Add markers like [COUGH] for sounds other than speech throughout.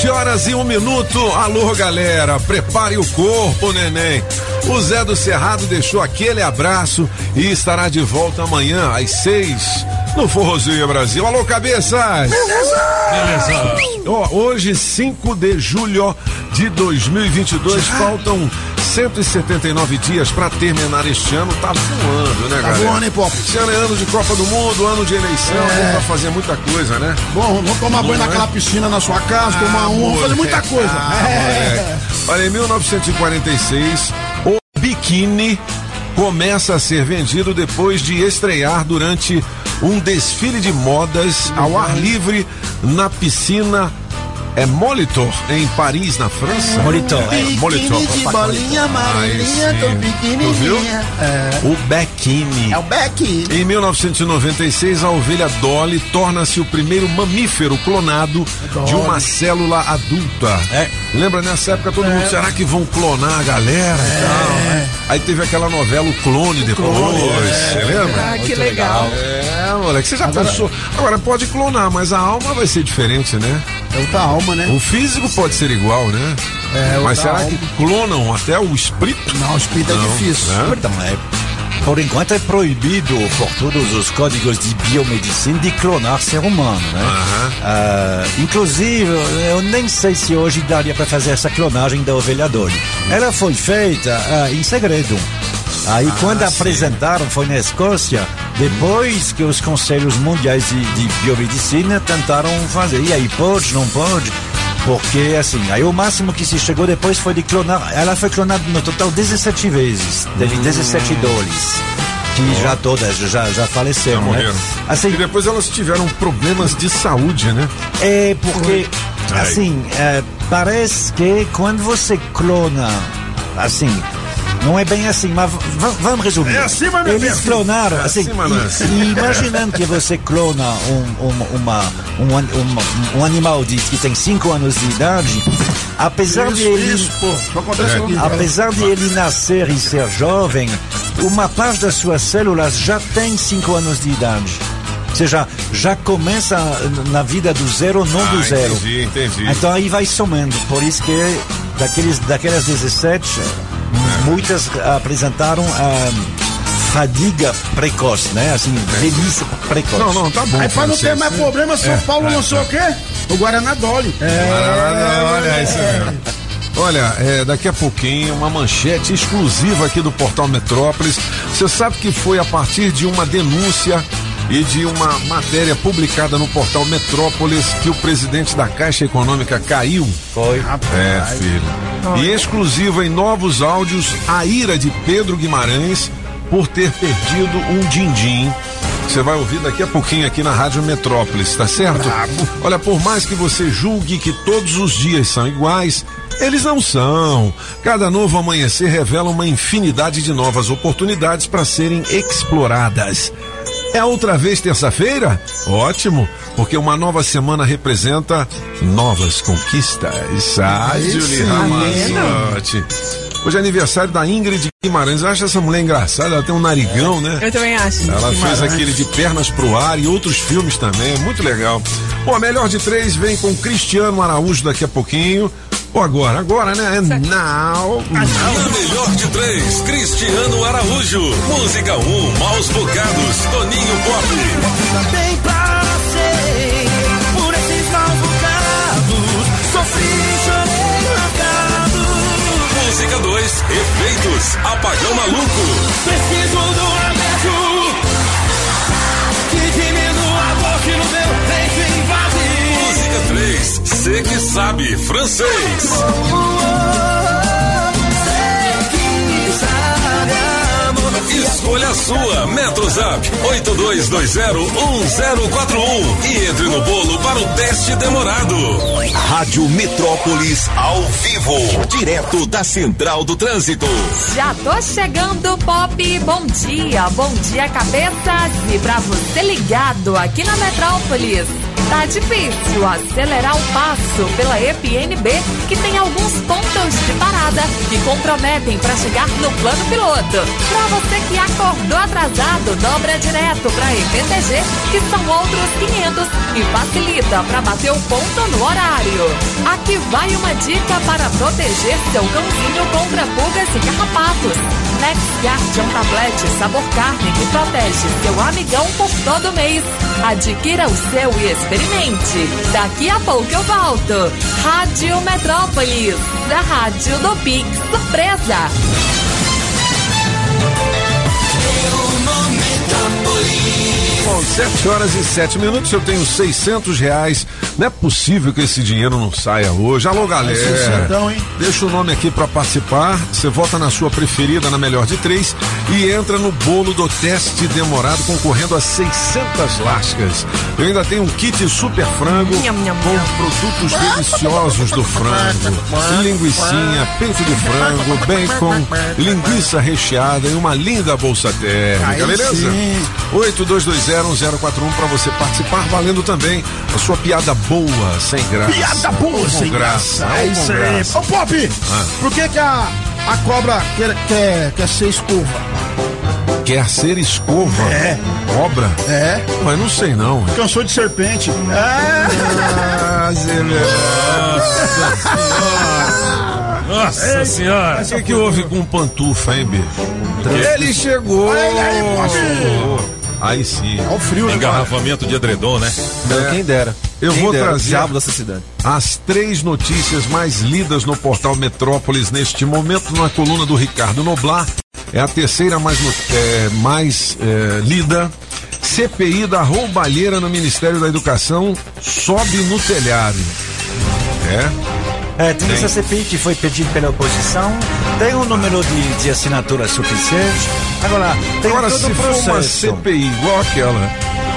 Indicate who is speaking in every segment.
Speaker 1: Sete horas e um minuto. Alô, galera, prepare o corpo, neném. O Zé do Cerrado deixou aquele abraço e estará de volta amanhã às seis no Forrozinho Brasil. Alô, cabeças! Beleza! Ó, hoje, 5 de julho de 2022, faltam 179 dias para terminar este ano. Tá voando, né,
Speaker 2: Tá
Speaker 1: galera?
Speaker 2: voando, hein, Pop?
Speaker 1: Esse ano é ano de Copa do Mundo, ano de eleição,
Speaker 2: É.
Speaker 1: pra fazer muita coisa, né?
Speaker 2: Bom, vamos tomar banho
Speaker 1: Não
Speaker 2: naquela
Speaker 1: é?
Speaker 2: piscina na sua casa, tomar um, vamos fazer muita coisa.
Speaker 1: Ah,
Speaker 2: É.
Speaker 1: Olha, em 1946, o biquíni começa a ser vendido depois de estrear durante um desfile de modas ao ar livre na piscina é Molitor, em Paris, na França.
Speaker 3: Molitor, é.
Speaker 1: Molitor.
Speaker 2: Biquíni de bolinha amarelinha,
Speaker 1: Aí sim.
Speaker 2: tô
Speaker 1: Tu viu?
Speaker 2: pequenininha. É.
Speaker 1: O
Speaker 2: É o Beck.
Speaker 1: Em 1996, a ovelha Dolly torna-se o primeiro mamífero clonado de uma célula adulta.
Speaker 3: É.
Speaker 1: Lembra nessa época todo mundo, será que vão clonar a galera e tal? né? Aí teve aquela novela O Clone depois, você lembra?
Speaker 4: Ah, que legal.
Speaker 1: É, moleque, você já pensou? Agora pode clonar, mas a alma vai ser diferente, né?
Speaker 2: É outra alma, né?
Speaker 1: O físico pode ser igual, né?
Speaker 2: É,
Speaker 1: mas será
Speaker 2: alma.
Speaker 1: que clonam até o espírito?
Speaker 2: Não, o espírito é
Speaker 1: Não,
Speaker 2: difícil.
Speaker 1: né?
Speaker 3: Então, é, por enquanto é proibido por todos os códigos de biomedicina de clonar ser humano, né? Ah, inclusive, eu nem sei se hoje daria para fazer essa clonagem da ovelha Dolly. Ela foi feita ah, em segredo. Aí quando apresentaram, foi na Escócia, depois que os conselhos mundiais de, de biomedicina tentaram fazer. E aí, pode, não pode? Porque, assim, aí o máximo que se chegou depois foi de clonar. Ela foi clonada no total 17 vezes. Teve 17 dólares. Que já todas já, já faleceram,
Speaker 1: Já
Speaker 3: né? Assim,
Speaker 1: E depois elas tiveram problemas de saúde, né?
Speaker 3: é porque, assim, é, parece que quando você clona, assim, não é bem assim, mas vamos resumir.
Speaker 2: É assim, mas é
Speaker 3: Eles
Speaker 2: assim.
Speaker 3: clonaram,
Speaker 1: É
Speaker 3: assim,
Speaker 1: é
Speaker 3: e-
Speaker 1: assim.
Speaker 3: e imaginando que você clona um, um, uma, um, uma- um animal de, que tem 5 anos de idade, apesar de
Speaker 2: Isso,
Speaker 3: ele
Speaker 2: isso,
Speaker 1: É.
Speaker 3: Apesar de ele nascer e ser jovem, uma parte das suas células já tem 5 anos de idade. Ou seja, já começa na vida do zero, não do
Speaker 1: Ah,
Speaker 3: zero.
Speaker 1: entendi, entendi.
Speaker 3: Então aí vai somando. Por isso que daqueles, daquelas 17, muitas apresentaram a fadiga precoce, né? Assim, velhice precoce.
Speaker 1: Não, não, tá bom.
Speaker 2: Aí pra não ter mais problema, São Paulo lançou o quê? O Guaraná Dolly.
Speaker 1: Olha, olha isso mesmo. Olha, é, daqui a pouquinho, uma manchete exclusiva aqui do Portal Metrópolis. Você sabe que foi a partir de uma denúncia e de uma matéria publicada no portal Metrópolis que o presidente da Caixa Econômica caiu?
Speaker 3: Foi.
Speaker 1: É, filho. E exclusiva em novos áudios, a ira de Pedro Guimarães por ter perdido um din-din. Você vai ouvir daqui a pouquinho aqui na Rádio Metrópolis, tá certo? Olha, por mais que você julgue que todos os dias são iguais, eles não são. Cada novo amanhecer revela uma infinidade de novas oportunidades para serem exploradas. É outra vez terça-feira? Ótimo, porque uma nova semana representa novas conquistas. Ah, Julie
Speaker 2: sim.
Speaker 1: Ramazotti. Hoje é aniversário da Ingrid Guimarães. Eu acho essa mulher engraçada, ela tem um narigão, né?
Speaker 4: Eu também acho.
Speaker 1: Ela fez aquele de pernas pro ar e outros filmes também, é muito legal. Bom, a melhor de três vem com Cristiano Araújo daqui a pouquinho. Ou agora, agora, né? É now.
Speaker 5: Na melhor de três, Cristiano Araújo. Música 1, um, Maus Bocados, Toninho Pop.
Speaker 6: Por esses maus bocados. Sofri, chorei.
Speaker 5: Música 2, Efeitos, Apagão Maluco.
Speaker 6: Preciso do remédio.
Speaker 7: Você que sabe francês. Escolha a sua. Metrozap 82201041 e entre no bolo para o teste demorado.
Speaker 8: Rádio Metrópolis ao vivo, direto da Central do Trânsito.
Speaker 9: Já tô chegando, Pop. Bom dia, bom dia, cabeças. E pra você ligado aqui na Metrópolis. Tá difícil acelerar o passo pela EPNB, que tem alguns pontos de parada que comprometem para chegar no plano piloto. Pra você que acordou atrasado, dobra direto pra EPTG, que são outros 500 e facilita para bater o ponto no horário. Aqui vai uma dica para proteger seu cãozinho contra pulgas e carrapatos. Next Guardian Tablet sabor carne que protege seu amigão por todo mês. Adquira o seu e experimente. Daqui a pouco eu volto. Rádio Metrópolis, da Rádio do Pix Surpresa.
Speaker 1: Bom, 7 horas e 7 minutos, eu tenho 600 reais. Não é possível que esse dinheiro não saia hoje. Alô, galera.
Speaker 2: Sessentão, hein?
Speaker 1: Deixa o nome aqui pra participar. Você vota na sua preferida, na melhor de três, e entra no bolo do teste demorado, concorrendo a 600 lascas. Eu ainda tenho um kit super frango
Speaker 9: Nham, nham,
Speaker 1: com
Speaker 9: nham.
Speaker 1: produtos deliciosos do frango, linguicinha, peito de frango, bacon, linguiça recheada e uma linda bolsa térmica,
Speaker 2: Aí
Speaker 1: beleza?
Speaker 2: sim.
Speaker 1: 82201041 pra você participar, valendo também a sua piada boa, sem graça.
Speaker 2: Piada boa, sem graça.
Speaker 1: ou
Speaker 2: É
Speaker 1: com
Speaker 2: isso aí.
Speaker 1: graça.
Speaker 2: Ô, Pop,
Speaker 1: Ah.
Speaker 2: por que que a, a cobra quer, quer, quer ser escova?
Speaker 1: Quer ser escova?
Speaker 2: É.
Speaker 1: Cobra?
Speaker 2: É,
Speaker 1: Mas não sei não.
Speaker 2: cansou de serpente. É.
Speaker 1: Ah, Zé,
Speaker 7: Nossa senhora.
Speaker 1: O que, que houve com o pantufa, hein, bicho? Ele chegou!
Speaker 2: Aí, aí.
Speaker 1: Aí sim.
Speaker 2: Olha o frio, né?
Speaker 7: Engarrafamento de edredom, né?
Speaker 1: É.
Speaker 10: Quem dera.
Speaker 1: Eu
Speaker 10: Quem
Speaker 1: vou
Speaker 10: dera,
Speaker 1: trazer-
Speaker 10: Diabo dessa cidade.
Speaker 1: As três notícias mais lidas no portal Metrópolis neste momento, na coluna do Ricardo Noblar. É a terceira mais, é, mais é, lida. CPI da roubalheira no Ministério da Educação sobe no telhado. É?
Speaker 3: É, tem
Speaker 1: Tem.
Speaker 3: essa CPI que foi pedida pela oposição, tem um número de, de assinaturas suficiente. Agora, tem
Speaker 1: Agora,
Speaker 3: todo
Speaker 1: se
Speaker 3: o
Speaker 1: for uma
Speaker 3: processo.
Speaker 1: CPI igual aquela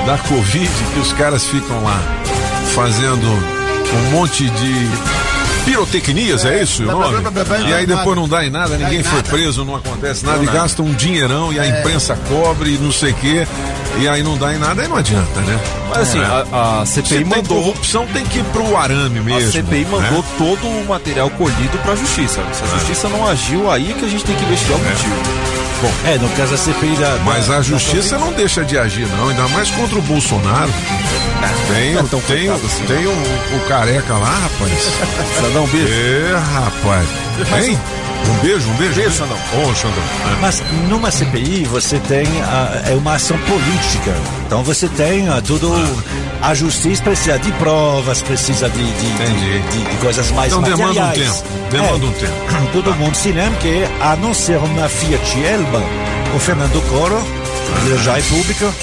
Speaker 1: da Covid, que os caras ficam lá fazendo um monte de pirotecnias, é, isso o
Speaker 2: blá,
Speaker 1: nome?
Speaker 2: blá, blá, blá,
Speaker 1: E aí
Speaker 2: nada.
Speaker 1: depois não dá em nada, ninguém
Speaker 2: em
Speaker 1: foi
Speaker 2: nada.
Speaker 1: preso, não acontece nada, e gastam um dinheirão e a imprensa cobre e não sei o quê, e aí não dá em nada, aí não adianta, né?
Speaker 10: Mas assim,
Speaker 1: É.
Speaker 10: a, a
Speaker 1: Se
Speaker 10: CPI
Speaker 1: tem
Speaker 10: mandou.
Speaker 1: corrupção, tem que ir pro arame mesmo.
Speaker 10: A CPI mandou
Speaker 1: né?
Speaker 10: todo o material colhido pra justiça. Se a justiça não agiu, aí é que a gente tem que investigar o motivo.
Speaker 3: É, no caso da CPI da.
Speaker 1: Mas
Speaker 3: da-
Speaker 1: a
Speaker 3: da
Speaker 1: justiça não deixa de agir, não, ainda mais contra o Bolsonaro. Tem,
Speaker 10: Não é
Speaker 1: o-
Speaker 10: tão
Speaker 1: tem,
Speaker 10: assim.
Speaker 1: tem o, o careca lá, rapaz. [LAUGHS]
Speaker 10: Xandão, um beijo.
Speaker 1: É, rapaz. Hein? Um beijo, um beijo.
Speaker 10: Beijo, Xandão.
Speaker 1: Ô, Xandão. É.
Speaker 3: Mas numa CPI você tem ah, é uma ação política. Então você tem ah, tudo. A justiça precisa de provas, precisa de, de, de- de coisas mais
Speaker 1: Então demanda um
Speaker 3: materiais.
Speaker 1: tempo, demanda
Speaker 3: É.
Speaker 1: um tempo.
Speaker 3: Todo mundo se lembra que, a não ser uma Fiat Elba, o Fernando Coro, já é público,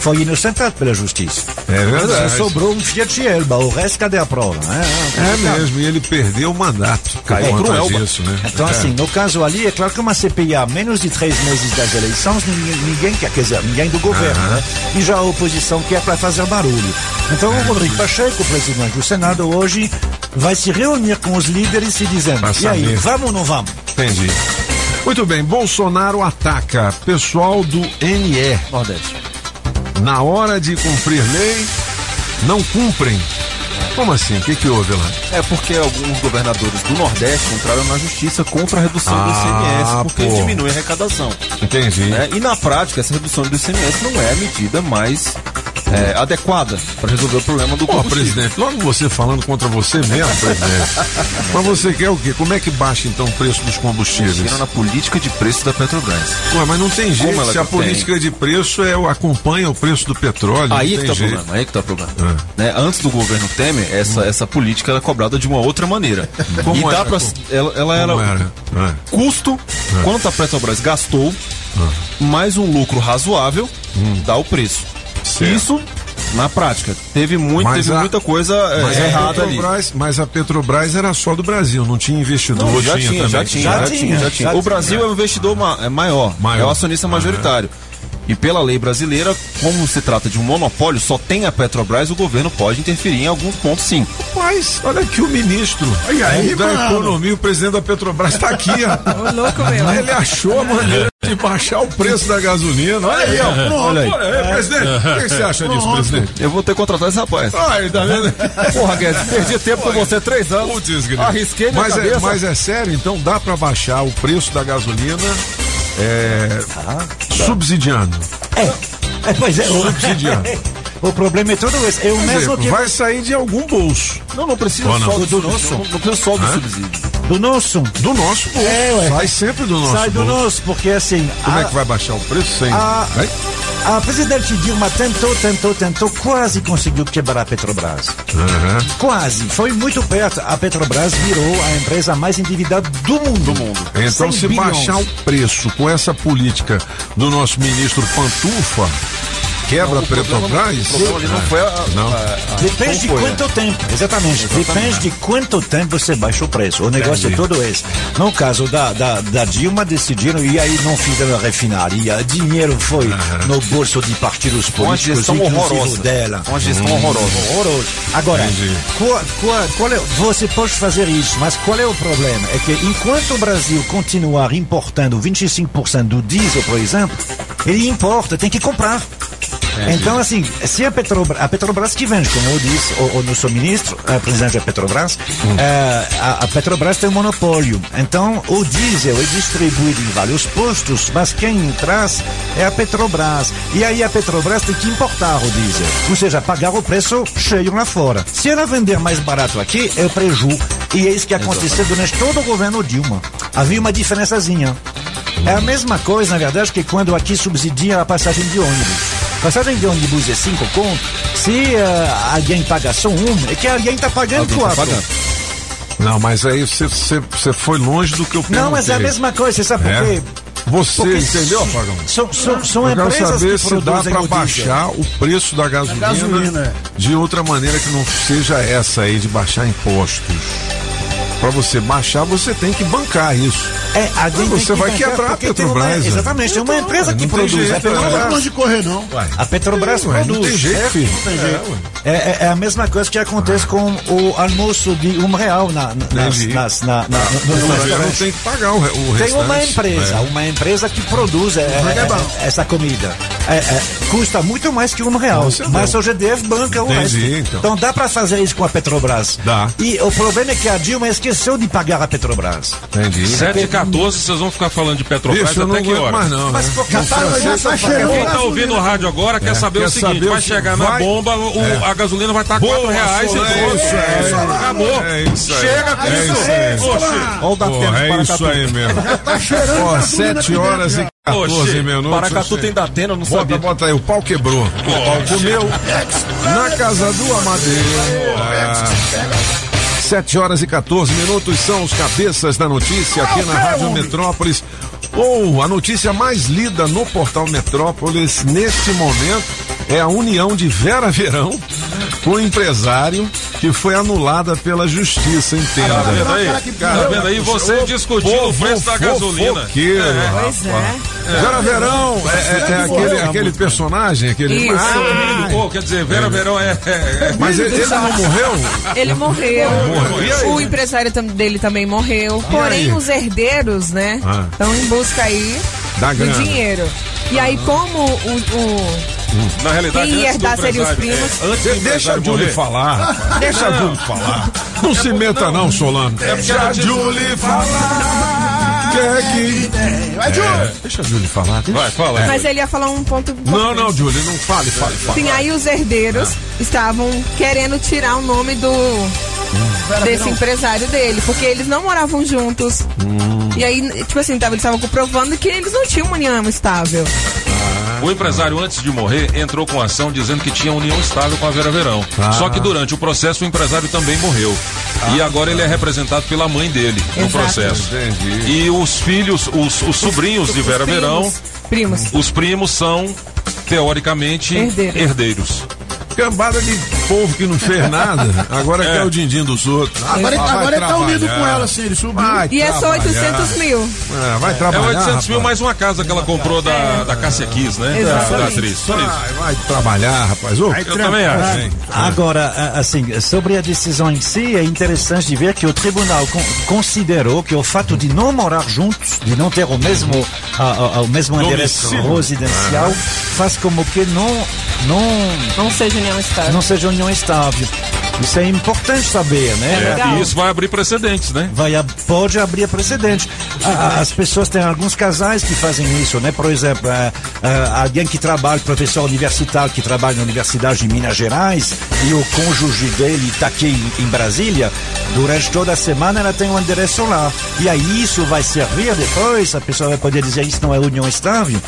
Speaker 3: foi inocentado pela justiça.
Speaker 1: É verdade.
Speaker 3: Só sobrou um Fiat Elba, o resto cadê a prova? É,
Speaker 1: É mesmo, e ele perdeu o mandato.
Speaker 10: Caiu pro Elba.
Speaker 1: disso, né?
Speaker 3: Então,
Speaker 1: É.
Speaker 3: assim, no caso ali, é claro que uma CPI há menos de três meses das eleições, ninguém, ninguém quer, quer dizer, ninguém do governo, né? E já a oposição quer para fazer barulho. Então, o Rodrigo Pacheco, presidente do Senado, hoje vai se reunir com os líderes e dizendo:
Speaker 1: Pra
Speaker 3: e aí, vamos ou não vamos?
Speaker 1: Entendi. Muito bem, Bolsonaro ataca pessoal do NE.
Speaker 10: Nordeste.
Speaker 1: Na hora de cumprir lei, não cumprem. Como assim? O que, que houve lá?
Speaker 10: É porque alguns governadores do Nordeste entraram na justiça contra a redução do
Speaker 1: Ah,
Speaker 10: ICMS, porque
Speaker 1: pô.
Speaker 10: diminui a arrecadação.
Speaker 1: Entendi.
Speaker 10: né? E na prática, essa redução do ICMS não é a medida mais é, adequada para resolver o problema do
Speaker 1: Pô, presidente, logo você falando contra você mesmo, presidente. [LAUGHS] Mas você quer o quê? Como é que baixa então o preço dos combustíveis?
Speaker 10: Mexeram na política de preço da Petrobras.
Speaker 1: Ué, mas não tem jeito. Se a
Speaker 10: tem?
Speaker 1: política de preço é, acompanha o preço do petróleo.
Speaker 10: Aí
Speaker 1: não
Speaker 10: que
Speaker 1: tem
Speaker 10: tá o problema, aí que tá o problema.
Speaker 1: É.
Speaker 10: Né? Antes do governo Temer, essa, essa política era cobrada de uma outra maneira. [LAUGHS]
Speaker 1: Como
Speaker 10: e dá
Speaker 1: era?
Speaker 10: pra, ela, ela era,
Speaker 1: era? É.
Speaker 10: custo, quanto a Petrobras gastou, mais um lucro razoável, dá o preço.
Speaker 1: Certo.
Speaker 10: Isso Na prática, teve, muito,
Speaker 1: Mas
Speaker 10: teve
Speaker 1: a-
Speaker 10: muita coisa é, errada ali.
Speaker 1: Mas a Petrobras era só do Brasil, não tinha investidor.
Speaker 10: Não, já,
Speaker 1: tinha,
Speaker 10: já tinha,
Speaker 3: Já
Speaker 10: já
Speaker 3: tinha,
Speaker 10: já tinha. O Brasil é o investidor ma- é maior,
Speaker 1: Maior.
Speaker 10: é o acionista majoritário. E pela lei brasileira, como se trata de um monopólio, só tem a Petrobras, o governo pode interferir em alguns pontos sim.
Speaker 1: Mas olha aqui o ministro
Speaker 2: E aí,
Speaker 1: da
Speaker 2: mano?
Speaker 1: Economia, o presidente da Petrobras está aqui, ó. [LAUGHS]
Speaker 4: Ô, louco, meu.
Speaker 1: Ele achou a maneira de baixar o preço da gasolina. Olha aí, ó. Pronto.
Speaker 10: Olha aí.
Speaker 1: Olha aí, presidente. O que você acha disso, presidente?
Speaker 10: Eu vou ter que contratar esse rapaz.
Speaker 1: Ai, tá vendo?
Speaker 10: Porra, Guedes, perdi tempo com você três anos.
Speaker 1: Putz.
Speaker 10: Arrisquei minha
Speaker 1: mas é,
Speaker 10: cabeça.
Speaker 1: mas é sério, então dá pra baixar o preço da gasolina é, subsidiando.
Speaker 3: É, pois é,
Speaker 1: Subsidiando. [LAUGHS]
Speaker 3: o problema é todo esse. Eu
Speaker 1: Quer
Speaker 3: mesmo
Speaker 1: dizer,
Speaker 3: que
Speaker 1: vai sair de algum bolso.
Speaker 10: Não, não precisa
Speaker 1: Ou não?
Speaker 10: só do,
Speaker 3: nosso?
Speaker 10: Não, não precisa só do
Speaker 1: Hã?
Speaker 10: subsídio.
Speaker 3: do nosso.
Speaker 1: Do nosso bolso.
Speaker 3: É, ué.
Speaker 1: Sai sempre do nosso
Speaker 3: Sai do
Speaker 1: bolso.
Speaker 3: nosso, porque assim.
Speaker 1: Como
Speaker 3: a,
Speaker 1: é que vai baixar o preço sem?
Speaker 3: a,
Speaker 1: Vai?
Speaker 3: a presidente Dilma tentou, tentou, tentou, quase conseguiu quebrar a Petrobras.
Speaker 1: Aham.
Speaker 3: Quase. Foi muito perto. A Petrobras virou a empresa mais endividada do mundo. Do mundo.
Speaker 1: Então, se baixar o preço com essa política do nosso ministro Pantufa, quebra a Petrobras?
Speaker 10: O problema ali não foi a,
Speaker 1: Não.
Speaker 10: a- a-
Speaker 3: Depende de quanto tempo, exatamente. Depende de quanto tempo você baixa o preço. O negócio
Speaker 1: Entendi.
Speaker 3: é todo esse. No caso da, da, da Dilma, decidiram e aí não fizeram a refinaria. Dinheiro foi no bolso de partidos políticos, inclusive
Speaker 10: horrorosa.
Speaker 3: dela.
Speaker 10: Uma gestão horrorosa.
Speaker 3: Horroroso. Agora,
Speaker 1: Entendi.
Speaker 3: qual, qual, qual é, você pode fazer isso, mas qual é o problema? É que enquanto o Brasil continuar importando 25% do diesel, por exemplo, ele importa, tem que comprar. Então, assim, se a Petrobras, a Petrobras que vende, como eu disse, o, nosso ministro, a presidente da Petrobras, eh, a, a Petrobras tem um monopólio. Então, o diesel é distribuído em vários postos, mas quem traz é a Petrobras. E aí a Petrobras tem que importar o diesel, ou seja, pagar o preço cheio lá fora. Se ela vender mais barato aqui, é o preju. E é isso que aconteceu durante todo o governo Dilma. Havia uma diferençazinha. É a mesma coisa, na verdade, que quando aqui subsidia a passagem de ônibus. Passagem de ônibus é 5 conto. Se eh, alguém paga só um, é que alguém está pagando
Speaker 10: Alguém tá
Speaker 3: quatro.
Speaker 10: pagando.
Speaker 1: Não, mas aí você- foi longe do que eu perguntei.
Speaker 3: Não, mas é a mesma coisa, você sabe por
Speaker 1: É?
Speaker 3: quê?
Speaker 1: Você
Speaker 3: Porque
Speaker 1: entendeu, Apagão?
Speaker 3: São, são, são
Speaker 1: Eu quero
Speaker 3: empresas
Speaker 1: saber
Speaker 3: que
Speaker 1: se dá para baixar o preço da gasolina,
Speaker 2: gasolina, é.
Speaker 1: de outra maneira que não seja essa aí de baixar impostos. Para você baixar, você tem que bancar isso.
Speaker 3: É, alguém
Speaker 1: Você
Speaker 3: tem que
Speaker 1: vai quebrar a
Speaker 3: uma-
Speaker 1: Petrobras, né?
Speaker 3: Exatamente, tem uma
Speaker 1: Então,
Speaker 3: empresa
Speaker 1: não
Speaker 3: que produz.
Speaker 1: jeito,
Speaker 3: a
Speaker 1: é.
Speaker 2: Não
Speaker 3: Petrobras,
Speaker 2: longe de correr, não.
Speaker 3: a Petrobras
Speaker 1: Ué, não
Speaker 3: produz.
Speaker 1: tem jeito,
Speaker 3: é,
Speaker 1: filho.
Speaker 2: Não tem jeito.
Speaker 1: É.
Speaker 3: É, é- é a mesma coisa que acontece com o almoço de um real na, na, nas, nas, na, na, no,
Speaker 1: não tem que pagar o, o
Speaker 3: Tem uma empresa,
Speaker 1: É.
Speaker 3: uma empresa que produz é,
Speaker 2: é
Speaker 3: é, essa comida. É, é, custa muito mais que um real,
Speaker 1: é
Speaker 3: mas o GDF banca o
Speaker 1: Entendi,
Speaker 3: resto.
Speaker 1: então.
Speaker 3: dá para fazer isso com a Petrobras.
Speaker 1: Dá.
Speaker 3: E o problema é que a Dilma esqueceu de pagar a Petrobras.
Speaker 1: Entendi.
Speaker 11: 7 14, vocês vão ficar falando de Petrobras
Speaker 1: Bicho,
Speaker 11: até que hora?
Speaker 1: mais não.
Speaker 3: Mas
Speaker 1: né?
Speaker 3: catar,
Speaker 2: já tá cheirando
Speaker 11: Quem tá ouvindo o rádio agora quer saber
Speaker 1: quer
Speaker 11: o seguinte:
Speaker 1: saber
Speaker 11: vai chegar
Speaker 1: vai-
Speaker 11: na bomba, o-
Speaker 1: É.
Speaker 11: a gasolina vai estar
Speaker 1: Boa,
Speaker 11: 4 reais e
Speaker 1: é.
Speaker 11: Acabou.
Speaker 1: É.
Speaker 11: Chega com
Speaker 1: É
Speaker 11: isso.
Speaker 10: Olha o da
Speaker 1: é isso aí mesmo.
Speaker 2: Tá cheirando
Speaker 1: Ó,
Speaker 2: gasolina
Speaker 1: 7
Speaker 2: aqui
Speaker 1: horas e 14
Speaker 11: Oxe,
Speaker 1: minutos.
Speaker 10: Paracatu tem Datena, eu não
Speaker 1: Bota,
Speaker 10: sabia.
Speaker 1: bota aí, o pau quebrou. O pau comeu na casa do Amadeira. 7 horas e 14 minutos são os cabeças da notícia aqui na Rádio Metrópolis. Ou a notícia mais lida no portal Metrópolis neste momento é a união de Vera Verão com o empresário que foi anulada pela justiça, entenda.
Speaker 11: Tá vendo aí? Tá vendo aí? Você discutindo o preço da gasolina.
Speaker 1: Fofoqueiro,
Speaker 4: Pois é.
Speaker 1: rapaz. Vera Verão é, é- é aquele, aquele personagem, aquele.
Speaker 4: Isso.
Speaker 1: Ah,
Speaker 11: quer dizer, Vera Verão é. é- é-
Speaker 1: mas ele, ele não morreu?
Speaker 4: Ele morreu.
Speaker 1: Morreu.
Speaker 4: O empresário dele também morreu. Porém,
Speaker 1: aí?
Speaker 4: os herdeiros, né,
Speaker 1: Ah.
Speaker 4: estão em busca aí
Speaker 1: Da
Speaker 4: do
Speaker 1: grana.
Speaker 4: dinheiro. E aí, como o, o-
Speaker 11: Na realidade,
Speaker 4: Quem ia herdar seria os
Speaker 11: empresário-
Speaker 4: primos.
Speaker 11: é, antes
Speaker 1: De- deixa a Julie
Speaker 11: morrer.
Speaker 1: falar. Deixa a Julie falar. Não se meta, não, Solano. Deixa a Julie falar. Quer que.
Speaker 2: Vai, Ju.
Speaker 1: Deixa a Julie falar. deixa.
Speaker 11: Vai, fala.
Speaker 4: mas ele ia falar um ponto
Speaker 1: Não, não, Julie, não fale, fale, fale.
Speaker 4: Sim, aí os herdeiros estavam querendo tirar o nome do desse empresário dele, porque eles não moravam juntos. E aí, tipo assim, tava, eles estavam comprovando que eles não tinham uma união estável.
Speaker 11: O empresário, antes de morrer, entrou com ação dizendo que tinha união estável com a Vera Verão. Só que durante o processo, o empresário também morreu. E agora ele é representado pela mãe dele no
Speaker 4: Exato.
Speaker 11: processo.
Speaker 1: Entendi.
Speaker 11: E os filhos, os, os sobrinhos de Vera
Speaker 4: Os
Speaker 11: Verão,
Speaker 4: primos. Primos.
Speaker 11: os primos são, teoricamente,
Speaker 4: Herdeiros.
Speaker 11: herdeiros.
Speaker 1: Cambada de povo que não fez nada, agora quer o din-din dos outros. Ah,
Speaker 2: Agora,
Speaker 1: vai
Speaker 2: agora ele tá unido com ela, assim, ele subiu.
Speaker 1: Vai
Speaker 12: E é só
Speaker 1: trabalhar.
Speaker 12: 800 mil.
Speaker 1: Ah, vai
Speaker 11: É
Speaker 1: trabalhar.
Speaker 11: 800 mil
Speaker 1: rapaz.
Speaker 11: mais uma casa que ela comprou da, da Cássia Kiss, né?
Speaker 12: Exatamente.
Speaker 11: Da atriz. Só isso.
Speaker 1: Vai, vai trabalhar, rapaz. Ô,
Speaker 2: Vai
Speaker 11: Eu também acho.
Speaker 1: hein?
Speaker 3: Agora, assim, sobre a decisão em si, é interessante de ver que o tribunal con- considerou que o fato de não morar juntos, de não ter o mesmo, a- a- o mesmo endereço residencial, faz como que não, não,
Speaker 12: Não seja união estável.
Speaker 3: não seja união estável. Isso é importante saber, né?
Speaker 12: É.
Speaker 11: E isso vai abrir precedentes, né?
Speaker 3: vai pode abrir precedente. A- a- As pessoas têm alguns casais que fazem isso, né? Por exemplo, eh, eh, alguém que trabalha, professor universitário que trabalha na Universidade de Minas Gerais e o cônjuge dele está aqui em Brasília, durante toda a semana ela tem um endereço lá. E aí isso vai servir depois, a pessoa vai poder dizer isso não é união estável.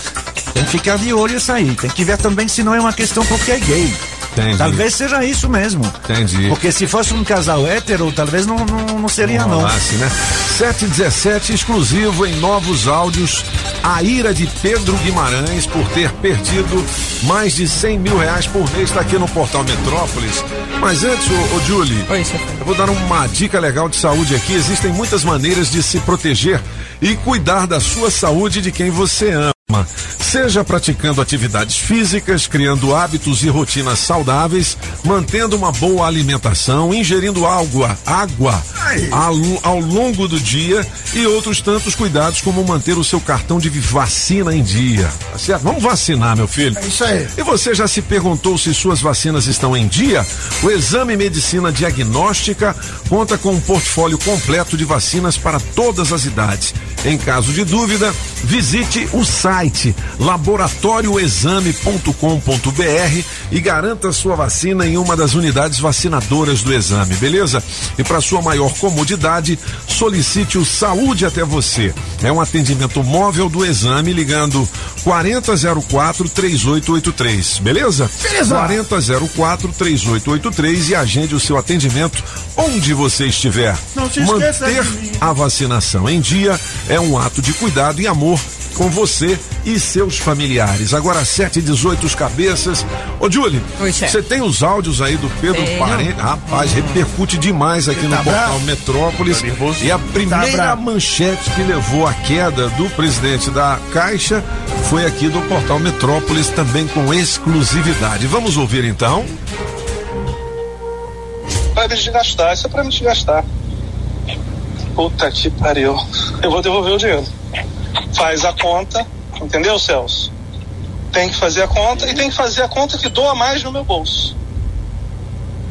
Speaker 3: Tem que ficar de olho isso aí. Tem que ver também se não é uma questão porque é gay.
Speaker 1: Entendi.
Speaker 3: Talvez seja isso mesmo.
Speaker 1: Entendi.
Speaker 3: Porque se fosse um casal hétero, talvez não, não, não seria não.
Speaker 1: Rolasse, né? 717 exclusivo em novos áudios. A ira de Pedro Guimarães por ter perdido mais de 100 mil reais por mês está aqui no portal Metrópolis. Mas antes, ô, ô Julie,
Speaker 12: Oi,
Speaker 1: eu vou dar uma dica legal de saúde aqui. Existem muitas maneiras de se proteger e cuidar da sua saúde e de quem você ama. Seja praticando atividades físicas, criando hábitos e rotinas saudáveis, mantendo uma boa alimentação, ingerindo água, água ao, ao longo do dia e outros tantos cuidados como manter o seu cartão de vacina em dia. Tá certo? Vamos vacinar, meu filho.
Speaker 2: É isso aí.
Speaker 1: E você já se perguntou se suas vacinas estão em dia? O Exame Medicina Diagnóstica conta com um portfólio completo de vacinas para todas as idades. Em caso de dúvida, visite o site laboratorioexame.com.br e garanta sua vacina em uma das unidades vacinadoras do exame, beleza? E para sua maior comodidade, solicite o Saúde até você. É um atendimento móvel do exame ligando 4004 3883, beleza?
Speaker 2: Beleza.
Speaker 1: 4004 3883 e agende o seu atendimento onde você estiver.
Speaker 2: Não se esqueça
Speaker 1: Manter a vacinação em dia é um ato de cuidado e amor com você e seus familiares. Agora 7 e 18 os cabeças. Ô, Julie, você tem os áudios aí do Pedro. Parente? Rapaz, repercute demais aqui no
Speaker 2: tá
Speaker 1: portal
Speaker 2: bravo?
Speaker 1: Metrópolis. e a primeira
Speaker 2: bravo.
Speaker 1: manchete que levou à queda do presidente da Caixa foi aqui do portal Metrópolis, também com exclusividade. Vamos ouvir então.
Speaker 13: Pra desgastar, isso é pra me desgastar. Puta que pariu. Eu vou devolver o dinheiro. Faz a conta, entendeu, Celso? Tem que fazer a conta e tem que fazer a conta que doa mais no meu bolso.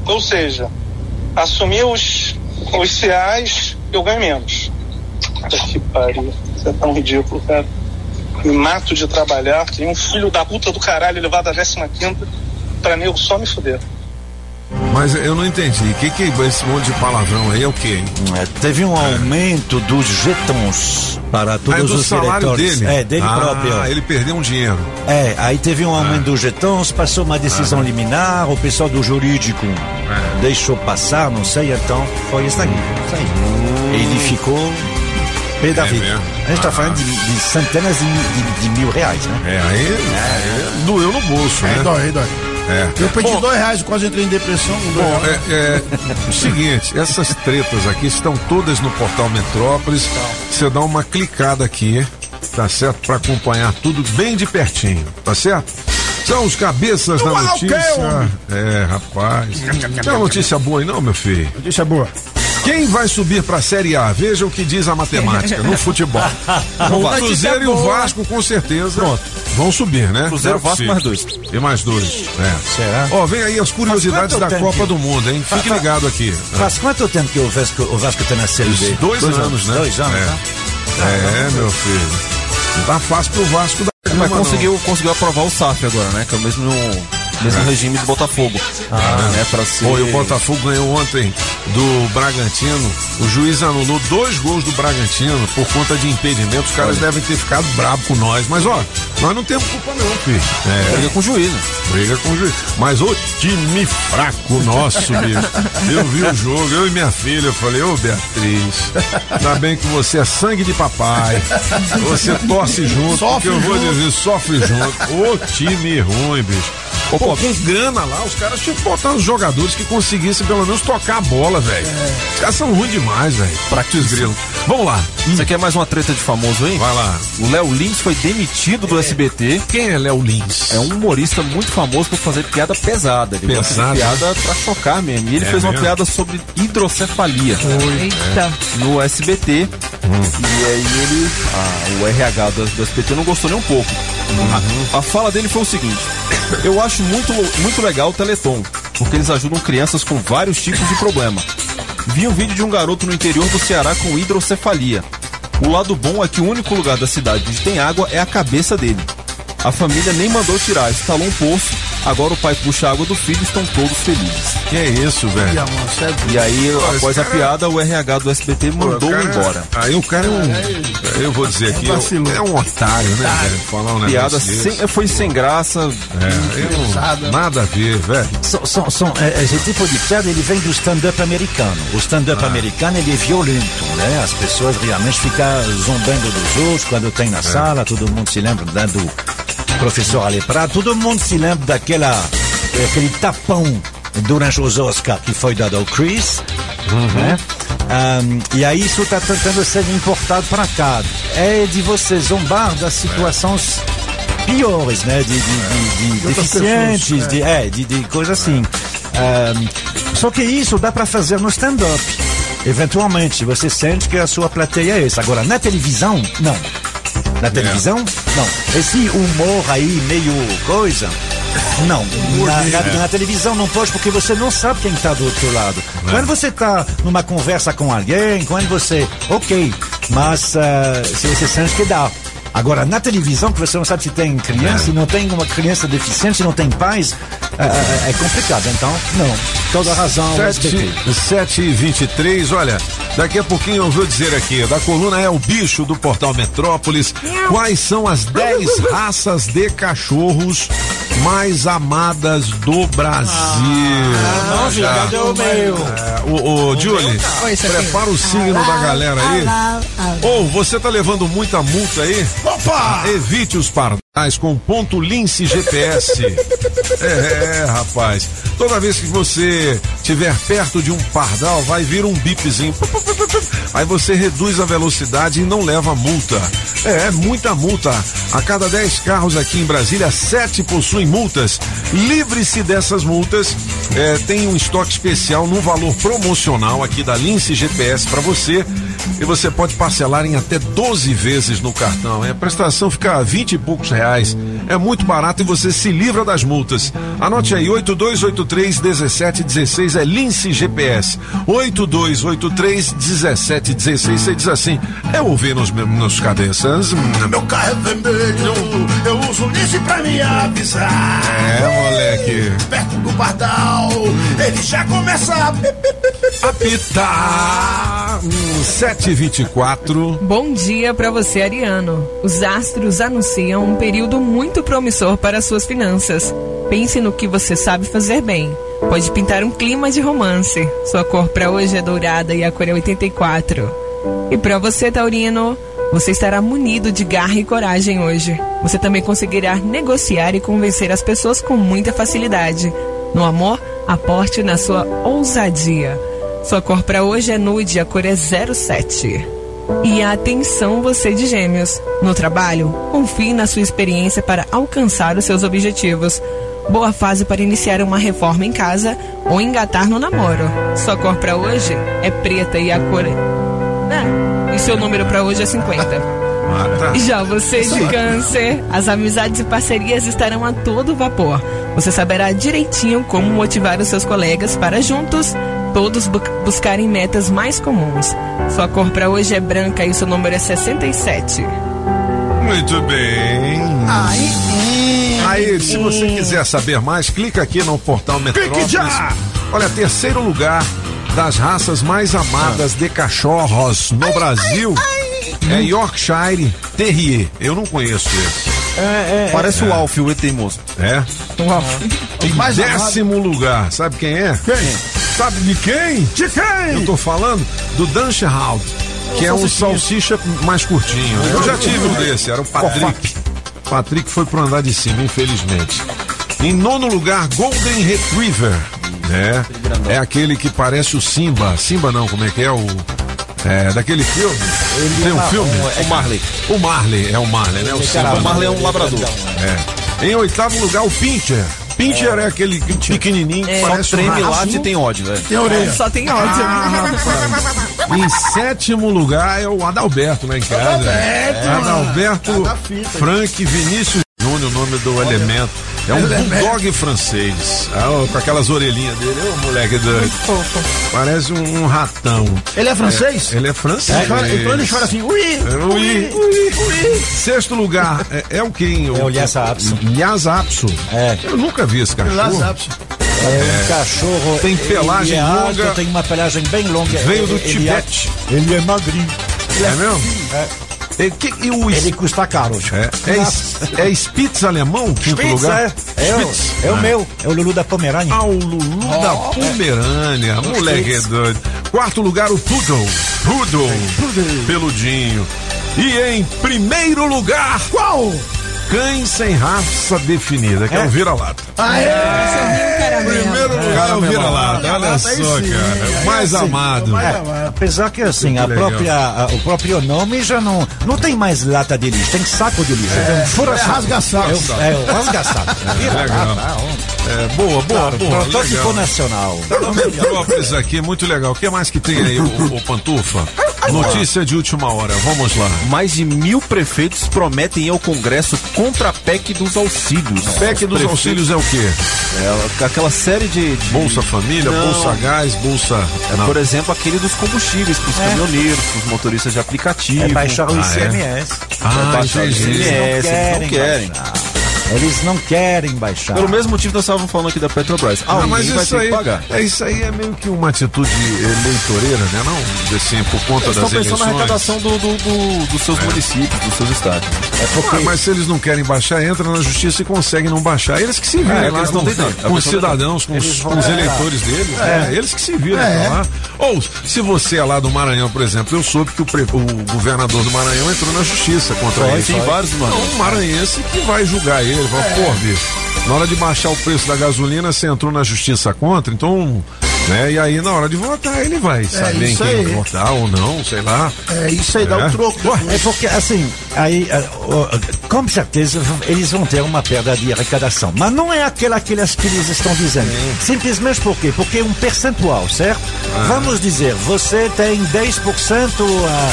Speaker 13: Ou seja, assumir os, os CIAs, eu ganho menos. Puta que pariu. Isso é tão ridículo, cara. Me mato de trabalhar, tem um filho da puta do caralho levado à 15 quinta pra nego só me fuder.
Speaker 1: Mas eu não entendi. O que, que é esse monte de palavrão aí é o quê? hein?
Speaker 3: É, Teve um aumento dos jetons para
Speaker 1: Ah, é
Speaker 3: todos
Speaker 1: do
Speaker 3: os
Speaker 1: salário
Speaker 3: diretores.
Speaker 1: dele?
Speaker 3: É, dele
Speaker 1: ah,
Speaker 3: próprio.
Speaker 1: ele perdeu um dinheiro.
Speaker 3: É, aí teve um aumento dos jetons, passou uma decisão liminar, o pessoal do jurídico deixou passar, não sei, então foi isso aí. Isso aí. Ele ficou pé da
Speaker 1: É
Speaker 3: vida.
Speaker 1: mesmo?
Speaker 3: A gente está falando de, de centenas de, de- de mil reais, né?
Speaker 1: É, aí, aí doeu no bolso,
Speaker 2: É,
Speaker 1: né?
Speaker 2: dói, dói.
Speaker 1: É.
Speaker 2: Eu perdi
Speaker 1: Bom,
Speaker 2: dois reais, quase entrei em depressão.
Speaker 1: Bom, é, é o seguinte, essas tretas aqui estão todas no portal Metrópolis. Você dá uma clicada aqui, tá certo? Para acompanhar tudo bem de pertinho, tá certo? São os cabeças da notícia. É, rapaz. Tem uma notícia boa aí não, meu filho?
Speaker 2: Notícia boa.
Speaker 1: Quem vai subir pra Série A? Veja o que diz a matemática no futebol. [LAUGHS] O Cruzeiro e o Vasco, com certeza, vão subir, né?
Speaker 10: Cruzeiro,
Speaker 1: é
Speaker 10: Vasco, mais dois.
Speaker 1: E mais dois. É.
Speaker 3: Será?
Speaker 1: Ó, vem aí as curiosidades da Copa
Speaker 3: tempo?
Speaker 1: do Mundo, hein? Fique ligado aqui.
Speaker 3: Faz quanto tempo que o Vasco, o Vasco tá na Série B?
Speaker 1: Dois, anos, né?
Speaker 3: Dois anos,
Speaker 1: é.
Speaker 3: tá?
Speaker 1: É, meu filho. Não tá fácil pro Vasco da
Speaker 10: Mas
Speaker 1: não.
Speaker 10: conseguiu, conseguiu aprovar o SAF agora, né? Que é o mesmo, mesmo regime do Botafogo. Ah, né? Pra ser...
Speaker 1: E o Botafogo ganhou ontem do Bragantino. O juiz anulou dois gols do Bragantino por conta de impedimento. Os caras devem ter ficado bravos com nós. Mas, ó, nós não temos culpa, não, filho. É,
Speaker 10: Briga com o juiz, né?
Speaker 1: briga com o juiz. Mas o time fraco nosso, bicho. Eu vi o jogo, eu e minha filha, eu falei, ô Beatriz, ainda bem que você é sangue de papai. Você torce junto,
Speaker 2: Sofre
Speaker 1: porque eu vou
Speaker 2: junto.
Speaker 1: dizer, sofre junto. Ô time ruim, bicho. Pô, com grana lá, os caras tinham que botar os jogadores que conseguissem pelo menos tocar a bola, velho. Os caras são ruins demais, velho. Práticos grilo. Vamos lá.
Speaker 10: Você quer mais uma treta de famoso aí?
Speaker 1: Vai lá.
Speaker 10: O Léo Lins foi demitido do SBT.
Speaker 1: Quem é Léo Lins?
Speaker 10: É um humorista muito famoso por fazer piada pesada. Ele
Speaker 1: Pesada?
Speaker 10: piada pra chocar mesmo. E ele
Speaker 1: É
Speaker 10: fez uma
Speaker 1: mesmo?
Speaker 10: piada sobre hidrocefalia.
Speaker 4: Eita.
Speaker 10: No SBT.
Speaker 1: Hum.
Speaker 10: E aí ele. ah, o RH do, do SBT não gostou nem um pouco.
Speaker 1: Uhum.
Speaker 10: A, a fala dele foi o seguinte: Eu acho muito, muito legal o Teleton, porque eles ajudam crianças com vários tipos de problema. Vi um vídeo de um garoto no interior do Ceará com hidrocefalia. O lado bom é que o único lugar da cidade onde tem água é a cabeça dele. A família nem mandou tirar, instalou um poço. Agora o pai puxa a água do filho e estão todos felizes.
Speaker 1: Que é isso, velho?
Speaker 10: E aí,
Speaker 1: Pô,
Speaker 10: após a
Speaker 1: cara-
Speaker 10: piada, o RH do SBT mandou
Speaker 1: Cara,
Speaker 10: embora.
Speaker 1: Aí o cara é um. Eu vou dizer aqui,
Speaker 2: vacilou.
Speaker 1: é um otário, né, velho? Falar um
Speaker 10: Piada sem, foi sem graça.
Speaker 1: É, eu nada a ver, velho.
Speaker 3: São, são, são, é, esse tipo de piada ele vem do stand-up americano. O stand-up americano ele é violento, né? As pessoas realmente ficam zombando dos outros quando tem na sala, todo mundo se lembra né, do professor Aleprado, todo mundo se lembra daquela aquele tapão durante os Oscars que foi dado ao Chris, né? Ahm, e aí isso está tentando ser importado para cá. É de você zombar das situações piores, né? De, de, de, de deficientes,
Speaker 2: pessoas,
Speaker 3: de, é, de, de coisa assim. Ahm, só que isso dá para fazer no stand-up. Eventualmente, você sente que a sua plateia é essa. Agora, na televisão, não. Na televisão, não. Esse humor aí, meio coisa, não. Na, na- na televisão não pode porque você não sabe quem está do outro lado. Quando você está numa conversa com alguém, quando você. Ok, mas se você sente que dá. Agora, na televisão, que você não sabe se tem criança, se não tem uma criança deficiente, se não tem pais, ah, ah, é complicado. Então, não. Toda razão, o SBT.
Speaker 1: 7 e 23 olha, daqui a pouquinho eu vou dizer aqui, da coluna é o bicho do Portal Metrópolis, quais são as 10 raças de cachorros mais amadas do Brasil?
Speaker 3: não, filho, cadê o meu?
Speaker 1: É, o, o Julie,
Speaker 12: Oi, aqui.
Speaker 1: prepara o signo da galera aí. Ou você tá levando muita multa aí?
Speaker 2: Opa!
Speaker 1: Evite os pardais com ponto lince GPS. É, rapaz. Toda vez que você estiver perto de um pardal, vai vir um bipzinho. Aí você reduz a velocidade e não leva multa. É, é muita multa. A cada 10 carros aqui em Brasília, 7 possuem multas. Livre-se dessas multas. É, tem um estoque especial no valor promocional aqui da Lince GPS para você. E você pode parcelar em até 12 vezes no cartão. É, a prestação fica a 20 e poucos reais. É muito barato e você se livra das multas. Anote aí, 8283 1716 é Lince GPS. 8283 1716. Você diz assim: eu ouvi nos, nos cabeças.
Speaker 2: Meu carro é vermelho, eu uso lince pra me avisar.
Speaker 1: É, moleque.
Speaker 2: Perto do pardal, ele já começa a. [LAUGHS]
Speaker 1: Apitar. Hum, 724.
Speaker 12: Bom dia para você, Ariano. Os astros anunciam um período muito promissor para suas finanças. Pense no que você sabe fazer bem. Pode pintar um clima de romance. Sua cor para hoje é dourada e a cor é 84. E para você, Taurino, você estará munido de garra e coragem hoje. Você também conseguirá negociar e convencer as pessoas com muita facilidade. No amor, aporte na sua ousadia. Sua cor para hoje é nude, a cor é 07. E atenção você de gêmeos. No trabalho, confie na sua experiência para alcançar os seus objetivos. Boa fase para iniciar uma reforma em casa ou engatar no namoro. Sua cor para hoje é preta e a cor é... Ah, e seu número para hoje é 50. [LAUGHS]
Speaker 1: Ah, tá.
Speaker 12: Já você de câncer, as amizades e parcerias estarão a todo vapor. Você saberá direitinho como motivar os seus colegas para juntos todos bu- buscarem metas mais comuns. Sua cor para hoje é branca e o seu número é 67.
Speaker 1: Muito bem.
Speaker 2: Aí sim.
Speaker 1: Aí, se você quiser saber mais, clica aqui no portal Metrópolis. Olha, terceiro lugar das raças mais amadas de cachorros no Brasil é Yorkshire Terrier. Eu não conheço esse.
Speaker 10: Parece o Alf, o teimoso.
Speaker 1: É? Em
Speaker 2: mais
Speaker 1: décimo lugar, sabe quem é?
Speaker 2: Quem?
Speaker 1: Sabe de quem?
Speaker 2: De quem?
Speaker 1: Eu tô falando do Dancherhound, que é um salsicha mais curtinho. Eu já tive um desse, era o Patrick. Patrick foi pro andar de cima, infelizmente. Em nono lugar, Golden Retriever. né? É aquele que parece o Simba. Simba não, como é que é o. É, daquele filme. Tem um
Speaker 3: marrom,
Speaker 1: filme?
Speaker 3: é
Speaker 1: o Marley. O Marley, é o Marley, né? O Simba.
Speaker 10: O Marley é um labrador.
Speaker 1: É. Em oitavo lugar, o Pincher. Pincher é, aquele pequenininho que
Speaker 10: Só
Speaker 1: parece um
Speaker 10: treme,
Speaker 1: rato.
Speaker 10: late e tem ódio, velho.
Speaker 2: Tem orelha.
Speaker 12: Só tem ódio.
Speaker 1: Em sétimo lugar é o Adalberto lá em casa.
Speaker 2: Adalberto,
Speaker 1: É, Adalberto. Frank Vinícius O nome do elemento. É um bulldog francês. Ah, com aquelas orelhinhas dele. Ô, moleque doido. Parece um, um ratão.
Speaker 2: Ele é francês?
Speaker 1: É, ele é francês.
Speaker 2: Ele chora- então ele chora assim, ui,
Speaker 1: É, ui, ui, ui. Sexto lugar é, é o quem?
Speaker 3: É o Lhasa Apso.
Speaker 1: Lhasa Apso.
Speaker 3: É.
Speaker 1: Eu nunca vi esse cachorro.
Speaker 2: Lazapso.
Speaker 3: É um cachorro.
Speaker 1: Tem pelagem
Speaker 3: ele é alto,
Speaker 1: longa.
Speaker 3: tem uma pelagem bem longa.
Speaker 1: Veio do
Speaker 3: Ele-
Speaker 1: Tibete.
Speaker 3: Ele é magrinho.
Speaker 1: É mesmo? É, que, e o
Speaker 3: Ele custa caro.
Speaker 1: É, é, é Spitz alemão, quinto
Speaker 3: Spitz,
Speaker 1: lugar?
Speaker 3: é, é, o,
Speaker 1: Spitz.
Speaker 3: é o
Speaker 1: Ah.
Speaker 3: meu, é o Lulu da Pomerânia.
Speaker 1: Ah, o Lulu da Pomerânia. Moleque é doido. Quarto lugar, o Poodle. Poodle. Peludinho. E em primeiro lugar,
Speaker 2: Qual?
Speaker 1: Cães sem raça definida, que é, o vira-lata. Primeiro lugar é o vira-lata. Olha só, cara. Mais amado.
Speaker 3: É, apesar que assim, a própria, a- o próprio nome já não, não tem mais lata de lixo, tem saco de lixo.
Speaker 2: É rasga-saco.
Speaker 3: É, o- é rasga-saco. [LAUGHS]
Speaker 1: legal. É, boa, boa, boa.
Speaker 3: Protótipo nacional.
Speaker 1: Metrópolis aqui, muito legal. O que mais que tem aí, o, o Pantufa? Notícia de última hora, vamos lá.
Speaker 10: Mais de mil prefeitos prometem ao Congresso contra a PEC dos auxílios.
Speaker 1: PEC dos
Speaker 10: Prefeito-
Speaker 1: auxílios é o quê?
Speaker 10: É aquela série de. de-
Speaker 1: Bolsa Família,
Speaker 10: Não.
Speaker 1: Bolsa Gás, Bolsa.
Speaker 10: É,
Speaker 1: Não.
Speaker 10: por exemplo, aquele dos combustíveis, para os caminhoneiros, para os motoristas de aplicativo.
Speaker 3: É baixar o
Speaker 1: Ah, é?
Speaker 3: ICMS.
Speaker 1: Ah,
Speaker 10: baixar o. ICMS. eles não querem.
Speaker 3: baixar. Eles não querem baixar.
Speaker 10: Pelo mesmo motivo nós estávamos falando aqui da Petrobras. Ah,
Speaker 1: mas
Speaker 10: vai
Speaker 1: isso
Speaker 10: ter
Speaker 1: aí,
Speaker 10: que pagar.
Speaker 1: é, isso aí é meio que uma atitude eleitoreira, né? Não, assim, por conta
Speaker 10: Eles
Speaker 1: das
Speaker 10: estão pensando na arrecadação do, do- do- dos seus municípios, dos seus estados.
Speaker 3: É porque
Speaker 1: Ah, mas se eles não querem baixar, entra na justiça e conseguem não baixar. Eles que se virem
Speaker 10: É,
Speaker 1: lá
Speaker 10: eles
Speaker 1: com,
Speaker 10: estão tentando.
Speaker 1: com os cidadãos, com os, com os eleitores deles. É. eles que se viram
Speaker 2: É.
Speaker 1: pra lá. Ou, se você é lá do Maranhão, por exemplo, eu soube que o, pre- o governador do Maranhão entrou na justiça contra ele.
Speaker 10: tem vários do Maranhão.
Speaker 1: Um maranhense que vai julgar ele. Fala, pô, bicho, na hora de baixar o preço da gasolina, você entrou na justiça contra, então. Né? E aí, na hora de votar, ele vai saber em quem
Speaker 2: aí.
Speaker 1: votar ou não, sei lá.
Speaker 2: É isso aí, dá
Speaker 1: É.
Speaker 2: o troco.
Speaker 3: É porque, assim, aí, oh, com certeza eles vão ter uma perda de arrecadação. Mas não é aquela que eles, que eles estão dizendo. Simplesmente por quê? Porque é um percentual, certo? Vamos dizer, você tem 10% ah,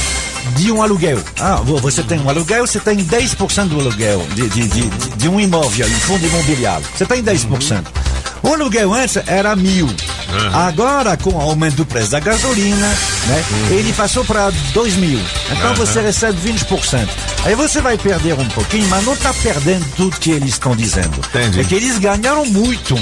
Speaker 3: de um aluguel. Ah, vo- você tem um aluguel, você tem 10% do aluguel de, de, de, de- de um imóvel, um fundo imobiliário. Você tem 10%. O aluguel antes era mil. Agora, com o aumento do preço da gasolina, né, ele passou para dois mil. Então você recebe 20%. Aí você vai perder um pouquinho, mas não está perdendo tudo que eles estão dizendo.
Speaker 1: Entendi.
Speaker 3: É que eles ganharam muito.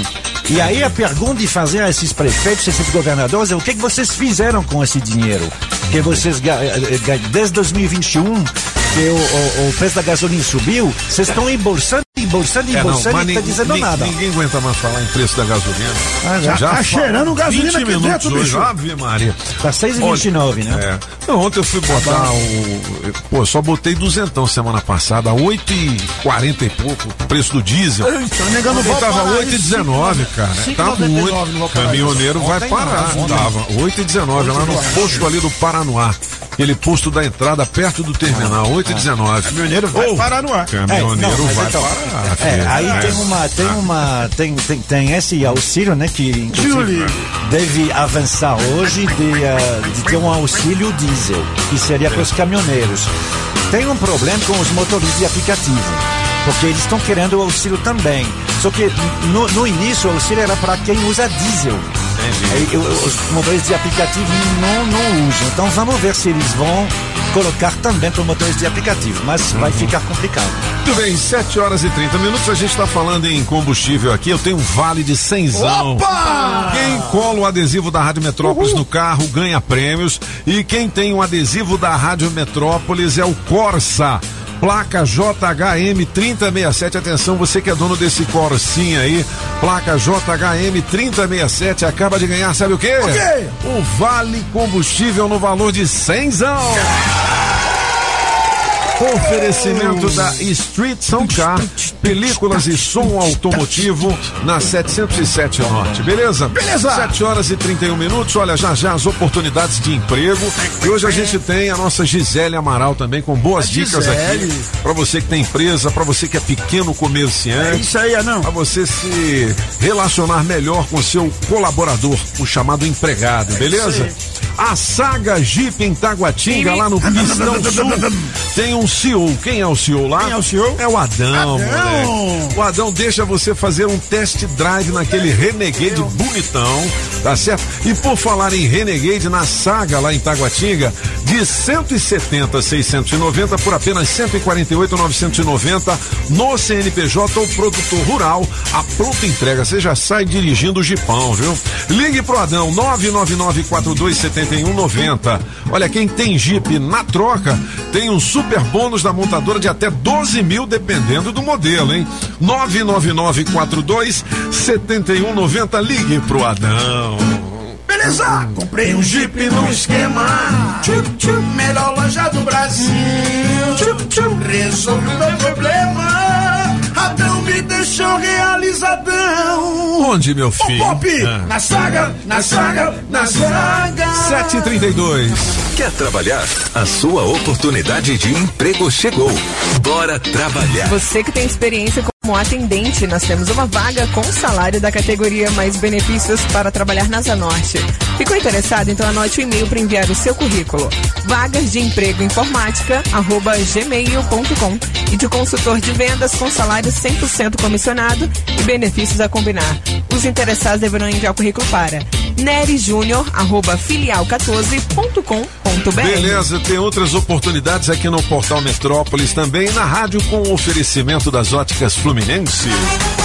Speaker 3: E aí a pergunta de fazer a esses prefeitos, esses governadores, é o que, que vocês fizeram com esse dinheiro? Que vocês, eh, ga- desde 2021, que o, o- o preço da gasolina subiu, vocês estão embolsando, embolsando,
Speaker 1: É, não,
Speaker 3: embolsando e não está
Speaker 1: nin-
Speaker 3: dizendo nada.
Speaker 1: Ninguém aguenta mais falar em preço da gasolina.
Speaker 3: Ah, já.
Speaker 2: Tá
Speaker 1: fala-
Speaker 2: cheirando gasolina
Speaker 1: 20
Speaker 2: aqui
Speaker 1: minutos
Speaker 2: dentro,
Speaker 1: hoje,
Speaker 2: bicho.
Speaker 1: Ave Maria.
Speaker 3: Tá 6,29, né?
Speaker 1: É. Não, ontem eu fui botar o. Pô, só botei duzentão semana passada, 8,40 e pouco, o preço do diesel.
Speaker 2: Se não me engano,
Speaker 1: Ontem tava
Speaker 2: parar
Speaker 1: 8,19, cara.
Speaker 2: Cinco
Speaker 1: Tá
Speaker 2: e
Speaker 1: muito. Caminhoneiro vai parar.
Speaker 3: não, ontem.
Speaker 1: Tava 8,19 lá no posto ali do Paranoá. Aquele posto da entrada perto do terminal, 8,19.
Speaker 2: Caminhoneiro vai parar no ar.
Speaker 1: Caminhoneiro
Speaker 3: É,
Speaker 1: vai
Speaker 3: então,
Speaker 1: parar.
Speaker 3: É, aí
Speaker 1: É.
Speaker 3: tem uma, tem uma, tem, tem, tem esse auxílio, né, que inclusive deve avançar hoje de, eh, de ter um auxílio diesel, que seria para os caminhoneiros. Tem um problema com os motoristas de aplicativo, porque eles estão querendo o auxílio também. Só que no, no início o auxílio era para quem usa diesel. Aí, eu- os motoristas de aplicativo não, não usam. Então vamos ver se eles vão colocar também para motoristas de aplicativo, mas vai ficar complicado.
Speaker 1: Muito bem, 7 horas e 30 minutos. A gente está falando em combustível aqui. Eu tenho um vale de cenzão.
Speaker 2: Opa!
Speaker 1: Quem cola o adesivo da Rádio Metrópolis no carro ganha prêmios. E quem tem o adesivo da Rádio Metrópolis é o Corsa. Placa JHM 3067. Atenção, você que é dono desse Corsinha aí. Placa JHM 3067 acaba de ganhar, sabe o quê? O
Speaker 2: quê?
Speaker 1: O Vale Combustível no valor de cenzão. Oferecimento da Street Car, películas e som automotivo na 707 Norte, beleza?
Speaker 2: Beleza.
Speaker 1: 7 horas e 31 minutos, olha, já já as oportunidades de emprego. E hoje a gente tem a nossa Gisele Amaral também com boas dicas aqui. Pra você que tem empresa, pra você que é pequeno comerciante.
Speaker 2: É isso aí, não.
Speaker 1: Pra você se relacionar melhor com seu colaborador, o chamado empregado, beleza? A Saga Jeep em Taguatinga, lá no Pistão [LAUGHS] Sul, tem um CEO. Quem é o CEO lá?
Speaker 2: Quem é o CEO?
Speaker 1: É o Adão,
Speaker 2: Adão.
Speaker 1: moleque. O Adão deixa você fazer um test drive naquele Renegade bonitão, tá certo? E por falar em Renegade, na Saga lá em Taguatinga, de 170 690 por apenas 148 990 no CNPJ ou produtor rural, a pronta entrega. Você já sai dirigindo o Jipão, viu? Ligue pro Adão 999 427190. Olha, quem tem Jeep na troca tem um super bônus da montadora de até 12 mil, dependendo do modelo, hein? 999 42 7190. Ligue pro Adão.
Speaker 2: Beleza? Comprei um Jeep no esquema. Tchup, tchup, melhor loja do Brasil. Tchup, tchup, resolvi o meu problema. Me deixou realizadão.
Speaker 1: Onde, meu filho?
Speaker 2: Pop,
Speaker 1: Ah.
Speaker 2: na saga, na saga, na saga.
Speaker 1: 732.
Speaker 14: Quer trabalhar? A sua oportunidade de emprego chegou. Bora trabalhar.
Speaker 12: Você que tem experiência como atendente, nós temos uma vaga com salário da categoria mais benefícios para trabalhar na Zanorte. Ficou interessado? Então anote o e-mail para enviar o seu currículo. Vagas de emprego informática, arroba gmail.com e de consultor de vendas com salário 100% comissionado e benefícios a combinar. Os interessados deverão enviar o currículo para nerijúnior, arroba filial14.com.br.
Speaker 1: Beleza, tem outras oportunidades aqui no Portal Metrópolis também, na rádio com oferecimento das óticas Fluminense. Fluminense.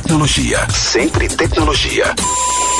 Speaker 15: tecnologia, sempre tecnologia.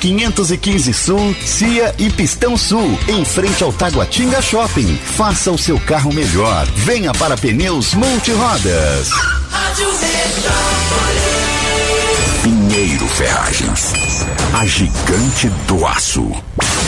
Speaker 16: 515 Sul, Cia e Pistão Sul, em frente ao Taguatinga Shopping. Faça o seu carro melhor. Venha para Pneus Multirodas.
Speaker 6: Rádio.
Speaker 15: Pinheiro Ferragens. A gigante do aço.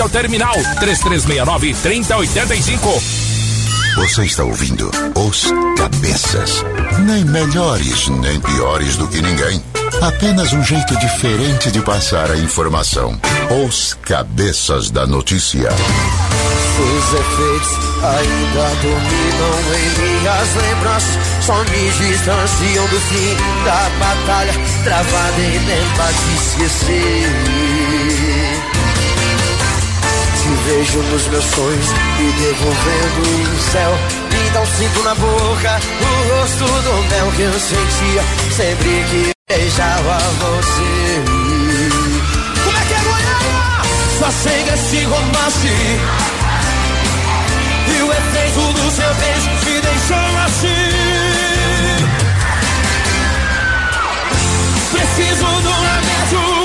Speaker 17: frente ao terminal 3369 3085.
Speaker 15: Você está ouvindo Os Cabeças. Nem melhores, nem piores do que ninguém. Apenas um jeito diferente de passar a informação. Os Cabeças da Notícia.
Speaker 6: Os efeitos ainda dominam em minhas lembranças. Só me distanciam do fim da batalha travada em tentar te esquecer. Vejo nos meus sonhos me devolvendo o céu. Me dá um cinto na boca, o rosto do mel que eu sentia sempre que beijava você. Como é que é, Goiânia? Só sei desse romance. E o efeito do seu beijo me deixou assim. Preciso de um remédio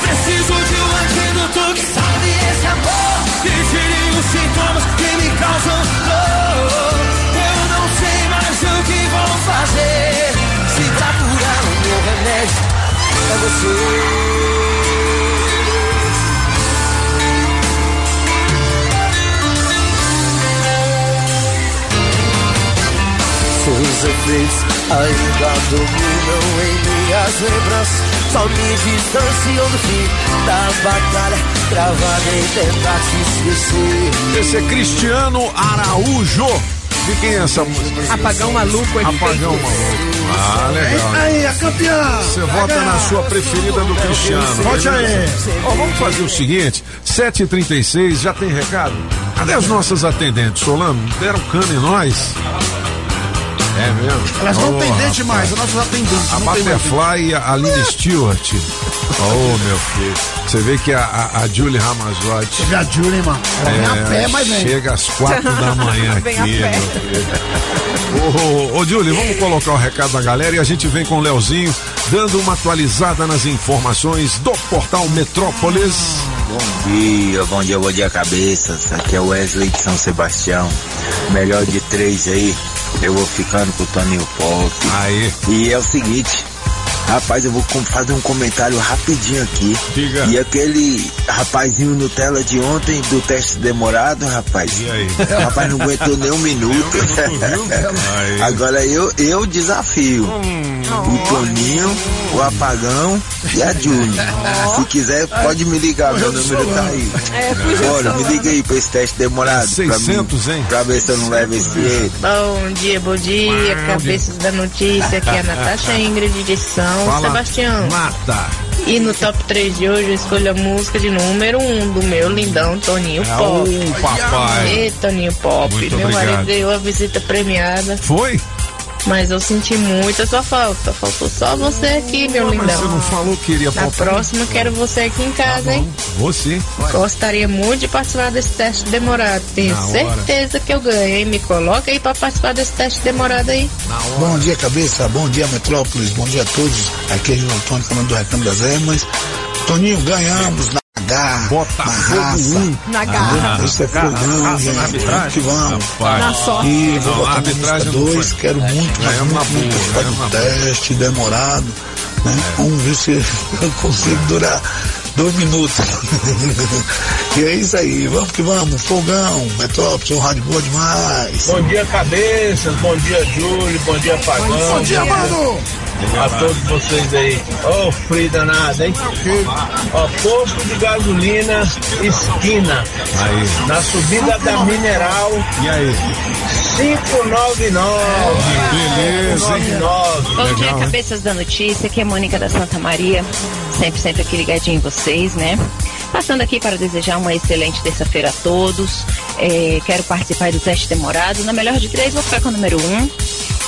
Speaker 6: Preciso de um antídoto que salve esse amor e tire os sintomas que me causam dor. Eu não sei mais o que vou fazer. Se pra curar o meu remédio é você. Seus efeitos ainda dominam em minhas lembranças. Só me distanciam do fim da batalha travada em tentar te esquecer.
Speaker 1: Esse é Cristiano Araújo. De quem é essa música?
Speaker 12: Apagão maluco,
Speaker 1: Apagão maluco. Ah, legal.
Speaker 2: Aí, a campeã.
Speaker 1: Você vota na sua preferida do Cristiano.
Speaker 2: Vote aí.
Speaker 1: Ó, vamos fazer o seguinte: 7h36, já tem recado? Cadê as nossas atendentes, Solano? Deram cano em nós? É mesmo?
Speaker 2: Elas não
Speaker 1: Ô,
Speaker 2: têm dente
Speaker 1: rapaz.
Speaker 2: mais.
Speaker 1: A
Speaker 2: não tem mais
Speaker 1: Butterfly e a Aline Stewart. Oh, meu filho. Você vê que a, a, a Julie Ramazotti.
Speaker 2: Você vê a Julie, mano. Ela vem a pé, mas vem.
Speaker 1: Chega às quatro da manhã aqui, [LAUGHS]
Speaker 2: Vem a pé.
Speaker 1: meu filho. Ô, ô, ô, Julie, vamos colocar o recado da galera e a gente vem com o Leozinho dando uma atualizada nas informações do portal Metrópolis.
Speaker 18: Bom dia, bom dia, bom dia, cabeças. Aqui é o Wesley de São Sebastião. Melhor de três aí. Eu vou ficando com o Toninho Pop.
Speaker 1: Aí.
Speaker 18: E é o seguinte. Rapaz, eu vou fazer um comentário rapidinho aqui.
Speaker 1: Diga.
Speaker 18: E aquele rapazinho Nutella de ontem do teste demorado, rapaz.
Speaker 1: E aí?
Speaker 18: O rapaz não aguentou nem um minuto. [LAUGHS]
Speaker 1: Aí.
Speaker 18: Agora eu, eu desafio. O Toninho, o Apagão e a Júlia. Se quiser, pode me ligar, meu número tá aí.
Speaker 12: É,
Speaker 18: Bora, me liga aí pra esse teste demorado. pra, mim,
Speaker 1: 600, hein?
Speaker 18: pra ver se eu não levo esse erro.
Speaker 19: Bom dia, bom dia, cabeças da notícia. Aqui é a Natasha Ingrid de São
Speaker 1: Fala,
Speaker 19: Sebastião.
Speaker 1: Mata.
Speaker 19: E no top 3 de hoje eu escolho a música de número 1 um do meu lindão Toninho
Speaker 1: É,
Speaker 19: Pop.
Speaker 1: ô, papai.
Speaker 19: Ê, Toninho Pop.
Speaker 1: Muito
Speaker 19: meu
Speaker 1: obrigado.
Speaker 19: marido ganhou a visita premiada.
Speaker 1: Foi?
Speaker 19: Mas eu senti muito a sua falta. Faltou só você aqui, meu
Speaker 1: Mas
Speaker 19: lindão.
Speaker 1: você não falou que iria
Speaker 19: Na próxima eu quero você aqui em casa, hein?
Speaker 1: Você.
Speaker 19: Gostaria muito de participar desse teste demorado. Tenho
Speaker 1: Na hora.
Speaker 19: certeza que eu ganho, hein? Me coloca aí pra participar desse teste demorado aí.
Speaker 20: Bom dia, cabeça. Bom dia, Metrópolis. Bom dia a todos. Aqui é João Antônio falando do Recamo das Ermas. Toninho, ganhamos na garra,
Speaker 1: Bota
Speaker 20: na raça.
Speaker 1: um.
Speaker 12: Na garra.
Speaker 20: Isso é fogão, gente. que vamos.
Speaker 1: Rapaz.
Speaker 12: Na sorte.
Speaker 20: E vou
Speaker 1: Não,
Speaker 20: botar na
Speaker 1: não
Speaker 20: 2.
Speaker 1: foi.
Speaker 20: Quero muito, mas muito, muito
Speaker 1: boa.
Speaker 20: teste demorado. Né? Vamos ver se [LAUGHS] eu consigo durar dois minutos. [LAUGHS] e é isso aí. Vamos que vamos. Fogão, Metrópolis, um rádio boa demais.
Speaker 21: Bom dia, cabeças. Bom dia, Júlio. Bom dia, Pagão.
Speaker 2: Bom dia, mano.
Speaker 21: A todos vocês aí. Ô, frio danado, hein? Ó, posto de gasolina, esquina.
Speaker 1: Aí.
Speaker 21: Na subida da Mineral,
Speaker 1: E aí?
Speaker 21: 599.
Speaker 1: Beleza, hein?
Speaker 21: 599.
Speaker 22: Bom dia,
Speaker 1: Legal, hein?
Speaker 22: cabeças da notícia, aqui é Mônica da Santa Maria, sempre, sempre aqui ligadinho em vocês, né? Passando aqui para desejar uma excelente terça-feira a todos. É, quero participar do teste demorado. Na melhor de três, vou ficar com o número um.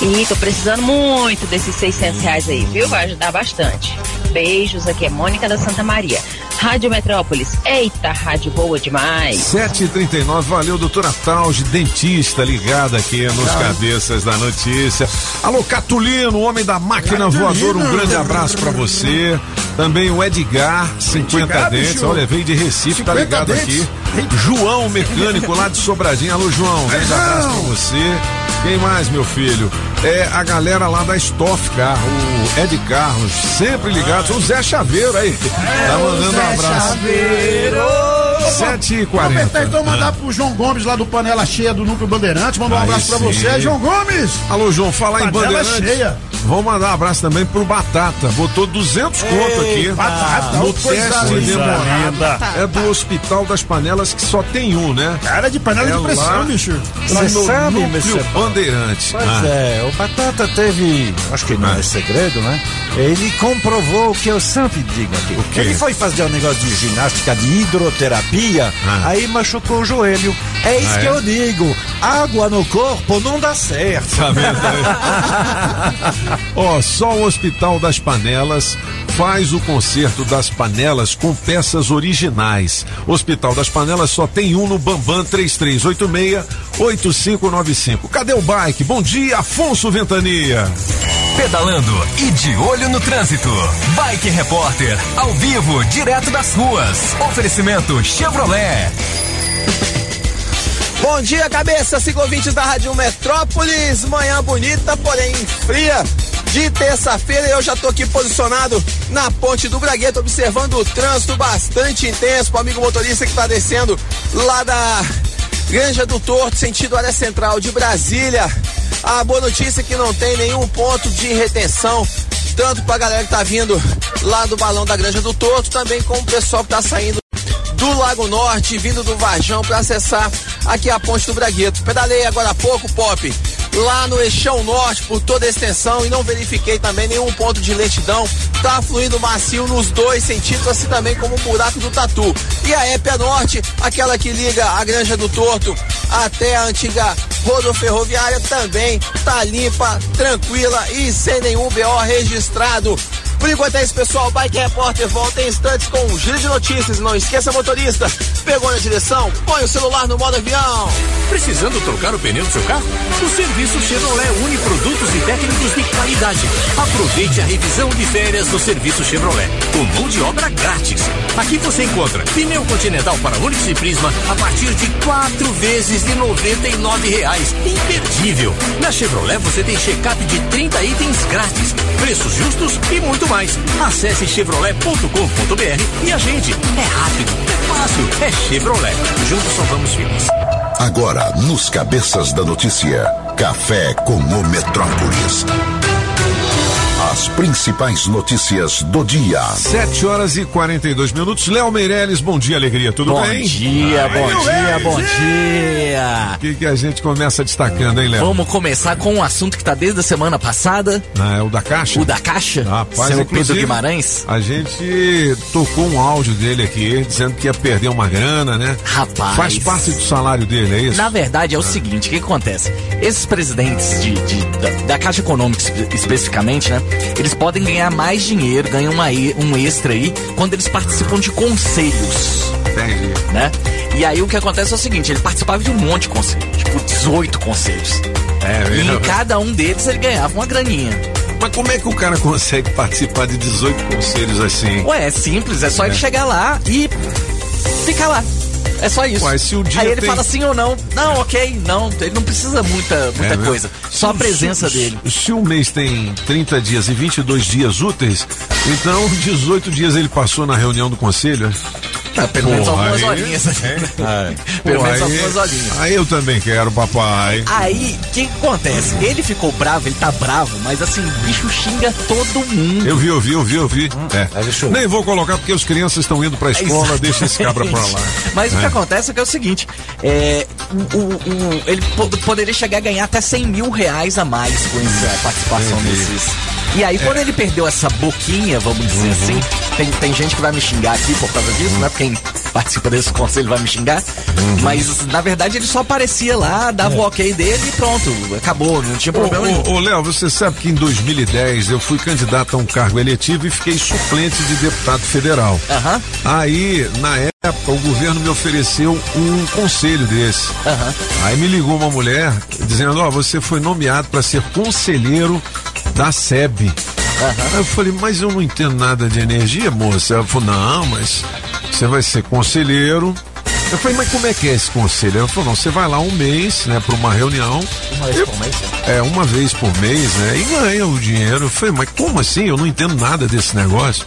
Speaker 22: E tô precisando muito desses 600 reais aí, viu? Vai ajudar bastante. Beijos, aqui é Mônica da Santa Maria. Rádio Metrópolis. Eita, rádio boa demais.
Speaker 1: 7h39, valeu, doutora Tauge, dentista, ligada aqui nos cabeças da notícia. Alô, Catulino, homem da máquina voadora, um grande abraço pra você. Também o Edgar, 50
Speaker 2: Edgar,
Speaker 1: dentes,
Speaker 2: bicho.
Speaker 1: olha, veio de Recife, tá
Speaker 2: 50
Speaker 1: ligado
Speaker 2: dentes.
Speaker 1: aqui. João, mecânico lá de Sobradinho. Alô, João, grande abraço pra você. Quem mais, meu filho? É a galera lá da Stoff Car, o Ed Carlos, sempre ligados. O Zé Chaveiro aí, tá mandando um abraço. 7h40.
Speaker 2: Aproveitar então mandar pro João Gomes lá do Panela Cheia do Núcleo Bandeirantes. Manda um abraço pra
Speaker 1: sim.
Speaker 2: você, João Gomes.
Speaker 1: Alô, João, falar em
Speaker 2: Panela
Speaker 1: Bandeirantes.
Speaker 2: cheia.
Speaker 1: Vamos mandar um abraço também pro Batata. Botou 200 conto aqui.
Speaker 2: Batata,
Speaker 1: no teste demorado. É do Hospital das Panelas, que só tem um, né?
Speaker 2: Cara de panela
Speaker 1: É
Speaker 2: de pressão,
Speaker 1: lá-
Speaker 2: bicho.
Speaker 3: Você sabe,
Speaker 1: Núcleo
Speaker 3: Mr.
Speaker 1: Bandeirante.
Speaker 3: Pois
Speaker 1: Ah.
Speaker 3: é, o Batata teve, acho que não é segredo, né? Ele comprovou o que eu sempre digo aqui. Ele foi fazer um negócio de ginástica, de hidroterapia,
Speaker 1: Ah.
Speaker 3: aí machucou o joelho. É isso
Speaker 1: Ah,
Speaker 3: que
Speaker 1: é?
Speaker 3: eu digo. Água no corpo não dá certo.
Speaker 1: Tá vendo? [LAUGHS] Ó, só o Hospital das Panelas faz o conserto das panelas com peças originais. Hospital das Panelas só tem um no Bambam 3386-8595. Cadê o bike? Bom dia, Afonso Ventania.
Speaker 23: Pedalando e de olho no trânsito. Bike Repórter, ao vivo, direto das ruas. Oferecimento Chevrolet.
Speaker 24: Bom dia, cabeça, ciclovintes da Rádio Metrópolis. Manhã bonita, porém fria. de terça-feira eu já tô aqui posicionado na ponte do Bragueta, observando o trânsito bastante intenso para amigo motorista que tá descendo lá da Granja do Torto, sentido área central de Brasília. A boa notícia é que não tem nenhum ponto de retenção, tanto pra galera que tá vindo lá do balão da Granja do Torto, também como o pessoal que tá saindo do Lago Norte, vindo do Varjão para acessar aqui a Ponte do Bragueto. Pedalei agora há pouco, Pop, lá no Eixão Norte por toda a extensão e não verifiquei também nenhum ponto de lentidão. Tá fluindo macio nos dois sentidos, assim também como o buraco do Tatu. E a Épia Norte, aquela que liga a Granja do Torto até a antiga rodoferroviária, também tá limpa, tranquila e sem nenhum BO registrado. Por enquanto é isso, pessoal. Bike Repórter volta em instantes com um giro de notícias. Não esqueça, motorista, pegou na direção, põe o celular no modo avião.
Speaker 25: Precisando trocar o pneu do seu carro? O serviço Chevrolet une produtos e técnicos de qualidade. Aproveite a revisão de férias do serviço Chevrolet, com mão de obra grátis. Aqui você encontra pneu continental para Onix e Prisma a partir de quatro vezes de R$ reais. Imperdível! Na Chevrolet você tem check-up de 30 itens grátis, preços justos e muito mais. Acesse chevrolet.com.br e a gente. É rápido, é fácil, é Chevrolet. Juntos salvamos vidas.
Speaker 15: Agora, nos Cabeças da Notícia, Café com o Metrópolis. As principais notícias do dia.
Speaker 1: 7 horas e 42 minutos. Léo Meirelles, bom dia, alegria, tudo
Speaker 26: Bom
Speaker 1: bem?
Speaker 26: dia,
Speaker 1: Ai,
Speaker 26: bom dia, bom
Speaker 1: hein?
Speaker 26: dia.
Speaker 1: O que, que a gente começa destacando, hein, Léo?
Speaker 26: Vamos começar com um assunto que tá desde a semana passada.
Speaker 1: Ah, é o da Caixa?
Speaker 26: O da Caixa?
Speaker 1: Rapaz,
Speaker 26: Seu Pedro Guimarães?
Speaker 1: A gente tocou um áudio dele aqui, dizendo que ia perder uma grana, né?
Speaker 26: Rapaz.
Speaker 1: Faz parte do salário dele, é isso?
Speaker 26: Na verdade, é o seguinte, o que, acontece? Esses presidentes de, de- da, da Caixa Econômica espe- especificamente, né? Eles podem ganhar mais dinheiro, ganham um extra aí, quando eles participam de conselhos.
Speaker 1: Entendi.
Speaker 26: Né? E aí o que acontece é o seguinte, ele participava de um monte de conselhos, tipo 18 conselhos.
Speaker 1: É,
Speaker 26: e em cada um deles ele ganhava uma graninha.
Speaker 1: Mas como é que o cara consegue participar de 18 conselhos assim?
Speaker 26: Ué, é simples, é só ele chegar lá e ficar lá. É só isso.
Speaker 1: Se o dia
Speaker 26: Aí ele
Speaker 1: tem-
Speaker 26: fala sim ou não. Não, ok, não. Ele não precisa muita, muita
Speaker 1: É mesmo?
Speaker 26: coisa. Só a presença
Speaker 1: se,
Speaker 26: dele.
Speaker 1: Se o mês tem 30 dias e 22 dias úteis, então 18 dias ele passou na reunião do conselho?
Speaker 26: Ah, pelo menos algumas horinhas.
Speaker 1: É. [LAUGHS]
Speaker 26: Pelo
Speaker 1: Pô,
Speaker 26: menos
Speaker 1: aí-
Speaker 26: algumas horinhas.
Speaker 1: Aí eu também quero, papai.
Speaker 26: Aí, o que, acontece? Ele ficou bravo, ele tá bravo, mas assim, o bicho xinga todo mundo.
Speaker 1: Eu vi, eu vi, eu vi, eu vi. é. Nem vou colocar porque as crianças estão indo pra escola,
Speaker 26: Exatamente.
Speaker 1: deixa esse cabra pra lá. [LAUGHS]
Speaker 26: Mas o
Speaker 1: É.
Speaker 26: que acontece é que é o seguinte: é, o, o- o- ele po- poderia chegar a ganhar até 100 mil reais a mais com essa participação desses. E aí, quando ele perdeu essa boquinha, vamos dizer
Speaker 1: Uhum.
Speaker 26: assim, tem, tem gente que vai me xingar aqui por causa disso, né? Quem participa desse conselho vai me xingar.
Speaker 1: Uhum.
Speaker 26: Mas, na verdade, ele só aparecia lá, dava o ok dele e pronto, acabou, não tinha
Speaker 1: Ô,
Speaker 26: problema nenhum.
Speaker 1: ô, ô, Léo, você sabe que em 2010 eu fui candidato a um cargo eletivo e fiquei suplente de deputado federal.
Speaker 26: Aham.
Speaker 1: Aí, na época, o governo me ofereceu um conselho desse. Aí me ligou uma mulher dizendo: Ó, você foi nomeado para ser conselheiro da SEB. Aí eu falei, mas eu não entendo nada de energia, moça. Ela falou, não, mas você vai ser conselheiro. Eu falei, mas como é que é esse conselho? Ela falou, não, você vai lá um mês, né, para uma reunião.
Speaker 26: Uma vez por mês?
Speaker 1: É, uma vez por mês, né? E ganha o dinheiro. Eu falei, mas como assim? Eu não entendo nada desse negócio.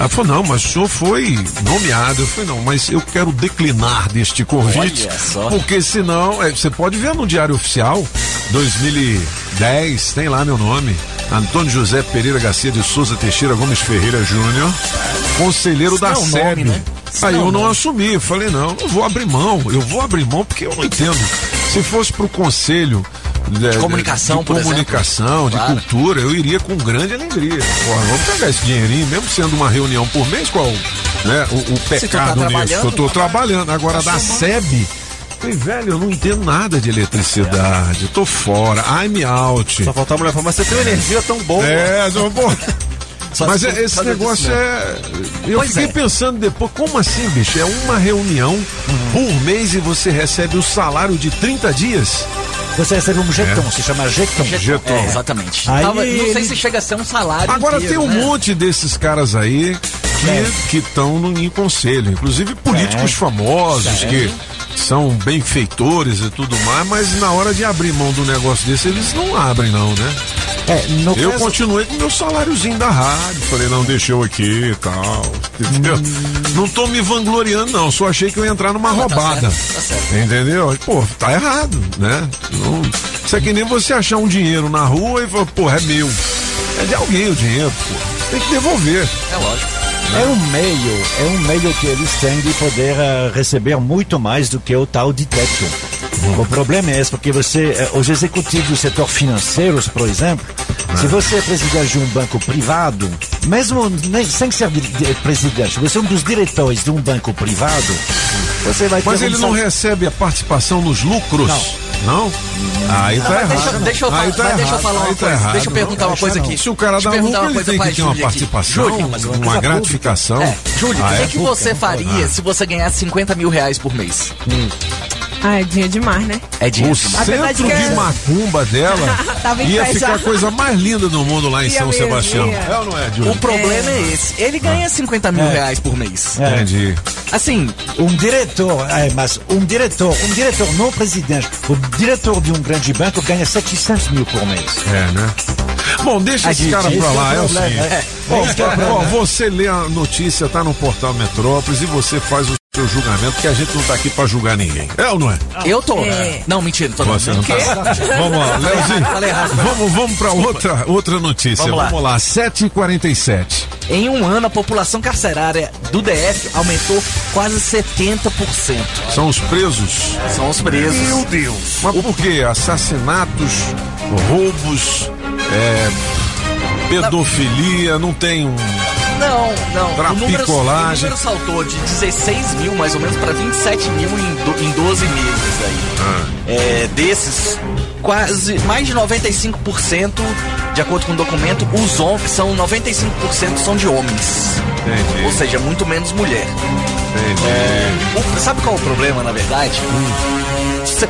Speaker 1: Ela falou, não, mas o senhor foi nomeado. Eu falei, não, mas eu quero declinar deste convite.
Speaker 26: Olha só.
Speaker 1: Porque senão, é, você pode ver no Diário Oficial, 2010, tem lá meu nome. Antônio José Pereira Garcia de Souza Teixeira Gomes Ferreira Júnior, conselheiro
Speaker 26: Isso
Speaker 1: da
Speaker 26: não é
Speaker 1: SEB.
Speaker 26: né?
Speaker 1: Aí
Speaker 26: não é
Speaker 1: eu não assumi, falei, não, eu vou abrir mão, eu vou abrir mão porque eu não entendo. Se fosse pro conselho de,
Speaker 26: comunicação,
Speaker 1: de
Speaker 26: exemplo.
Speaker 1: comunicação, de
Speaker 26: Claro.
Speaker 1: cultura, eu iria com grande alegria. Porra, vamos pegar esse dinheirinho, mesmo sendo uma reunião por mês, qual né, o, o
Speaker 26: tá
Speaker 1: pecado nisso?
Speaker 26: trabalhando,
Speaker 1: Eu tô
Speaker 26: tá-
Speaker 1: trabalhando. Agora
Speaker 26: tá
Speaker 1: da. SEB. Falei, velho, eu não entendo nada de eletricidade, tô fora, I'm out.
Speaker 10: Só faltava mulher falar, mas você tem uma energia tão boa.
Speaker 1: É, não, pô. [LAUGHS]
Speaker 26: Só
Speaker 1: Mas é- esse negócio
Speaker 26: disso,
Speaker 1: é. Eu
Speaker 26: Pois
Speaker 1: fiquei
Speaker 26: é.
Speaker 1: pensando depois, como assim, bicho? É uma reunião por mês e você recebe o salário de 30 dias?
Speaker 3: Você recebe um jeton,
Speaker 1: É.
Speaker 3: se chama jeton.
Speaker 1: Jeton.
Speaker 26: É, exatamente.
Speaker 3: Aí
Speaker 26: não sei se chega a ser um salário.
Speaker 1: Agora
Speaker 26: inteiro,
Speaker 1: tem um
Speaker 26: né?
Speaker 1: monte desses caras aí
Speaker 3: É.
Speaker 1: que estão em conselho, inclusive políticos
Speaker 3: É.
Speaker 1: famosos
Speaker 3: É.
Speaker 1: que são benfeitores e tudo mais, mas na hora de abrir mão do negócio desse, eles não abrem, não, né?
Speaker 3: É, no
Speaker 1: eu
Speaker 3: caso-
Speaker 1: continuei com meu saláriozinho da rádio. Falei, não, deixa eu aqui e tal. Entendeu? Não tô me vangloriando, não. Só achei que eu ia entrar numa roubada.
Speaker 26: certo, tá certo.
Speaker 1: Entendeu? Pô, tá errado, né? Não- isso é que nem você achar um dinheiro na rua e falar, pô, é meu. É de alguém o dinheiro, pô. Tem que devolver.
Speaker 26: É lógico.
Speaker 3: É um meio, é um meio que eles têm de poder eh, receber muito mais do que o tal de teto. O problema é esse, porque você, eh, os executivos do setor financeiro, por exemplo, se você é presidente de um banco privado, mesmo nem, sem ser presidente, você é um dos diretores de um banco privado, você vai ter
Speaker 1: Mas
Speaker 3: um
Speaker 1: ele não
Speaker 3: sal-
Speaker 1: recebe a participação nos lucros? Não. Aí tá
Speaker 26: Ah, mas
Speaker 1: errado.
Speaker 26: deixa, deixa eu, falar,
Speaker 1: Aí tá
Speaker 26: mas deixa eu
Speaker 1: errado,
Speaker 26: falar uma
Speaker 1: aí tá
Speaker 26: coisa.
Speaker 1: errado.
Speaker 26: deixa eu perguntar uma coisa aqui.
Speaker 1: Se o cara dá
Speaker 26: perguntar
Speaker 1: lucro,
Speaker 26: uma
Speaker 1: ele tem que ter uma participação, uma gratificação.
Speaker 26: É, Júlia,
Speaker 1: Ah,
Speaker 26: o
Speaker 1: é?
Speaker 26: que, que você faria se você ganhasse 50 mil reais por mês?
Speaker 12: Ah, é dinheiro demais, né?
Speaker 26: É dinheiro.
Speaker 1: O
Speaker 12: Apesar
Speaker 1: centro
Speaker 12: de que-
Speaker 1: de macumba dela [LAUGHS] ia ficar a coisa mais linda do mundo lá em
Speaker 12: Ia
Speaker 1: São
Speaker 12: mesmo,
Speaker 1: Sebastião.
Speaker 12: ia.
Speaker 1: É ou não é, Júlio?
Speaker 26: O problema é. esse. Ele ganha 50 mil
Speaker 3: É.
Speaker 26: reais por mês.
Speaker 3: É.
Speaker 1: Entendi.
Speaker 26: Assim,
Speaker 3: Um diretor, é, mas um diretor, um diretor não presidente, o diretor de um grande banco ganha 700 mil por mês.
Speaker 1: É, né? Bom, deixa
Speaker 3: Ah,
Speaker 1: esse cara pra
Speaker 3: é
Speaker 1: lá, é o
Speaker 3: problema,
Speaker 1: seguinte.
Speaker 3: é. É problema.
Speaker 1: você lê a notícia, tá no portal Metrópolis e você faz o seu julgamento, que a gente não tá aqui pra julgar ninguém. É ou não é?
Speaker 26: eu tô.
Speaker 12: É.
Speaker 26: Não, mentira, tô
Speaker 1: Você não tá.
Speaker 26: Quê?
Speaker 1: Vamos lá, Leozinho.
Speaker 26: Falei errado.
Speaker 1: Vamos, vamos pra outra, outra notícia.
Speaker 26: Vamos lá.
Speaker 1: Vamos lá, 7h47.
Speaker 26: Em um ano, a população carcerária do DF aumentou quase 70%.
Speaker 1: São os presos.
Speaker 26: São os presos.
Speaker 1: Meu Deus. Mas por quê? Assassinatos, roubos, é, pedofilia, não tem um.
Speaker 26: Não, não. O número, o
Speaker 1: Trapicolagem.
Speaker 26: número saltou de 16 mil, mais ou menos, para 27 mil em, em 12 meses aí.
Speaker 1: Ah.
Speaker 26: É, desses, quase mais de 95%, de acordo com o documento, os homens são 95% são de homens.
Speaker 1: Entendi.
Speaker 26: Ou seja, muito menos mulher.
Speaker 1: Entendi.
Speaker 26: É, o- sabe qual é o problema, na verdade? Cê-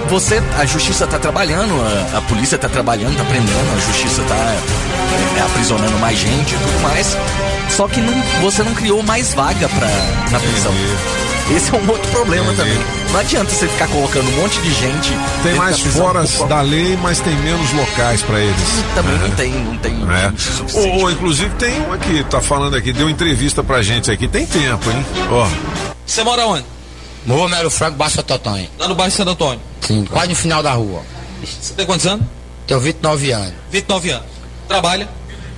Speaker 26: Você, a justiça está trabalhando, a, a polícia está trabalhando, está prendendo, a justiça está aprisionando mais gente e tudo mais. Só que não- você não criou mais vaga pra, na prisão. Esse é um outro problema também. Não adianta você ficar colocando um monte de gente.
Speaker 1: Tem mais
Speaker 26: da
Speaker 1: foras
Speaker 26: por-
Speaker 1: da lei, mas tem menos locais pra eles.
Speaker 26: Também
Speaker 1: É.
Speaker 26: não tem, não tem.
Speaker 1: É. Ou, ou, inclusive tem um aqui, tá falando aqui, deu entrevista pra gente aqui, tem tempo, hein? Ó.
Speaker 27: Você mora onde?
Speaker 28: Morro Melo Franco, Baixo Totonho.
Speaker 27: Lá no bairro de Santo Antônio.
Speaker 28: Sim, quase no final da rua.
Speaker 27: Você tem quantos anos?
Speaker 28: Tenho 29 anos.
Speaker 27: 29 anos. Trabalha?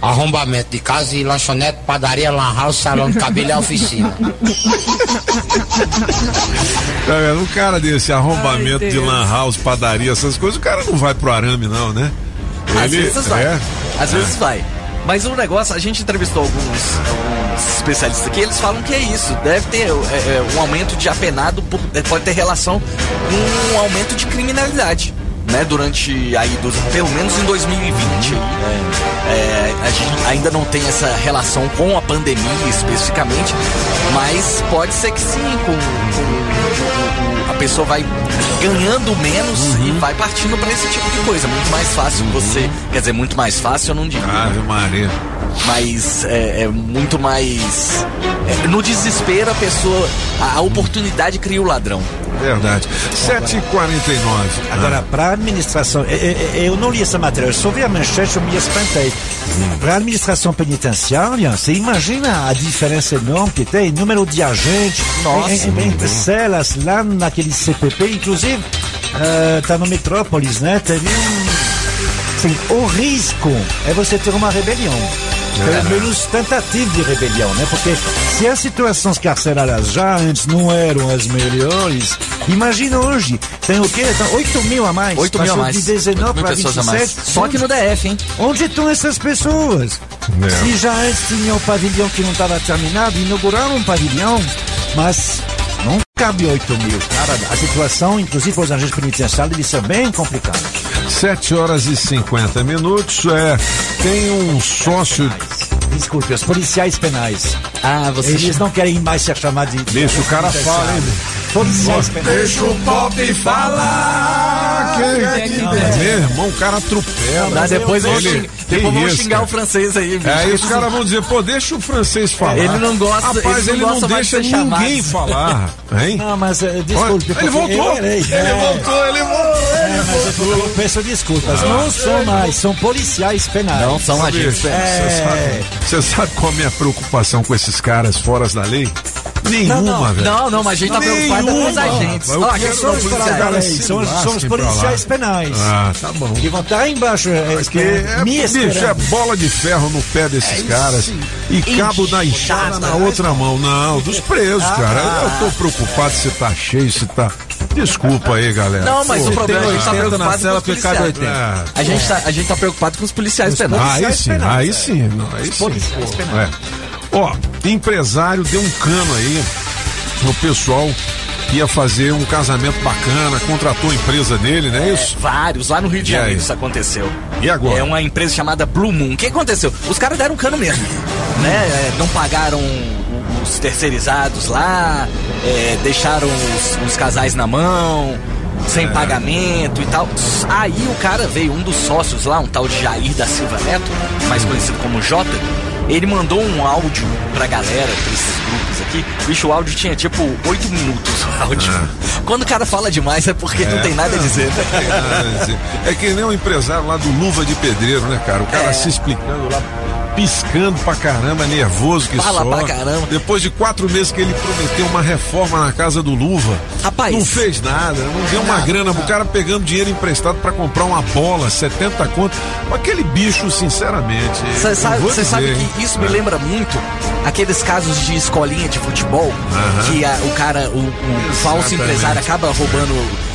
Speaker 28: Arrombamento de casa e lanchonete, padaria, lan house, salão de cabelo e oficina.
Speaker 1: Tá vendo? Um cara desse arrombamento
Speaker 26: Ai,
Speaker 1: de lan house, padaria, essas coisas, o cara não vai pro arame, não, né?
Speaker 26: Às vezes vai.
Speaker 1: é.
Speaker 26: Às vezes vai. Mas o negócio, a gente entrevistou alguns, alguns especialistas aqui, eles falam que é isso. Deve ter é, é, um aumento de apenado, por- é, pode ter relação com um aumento de criminalidade. Né, durante aí, dos, pelo menos em 2020. É, a gente ainda não tem essa relação com a pandemia especificamente, mas pode ser que sim, com, com- a pessoa vai ganhando menos e vai partindo para esse tipo de coisa. Muito mais fácil você. Quer dizer, muito mais fácil, eu não digo.
Speaker 1: Ave Maria.
Speaker 26: Mas é, é muito mais. é, no desespero, a pessoa. A, a oportunidade cria o ladrão.
Speaker 1: Verdade. 7h49.
Speaker 3: Agora, para a administração, eu, eu- eu não li essa matéria, eu só vi a manchete, eu me espantei. Para a administração penitenciária, você imagina a diferença enorme que tem, número de agentes,
Speaker 26: Nossa.
Speaker 3: em, em, em celas, lá naquele CPP, inclusive, está no Metrópolis, né? Teve um. Assim, o risco é você ter uma rebelião. Pelo menos tentativa de rebelião, né? Porque se as situações carcerárias já antes não eram as melhores, imagina hoje. Tem o quê? Tem 8 mil a mais.
Speaker 26: 8 mil a mais.
Speaker 3: De 19
Speaker 26: 8 mil
Speaker 3: para
Speaker 26: pessoas a
Speaker 3: 27.
Speaker 26: mais. Só aqui no DF, hein?
Speaker 3: Onde estão essas pessoas?
Speaker 1: É.
Speaker 3: Se já antes tinha um pavilhão que não estava terminado, inauguraram um pavilhão, mas não cabe 8 mil. Cara, a situação, inclusive os agentes penitenciários, deve ser bem complicada.
Speaker 1: 7 horas e 50 minutos. É, tem um sócio.
Speaker 3: Desculpe, os policiais penais.
Speaker 26: Ah, você.
Speaker 3: Eles não querem mais ser chamados de.
Speaker 1: Deixa o cara falar, hein?
Speaker 3: Policiais penais.
Speaker 2: Deixa o pop falar.
Speaker 1: Que, meu irmão, o cara atropela.
Speaker 26: Dá, depois vão
Speaker 1: Ele-
Speaker 26: xing-
Speaker 1: que
Speaker 26: depois vão
Speaker 1: isso,
Speaker 26: xingar o francês aí, bicho.
Speaker 1: É, aí os caras vão dizer, pô, deixa o francês falar.
Speaker 26: Ele não gosta-
Speaker 1: Rapaz,
Speaker 26: ele
Speaker 1: ele
Speaker 26: não
Speaker 1: não,
Speaker 26: mais de
Speaker 1: deixa ninguém
Speaker 26: chamado.
Speaker 1: falar, [LAUGHS] hein?
Speaker 3: Não, mas eh, desculpe.
Speaker 1: Ele voltou. Ele
Speaker 3: É.
Speaker 1: voltou, ele voltou.
Speaker 3: É, mas eu, eu peço desculpas. Não são mais, são policiais penais.
Speaker 26: Não são agentes penais.
Speaker 1: Você sabe, você sabe qual é a minha preocupação com esses caras fora da lei? Nenhuma,
Speaker 26: Não, não,
Speaker 1: velho.
Speaker 26: não, não, mas a gente tá preocupado com os agentes.
Speaker 1: Eu
Speaker 26: Ó, quem são os
Speaker 1: que
Speaker 26: policiais?
Speaker 3: São, são os policiais penais.
Speaker 1: Ah, tá bom.
Speaker 3: Que vão estar embaixo. É,
Speaker 1: Porque
Speaker 3: é,
Speaker 1: é,
Speaker 3: me
Speaker 1: bicho, é bola de ferro no pé desses caras e cabo da enxada na outra mão. Não, dos presos,
Speaker 26: Ah,
Speaker 1: cara.
Speaker 26: tá.
Speaker 1: Eu tô preocupado se tá cheio, se tá. Desculpa aí, galera.
Speaker 26: Não, mas
Speaker 1: Pô,
Speaker 26: o problema é que a gente tá
Speaker 10: 80 na
Speaker 26: preocupado
Speaker 10: cela,
Speaker 26: com os policiais.
Speaker 10: 80.
Speaker 26: A gente, tá, a gente tá preocupado com os policiais penais.
Speaker 1: Aí sim, aí sim. Não, aí sim. É. Ó, empresário deu um cano aí no pessoal que ia fazer um casamento bacana, contratou a empresa dele, né? Isso.
Speaker 26: Vários, lá no Rio de? Janeiro isso aconteceu.
Speaker 1: E agora?
Speaker 26: É uma empresa chamada Blue Moon. O que aconteceu? Os caras deram cano mesmo. né? É, Não pagaram os terceirizados lá, é, deixaram os, os casais na mão, sem pagamento e tal. Aí o cara veio, um dos sócios lá, um tal de Jair da Silva Neto, mais conhecido como Jota, ele mandou um áudio pra galera, pra esses grupos aqui. Bicho, o áudio tinha tipo 8 minutos o áudio. Quando o cara fala demais é porque não
Speaker 1: É.
Speaker 26: tem nada a dizer. né?
Speaker 1: Não nada a dizer. É que nem um empresário lá do Luva de Pedreiro, né, cara? O cara
Speaker 26: É.
Speaker 1: se explicando lá, piscando pra caramba, nervoso que
Speaker 26: Fala
Speaker 1: só.
Speaker 26: pra caramba.
Speaker 1: Depois de quatro meses que ele prometeu uma reforma na casa do Luva.
Speaker 26: Rapaz.
Speaker 1: Não fez nada, não deu uma grana pro cara pegando dinheiro emprestado pra comprar uma bola, 70 conto. Aquele bicho, sinceramente.
Speaker 26: Você sabe,
Speaker 1: dizer,
Speaker 26: sabe que isso me
Speaker 1: É.
Speaker 26: lembra muito aqueles casos de escolinha de futebol
Speaker 1: Aham.
Speaker 26: que a- o cara, o, o falso empresário acaba roubando.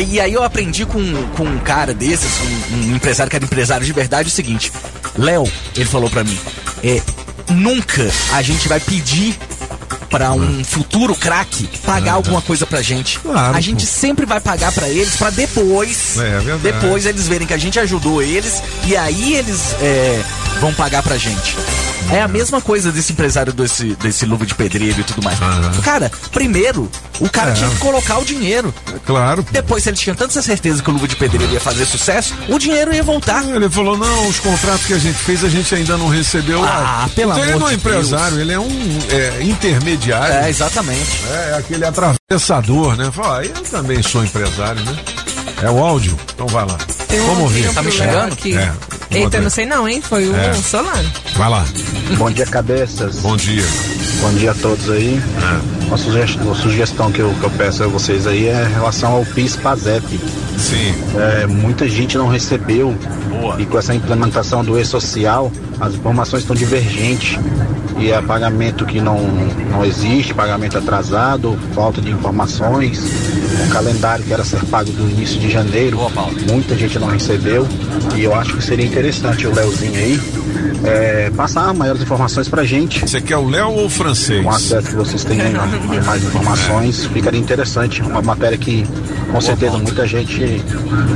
Speaker 26: E aí eu aprendi com, com um cara desses, um, um empresário que era empresário de verdade, o seguinte: Léo, ele falou pra mim, é, nunca a gente vai pedir pra um futuro craque pagar alguma coisa pra gente.
Speaker 1: Claro,
Speaker 26: a gente sempre vai pagar pra eles pra depois,
Speaker 1: É, é
Speaker 26: depois eles verem que a gente ajudou eles e aí eles é, vão pagar pra gente. É a mesma coisa desse empresário desse, desse luva de pedreiro e tudo mais. Cara, primeiro, o cara
Speaker 1: É.
Speaker 26: tinha que colocar o dinheiro.
Speaker 1: Claro.
Speaker 26: Depois, se ele tinha tanta certeza que o luva de pedreiro ia fazer sucesso, o dinheiro ia voltar.
Speaker 1: Ele falou: não, os contratos que a gente fez a gente ainda não recebeu.
Speaker 26: Ah, pelo
Speaker 1: então ele
Speaker 26: amor
Speaker 1: não é
Speaker 26: de
Speaker 1: empresário, ele é um é, intermediário.
Speaker 26: É, exatamente.
Speaker 1: É, é aquele atravessador, né? Fala, ah, eu também sou empresário, né? É o áudio? Então vai lá.
Speaker 12: Tem um
Speaker 1: Vamos ouvir.
Speaker 12: áudio
Speaker 26: Tá me
Speaker 12: pro Léo
Speaker 26: xingando?
Speaker 12: aqui.
Speaker 1: É.
Speaker 12: Eita, não sei não, hein? Foi o
Speaker 1: É.
Speaker 12: Solano.
Speaker 1: Vai lá.
Speaker 29: Bom dia, cabeças.
Speaker 1: Bom dia.
Speaker 29: Bom dia a todos aí. Uma sugestão, uma sugestão que, eu, que eu peço a vocês aí é em relação ao PIS PASEP.
Speaker 1: Sim.
Speaker 29: É, muita gente não recebeu e com essa implementação do e-social as informações estão divergentes. E é pagamento que não, não existe, pagamento atrasado, falta de informações, o calendário que era ser pago do início de janeiro, muita gente não recebeu. E eu acho que seria interessante o Leozinho aí é, passar maiores informações pra gente.
Speaker 1: Você quer o Léo ou o francês?
Speaker 29: Com acesso que vocês têm a a [LAUGHS] mais informações, ficaria interessante. Uma matéria que com certeza muita gente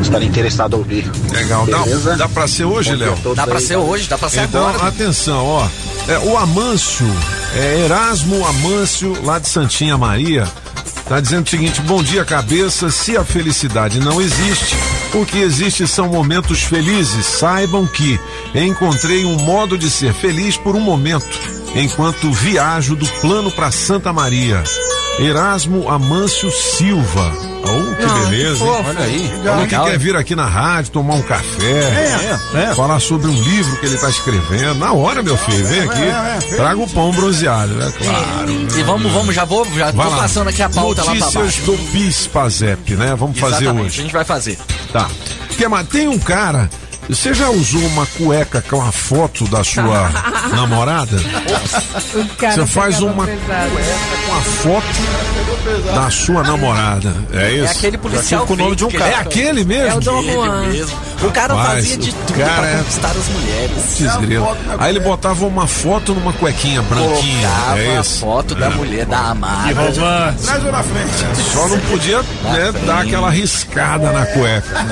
Speaker 29: estaria interessada a ouvir.
Speaker 1: Legal. Dá,
Speaker 29: Beleza?
Speaker 1: dá pra ser hoje, Léo?
Speaker 26: Dá pra
Speaker 29: aí.
Speaker 26: ser hoje, dá pra ser
Speaker 1: Então,
Speaker 26: agora.
Speaker 1: atenção, ó. É, o Amâncio, é, Erasmo Amâncio, lá de Santinha Maria, tá dizendo o seguinte: bom dia, cabeça. Se a felicidade não existe, o que existe são momentos felizes. Saibam que encontrei um modo de ser feliz por um momento, enquanto viajo do plano para Santa Maria. Erasmo Amâncio Silva. Oh, que
Speaker 12: Não,
Speaker 1: beleza, hein?
Speaker 12: fofo.
Speaker 1: Olha aí.
Speaker 26: Legal.
Speaker 1: Olha que quer vir aqui na rádio, tomar um café,
Speaker 10: É, é.
Speaker 1: falar sobre um livro que ele está escrevendo. Na hora, meu filho, vem aqui, traga o pão bronzeado, né? Claro.
Speaker 26: E vamos, vamos, já vou, já
Speaker 1: Vai
Speaker 26: tô
Speaker 1: lá.
Speaker 26: passando aqui a pauta lá pra
Speaker 1: Notícias
Speaker 26: baixo.
Speaker 1: do PIS PASEP, né? Vamos fazer
Speaker 26: Exatamente,
Speaker 1: hoje.
Speaker 26: a gente vai fazer.
Speaker 1: Tá. Que? Tem um cara. Você já usou uma cueca com a foto da sua namorada?
Speaker 12: O cara
Speaker 1: Você faz uma
Speaker 12: pesado.
Speaker 1: com a foto da sua namorada. É isso?
Speaker 26: É aquele policial
Speaker 10: com o nome de um cara.
Speaker 1: É aquele mesmo?
Speaker 12: É o Dom Juan.
Speaker 26: mesmo. O cara
Speaker 1: Rapaz,
Speaker 26: fazia de tudo
Speaker 1: cara
Speaker 26: pra
Speaker 1: é-
Speaker 26: conquistar as mulheres.
Speaker 1: Desgrilo. Aí ele botava uma foto numa cuequinha branquinha.
Speaker 26: Colocava
Speaker 1: É
Speaker 26: a
Speaker 1: isso?
Speaker 26: foto da mulher, da amada.
Speaker 2: Traz ou na frente?
Speaker 1: Só não podia né, dar aquela riscada na cueca.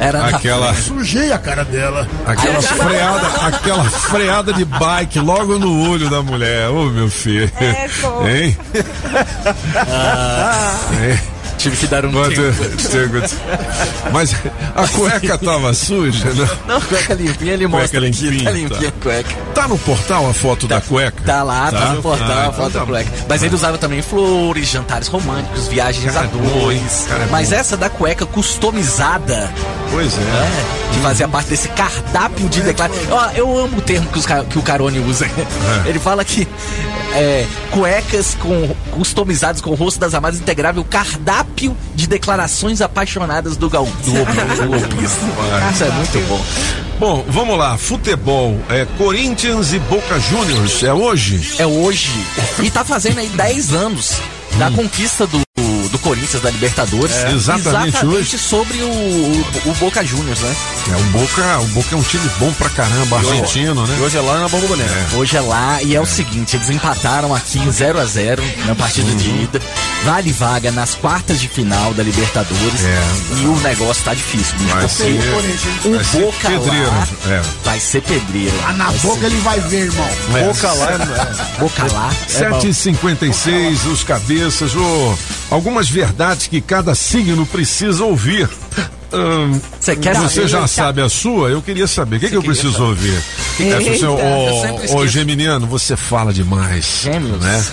Speaker 26: Era na
Speaker 1: Aquela,
Speaker 2: Sujei a cara dela.
Speaker 1: aquela freada, [LAUGHS] aquela freada de bike logo no olho da mulher. Ô meu filho.
Speaker 12: É, pô.
Speaker 1: Hein? [LAUGHS] É.
Speaker 26: Tive que dar um
Speaker 1: Pode-
Speaker 26: tempo.
Speaker 1: Mas a cueca tava suja, né?
Speaker 26: Não, cueca limpinha, ele
Speaker 1: Cueca
Speaker 26: mostra aqui,
Speaker 1: limpinha,
Speaker 26: tá limpinha
Speaker 1: tá.
Speaker 26: a cueca.
Speaker 1: Tá no portal a foto da cueca?
Speaker 26: Tá lá, tá, no portal,
Speaker 1: Ah,
Speaker 26: a foto
Speaker 1: então
Speaker 26: da
Speaker 1: tá
Speaker 26: cueca. Mas ele usava também flores, jantares românticos, viagens
Speaker 1: Cara,
Speaker 26: a
Speaker 1: é
Speaker 26: dois.
Speaker 1: Cara, é
Speaker 26: Mas essa da cueca customizada,
Speaker 1: Pois é.
Speaker 26: Né, que fazia parte desse cardápio de declaração. Ó, Eu amo o termo que, os que o Carone usa.
Speaker 1: É.
Speaker 26: Ele fala que é, cuecas com, customizadas com o rosto das amadas integrava o cardápio de declarações apaixonadas do, golpista. [LAUGHS] Isso é muito bom.
Speaker 1: Bom, vamos lá. Futebol. É Corinthians e Boca Juniors. É hoje?
Speaker 26: É hoje. E tá fazendo aí 10 anos da conquista do, do Corinthians da Libertadores.
Speaker 1: É, exatamente hoje.
Speaker 26: sobre o, o, o Boca Juniors, né?
Speaker 1: É, o Boca, o Boca é um time bom pra caramba, argentino, né?
Speaker 10: E hoje é lá na Bomboné.
Speaker 26: Hoje é lá e é o seguinte, eles empataram aqui em 0 a 0 na partida de
Speaker 1: Uhum.
Speaker 26: ida. Vale vaga nas quartas de final da Libertadores. E o negócio tá difícil, bicho,
Speaker 1: É. Vai ser-
Speaker 26: o
Speaker 1: vai ser
Speaker 26: Boca
Speaker 1: pedreiro,
Speaker 26: lá
Speaker 1: é.
Speaker 26: vai ser pedreiro.
Speaker 2: Ah, na
Speaker 26: Vai
Speaker 2: boca
Speaker 26: ser-
Speaker 2: ele vai ver, irmão.
Speaker 10: Boca lá, [LAUGHS]
Speaker 26: Boca lá. é bom.
Speaker 1: 7h56, os cabeças, ô, algumas verdades que cada signo precisa ouvir. Hum,
Speaker 26: Você quer
Speaker 1: você já sabe a sua? Eu queria saber. O que, que eu preciso
Speaker 26: saber?
Speaker 1: ouvir?
Speaker 26: Eita,
Speaker 1: É, você,
Speaker 26: eu
Speaker 1: ô. Geminiano, você fala demais.
Speaker 26: Gêmeos?
Speaker 1: Né?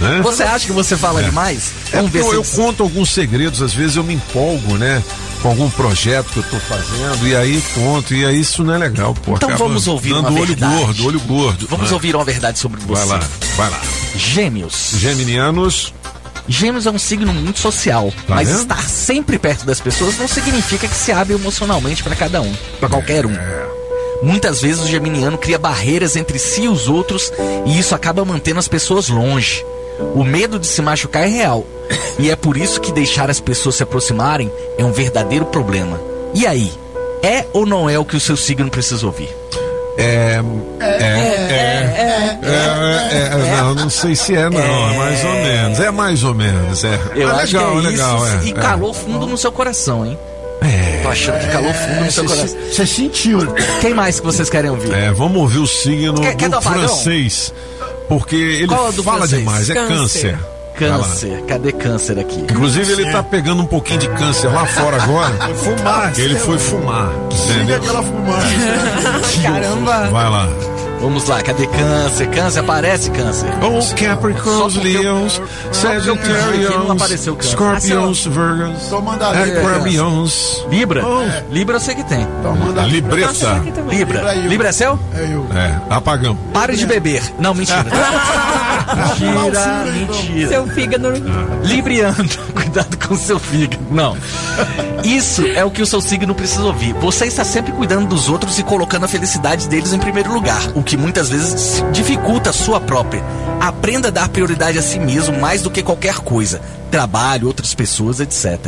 Speaker 1: É, né?
Speaker 26: Você acha que você fala
Speaker 1: É.
Speaker 26: demais?
Speaker 1: É
Speaker 26: Vamos
Speaker 1: porque
Speaker 26: ver
Speaker 1: eu,
Speaker 26: se
Speaker 1: eu conto alguns segredos, às vezes eu me empolgo, né? Com algum projeto que eu tô fazendo, e aí conto, e aí isso não é legal, pô.
Speaker 26: Então vamos ouvir
Speaker 1: dando
Speaker 26: uma
Speaker 1: olho
Speaker 26: verdade.
Speaker 1: gordo, olho gordo.
Speaker 26: Vamos
Speaker 1: né?
Speaker 26: ouvir uma verdade sobre você.
Speaker 1: Vai lá, vai lá.
Speaker 26: Gêmeos.
Speaker 1: Geminianos.
Speaker 26: Gêmeos é um signo muito social,
Speaker 1: Tá
Speaker 26: mas
Speaker 1: vendo?
Speaker 26: estar sempre perto das pessoas não significa que se abre emocionalmente para cada um, para qualquer um. Muitas vezes o geminiano cria barreiras entre si e os outros e isso acaba mantendo as pessoas longe. O medo de se machucar é real e é por isso que deixar as pessoas se aproximarem é um verdadeiro problema. E aí, é ou não é o que o seu signo precisa ouvir?
Speaker 1: É. É. É. É. é, Não, não sei se é, não. É mais ou menos. É mais ou menos. É.
Speaker 26: Eu
Speaker 1: Ah,
Speaker 26: acho
Speaker 1: legal,
Speaker 26: que é
Speaker 1: legal.
Speaker 26: isso
Speaker 1: é,
Speaker 26: e
Speaker 1: é.
Speaker 26: calou fundo no seu coração, hein? Tô achando que calou fundo no seu
Speaker 2: Você
Speaker 26: coração.
Speaker 2: você sentiu.
Speaker 26: Quem mais que vocês querem ouvir?
Speaker 1: É, vamos ouvir o signo
Speaker 26: Quer-
Speaker 1: do francês. Porque ele
Speaker 26: Qual é o do
Speaker 1: fala
Speaker 26: francês?
Speaker 1: demais, é câncer.
Speaker 26: Câncer. Cadê câncer aqui?
Speaker 1: Inclusive, ele tá pegando um pouquinho de câncer lá fora agora.
Speaker 2: Foi fumar.
Speaker 1: Ele foi fumar. Entendeu?
Speaker 2: aquela fumaça. [LAUGHS]
Speaker 12: Caramba.
Speaker 1: Vai lá.
Speaker 26: Vamos lá, cadê câncer? Câncer, aparece câncer.
Speaker 1: Oh, Capricorns, Leons, Sagittarius,
Speaker 26: apareceu câncer.
Speaker 1: Scorpions, Virgos,
Speaker 2: Tô mandando aí.
Speaker 1: Aquarians.
Speaker 26: Libra? Libra eu sei que tem.
Speaker 1: Libreta.
Speaker 26: Libra.
Speaker 2: Libra eu.
Speaker 26: Libra é seu?
Speaker 2: É eu.
Speaker 1: É, apagão.
Speaker 26: Pare de beber. Não, mentira. [LAUGHS] mentira, mentira.
Speaker 12: Seu fígado.
Speaker 26: Libriano, [LAUGHS] cuidado com o seu fígado. Não. Isso é o que o seu signo precisa ouvir. Você está sempre cuidando dos outros e colocando a felicidade deles em primeiro lugar, o que muitas vezes dificulta a sua própria. Aprenda a dar prioridade a si mesmo mais do que qualquer coisa. Trabalho, outras pessoas, etc.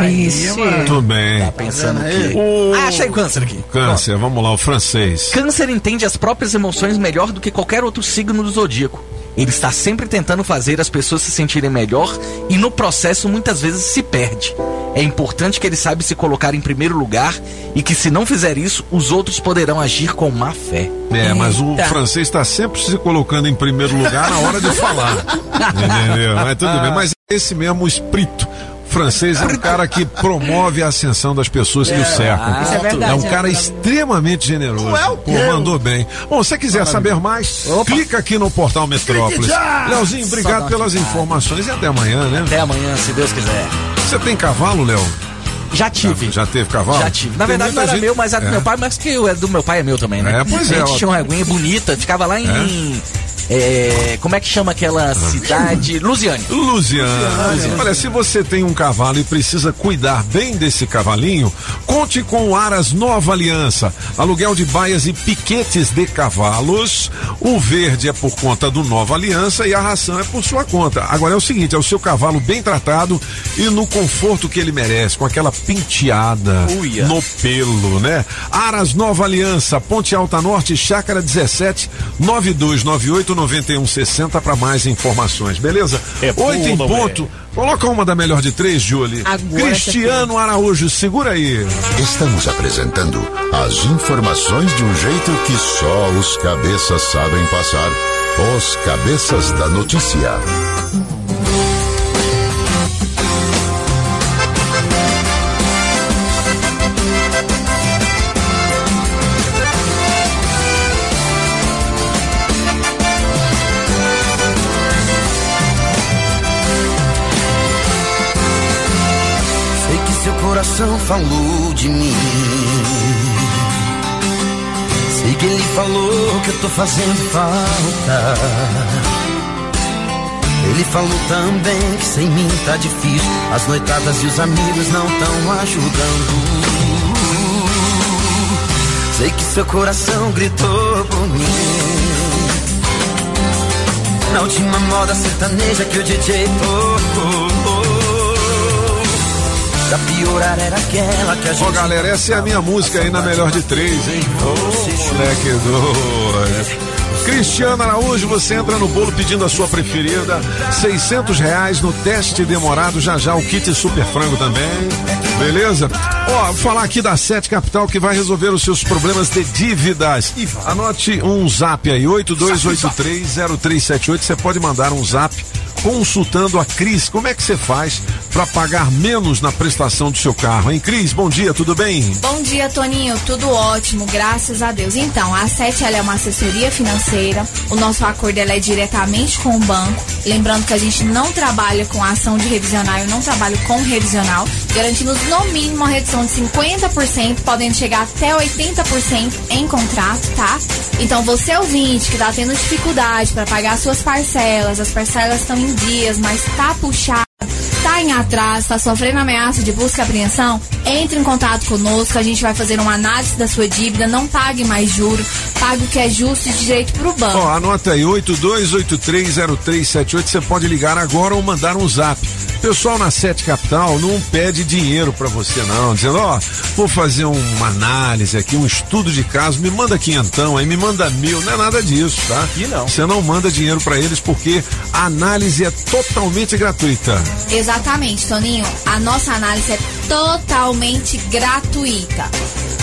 Speaker 12: Vixe.
Speaker 1: Muito bem.
Speaker 26: Tá pensando que.
Speaker 1: O
Speaker 26: Ah, achei o câncer aqui.
Speaker 1: câncer, vamos lá, o francês.
Speaker 26: Câncer entende as próprias emoções melhor do que qualquer outro signo do zodíaco. Ele está sempre tentando fazer as pessoas se sentirem melhor e no processo muitas vezes se perde. É importante que ele saiba se colocar em primeiro lugar e que se não fizer isso, os outros poderão agir com má fé.
Speaker 1: É, mas o
Speaker 12: Eita.
Speaker 1: francês está sempre se colocando em primeiro lugar na hora de falar. [LAUGHS] Entendeu? Mas tudo bem. Mas é esse mesmo espírito. O francês é um cara que promove a ascensão das pessoas que o cercam.
Speaker 12: Isso é verdade,
Speaker 1: É um
Speaker 12: né?
Speaker 1: cara extremamente generoso.
Speaker 2: É
Speaker 1: Pô, mandou bem. Bom, se você quiser saber mais, clica aqui no portal Metrópolis.
Speaker 2: já!
Speaker 1: Leozinho, obrigado pelas informações e até amanhã, né?
Speaker 26: Até amanhã, se Deus quiser.
Speaker 1: Você tem cavalo, Léo?
Speaker 26: Já tive.
Speaker 1: Já teve cavalo?
Speaker 26: Já tive. Na
Speaker 1: Tem
Speaker 26: verdade não era
Speaker 1: gente-
Speaker 26: meu, mas era do
Speaker 1: É.
Speaker 26: meu pai, mas que o do meu pai é meu também, né?
Speaker 1: É, pois é,
Speaker 26: A gente
Speaker 1: ó.
Speaker 26: tinha uma aguinha bonita, ficava lá em. é, como é que chama aquela cidade? Lusiane.
Speaker 1: Luciana, olha, se você tem um cavalo e precisa cuidar bem desse cavalinho, conte com o Aras Nova Aliança. Aluguel de baias e piquetes de cavalos. O verde é por conta do Nova Aliança e a ração é por sua conta. Agora é o seguinte, é o seu cavalo bem tratado e no conforto que ele merece, com aquela penteada
Speaker 26: Uia.
Speaker 1: no pelo, né? Aras Nova Aliança, Ponte Alta Norte, Chácara 17, 9298 9160 para mais informações, beleza?
Speaker 17: É
Speaker 1: Oito em ponto. Coloca uma da melhor de três, Julie.
Speaker 12: Agora,
Speaker 1: Cristiano Araújo, segura aí.
Speaker 15: Estamos apresentando as informações de um jeito que só os cabeças sabem passar. Os cabeças da notícia.
Speaker 6: Coração falou de mim. Sei que ele falou que eu tô fazendo falta. Ele falou também que sem mim tá difícil. As noitadas e os amigos não tão ajudando. Sei que seu coração gritou por mim. Na última moda sertaneja que o DJ tocou. Da piorar era aquela que a gente.
Speaker 1: Ó, galera, essa é a minha música aí na melhor de três, hein? Ô, moleque doido. Cristiano Araújo, você entra no bolo pedindo a sua preferida. 600 reais no teste demorado. Já já o kit super frango também. Beleza? Ó, vou falar aqui da Sete Capital que vai resolver os seus problemas de dívidas. Anote um zap aí, 82830378. Você pode mandar um zap consultando a Cris. Como é que você faz para pagar menos na prestação do seu carro, hein, Cris? Bom dia, tudo bem?
Speaker 30: Bom dia, Toninho. Tudo ótimo, graças a Deus. Então, a Sete é uma assessoria financeira. O nosso acordo é diretamente com o banco. Lembrando que a gente não trabalha com ação de revisional, eu não trabalho com revisional. Garantimos no mínimo uma redução de 50%, podendo chegar até 80% em contrato, tá? Então, você ouvinte que tá tendo dificuldade para pagar suas parcelas, as parcelas estão em dias, mas tá puxado tá em atraso, tá sofrendo ameaça de busca e apreensão, entre em contato conosco, a gente vai fazer uma análise da sua dívida, não pague mais juros, pague o que é justo e de direito pro banco.
Speaker 1: Ó, anota aí, 82830378, você pode ligar agora ou mandar um zap. Pessoal na Sete Capital não pede dinheiro para você não, dizendo, ó, vou fazer uma análise aqui, um estudo de caso, me manda quinhentão, aí me manda mil, não é nada disso, tá?
Speaker 10: Aqui não.
Speaker 1: Você não manda dinheiro para eles porque a análise é totalmente gratuita.
Speaker 30: Exatamente, Toninho. A nossa análise é totalmente gratuita.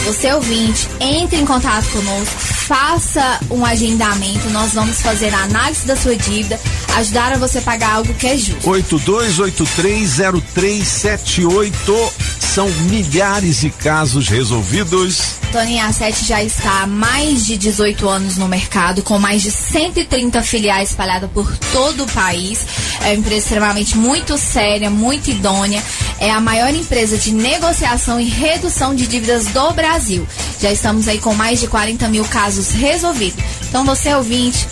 Speaker 30: Você ouvinte, entre em contato conosco, faça um agendamento, nós vamos fazer a análise da sua dívida, ajudar a você pagar algo que é justo.
Speaker 1: 82830378 são milhares de casos resolvidos.
Speaker 30: Toninho, a Sete já está há mais de 18 anos no mercado, com mais de 130 filiais espalhadas por todo o país. É uma empresa extremamente muito séria, muito idônea. É a maior empresa de negociação e redução de dívidas do Brasil. Já estamos aí com mais de 40 mil casos resolvidos. Então, você ouvinte,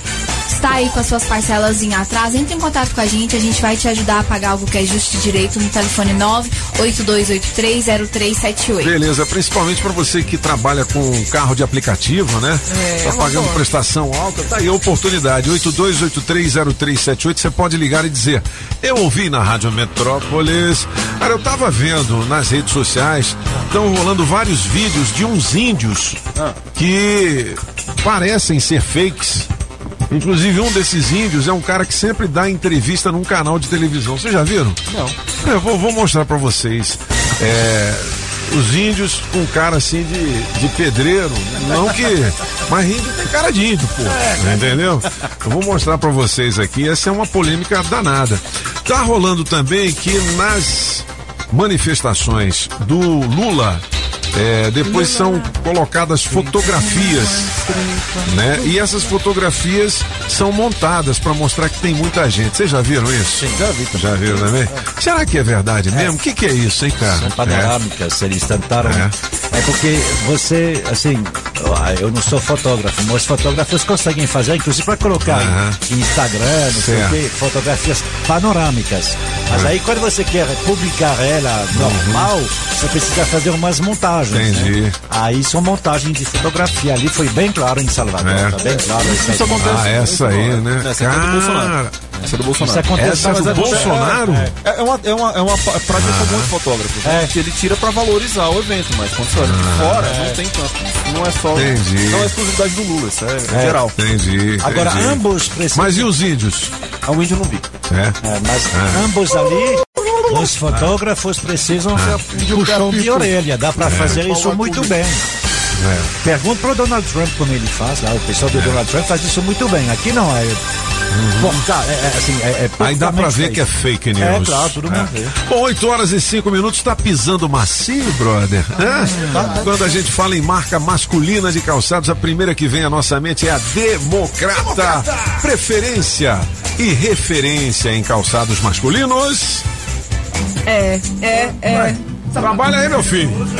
Speaker 30: está aí com as suas parcelas em atraso, entre em contato com a gente, a gente vai te ajudar a pagar algo que é justo e direito no telefone 982830378.
Speaker 1: Beleza, principalmente para você que trabalha com carro de aplicativo, né?
Speaker 30: É,
Speaker 1: tá
Speaker 30: uma
Speaker 1: pagando
Speaker 30: boa.
Speaker 1: prestação alta, tá aí a oportunidade. 82830378, você pode ligar e dizer: Eu ouvi na Rádio Metrópolis. Cara, eu tava vendo nas redes sociais, estão rolando vários vídeos de uns índios que parecem ser fakes. Inclusive, um desses índios é um cara que sempre dá entrevista num canal de televisão. Vocês já viram?
Speaker 10: Não.
Speaker 1: Eu vou, vou mostrar pra vocês. É, os índios com cara assim de, de pedreiro. Não que. Mas índio tem cara de índio, pô. Entendeu? Eu vou mostrar pra vocês aqui. Essa é uma polêmica danada. Tá rolando também que nas manifestações do Lula. É, depois são colocadas fotografias, né? E essas fotografias são montadas para mostrar que tem muita gente. Vocês já viram isso? Sim,
Speaker 3: já vi.
Speaker 1: Já viram também? Será que é verdade mesmo? O que, que é isso, hein, cara?
Speaker 3: São panorâmicas, eles tentaram. É. porque você, assim, eu não sou fotógrafo, mas os fotógrafos conseguem fazer, inclusive para colocar em Instagram, não sei o quê, fotografias panorâmicas. Mas aí quando você quer publicar ela normal, você precisa fazer umas montagens.
Speaker 1: Entendi.
Speaker 3: né? Aí são montagens de fotografia. Ali foi bem claro em Salvador,
Speaker 1: É.
Speaker 3: tá bem claro.
Speaker 1: Isso acontece. Ah, essa aí, né?
Speaker 10: Essa é do
Speaker 1: Cara,
Speaker 10: Bolsonaro. Essa é do Bolsonaro.
Speaker 3: Isso acontece
Speaker 1: Essa é do Bolsonaro?
Speaker 10: É, é uma, é uma, é uma prática comum de fotógrafos. né? Que ele tira pra valorizar o evento, mas quando você olha de fora, não tem tanto. Não é só.
Speaker 1: Entendi.
Speaker 10: Não é exclusividade do Lula, isso é,
Speaker 3: É.
Speaker 10: geral.
Speaker 1: Entendi.
Speaker 3: Agora,
Speaker 1: entendi.
Speaker 3: ambos precisam.
Speaker 1: Mas e os índios?
Speaker 10: O índio eu não vi.
Speaker 1: É.
Speaker 3: É, mas
Speaker 1: Ah.
Speaker 3: ambos ali, os fotógrafos precisam de puxão de orelha. Dá para
Speaker 1: É.
Speaker 3: fazer isso muito bem.
Speaker 1: É.
Speaker 3: Pergunta pro Donald Trump como ele faz lá. O pessoal do Donald Trump faz isso muito bem. Aqui não é. Porca, é, é, assim, é, é
Speaker 1: Aí dá pra ver que é fake news.
Speaker 3: É, claro, todo mundo vê.
Speaker 1: Bom, 8 horas e 5 minutos, tá pisando macio, brother. Hã? Quando a gente fala em marca masculina de calçados, a primeira que vem à nossa mente é a Democrata. Preferência e referência em calçados masculinos.
Speaker 12: É, é, é.
Speaker 1: Trabalha aí, meu filho. [LAUGHS]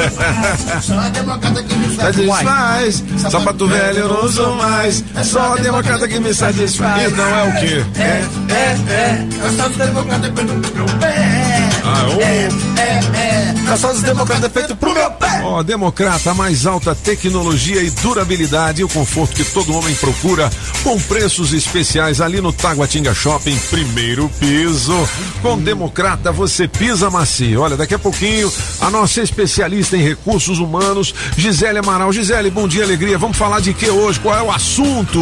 Speaker 1: Satisfaz, sapato velho eu não uso mais. É só a democrata que me satisfaz. Não é o quê?
Speaker 2: É, é, é. Eu sou democrata feito pro meu pé.
Speaker 1: Ah, ô.
Speaker 2: É, é, é. Eu sou democrata feito pro meu pé.
Speaker 1: Ó, Democrata, a mais alta tecnologia e durabilidade e o conforto que todo homem procura, com preços especiais ali no Taguatinga Shopping, primeiro piso. Com Democrata você pisa macio. Olha, daqui a pouquinho, a nossa especialista em recursos humanos, Gisele Amaral. Gisele, bom dia, alegria. Vamos falar de que hoje? Qual é o assunto?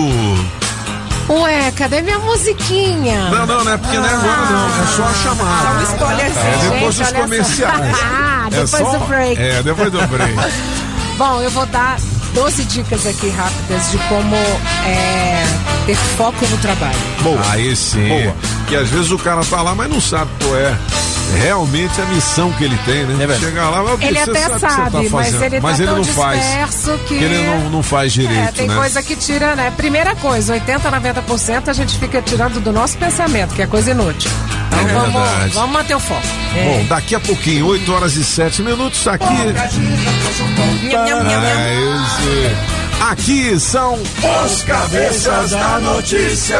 Speaker 31: Ué, cadê minha musiquinha?
Speaker 1: Não, não, não é porque não é agora não, é só a chamada.
Speaker 31: Dá um spoilerzinho,
Speaker 1: É depois
Speaker 31: gente,
Speaker 1: dos comerciais.
Speaker 31: só. [LAUGHS] Ah,
Speaker 1: É
Speaker 31: depois
Speaker 1: só-
Speaker 31: do break.
Speaker 1: É, depois do break. [LAUGHS]
Speaker 31: Bom, eu vou dar 12 dicas aqui rápidas de como é, ter foco no trabalho.
Speaker 1: Aí sim. Que às vezes o cara tá lá, mas não sabe qual é realmente a missão que ele tem, né? Chegar lá, mas
Speaker 31: Ele
Speaker 1: você
Speaker 31: até
Speaker 1: sabe, o que você
Speaker 31: sabe,
Speaker 1: tá
Speaker 31: mas ele tá
Speaker 1: mas ele
Speaker 31: tão
Speaker 1: não faz.
Speaker 31: que...
Speaker 1: Ele não, não faz direito,
Speaker 31: É, tem
Speaker 1: né?
Speaker 31: coisa que tira, né? Primeira coisa, 80, 90% a gente fica tirando do nosso pensamento, que é coisa inútil. Então
Speaker 1: É
Speaker 31: vamos,
Speaker 1: verdade.
Speaker 31: vamos manter o foco.
Speaker 1: Bom, daqui a pouquinho, 8 horas e 7 minutos, aqui. É isso. Aqui são
Speaker 2: Os cabeças da notícia.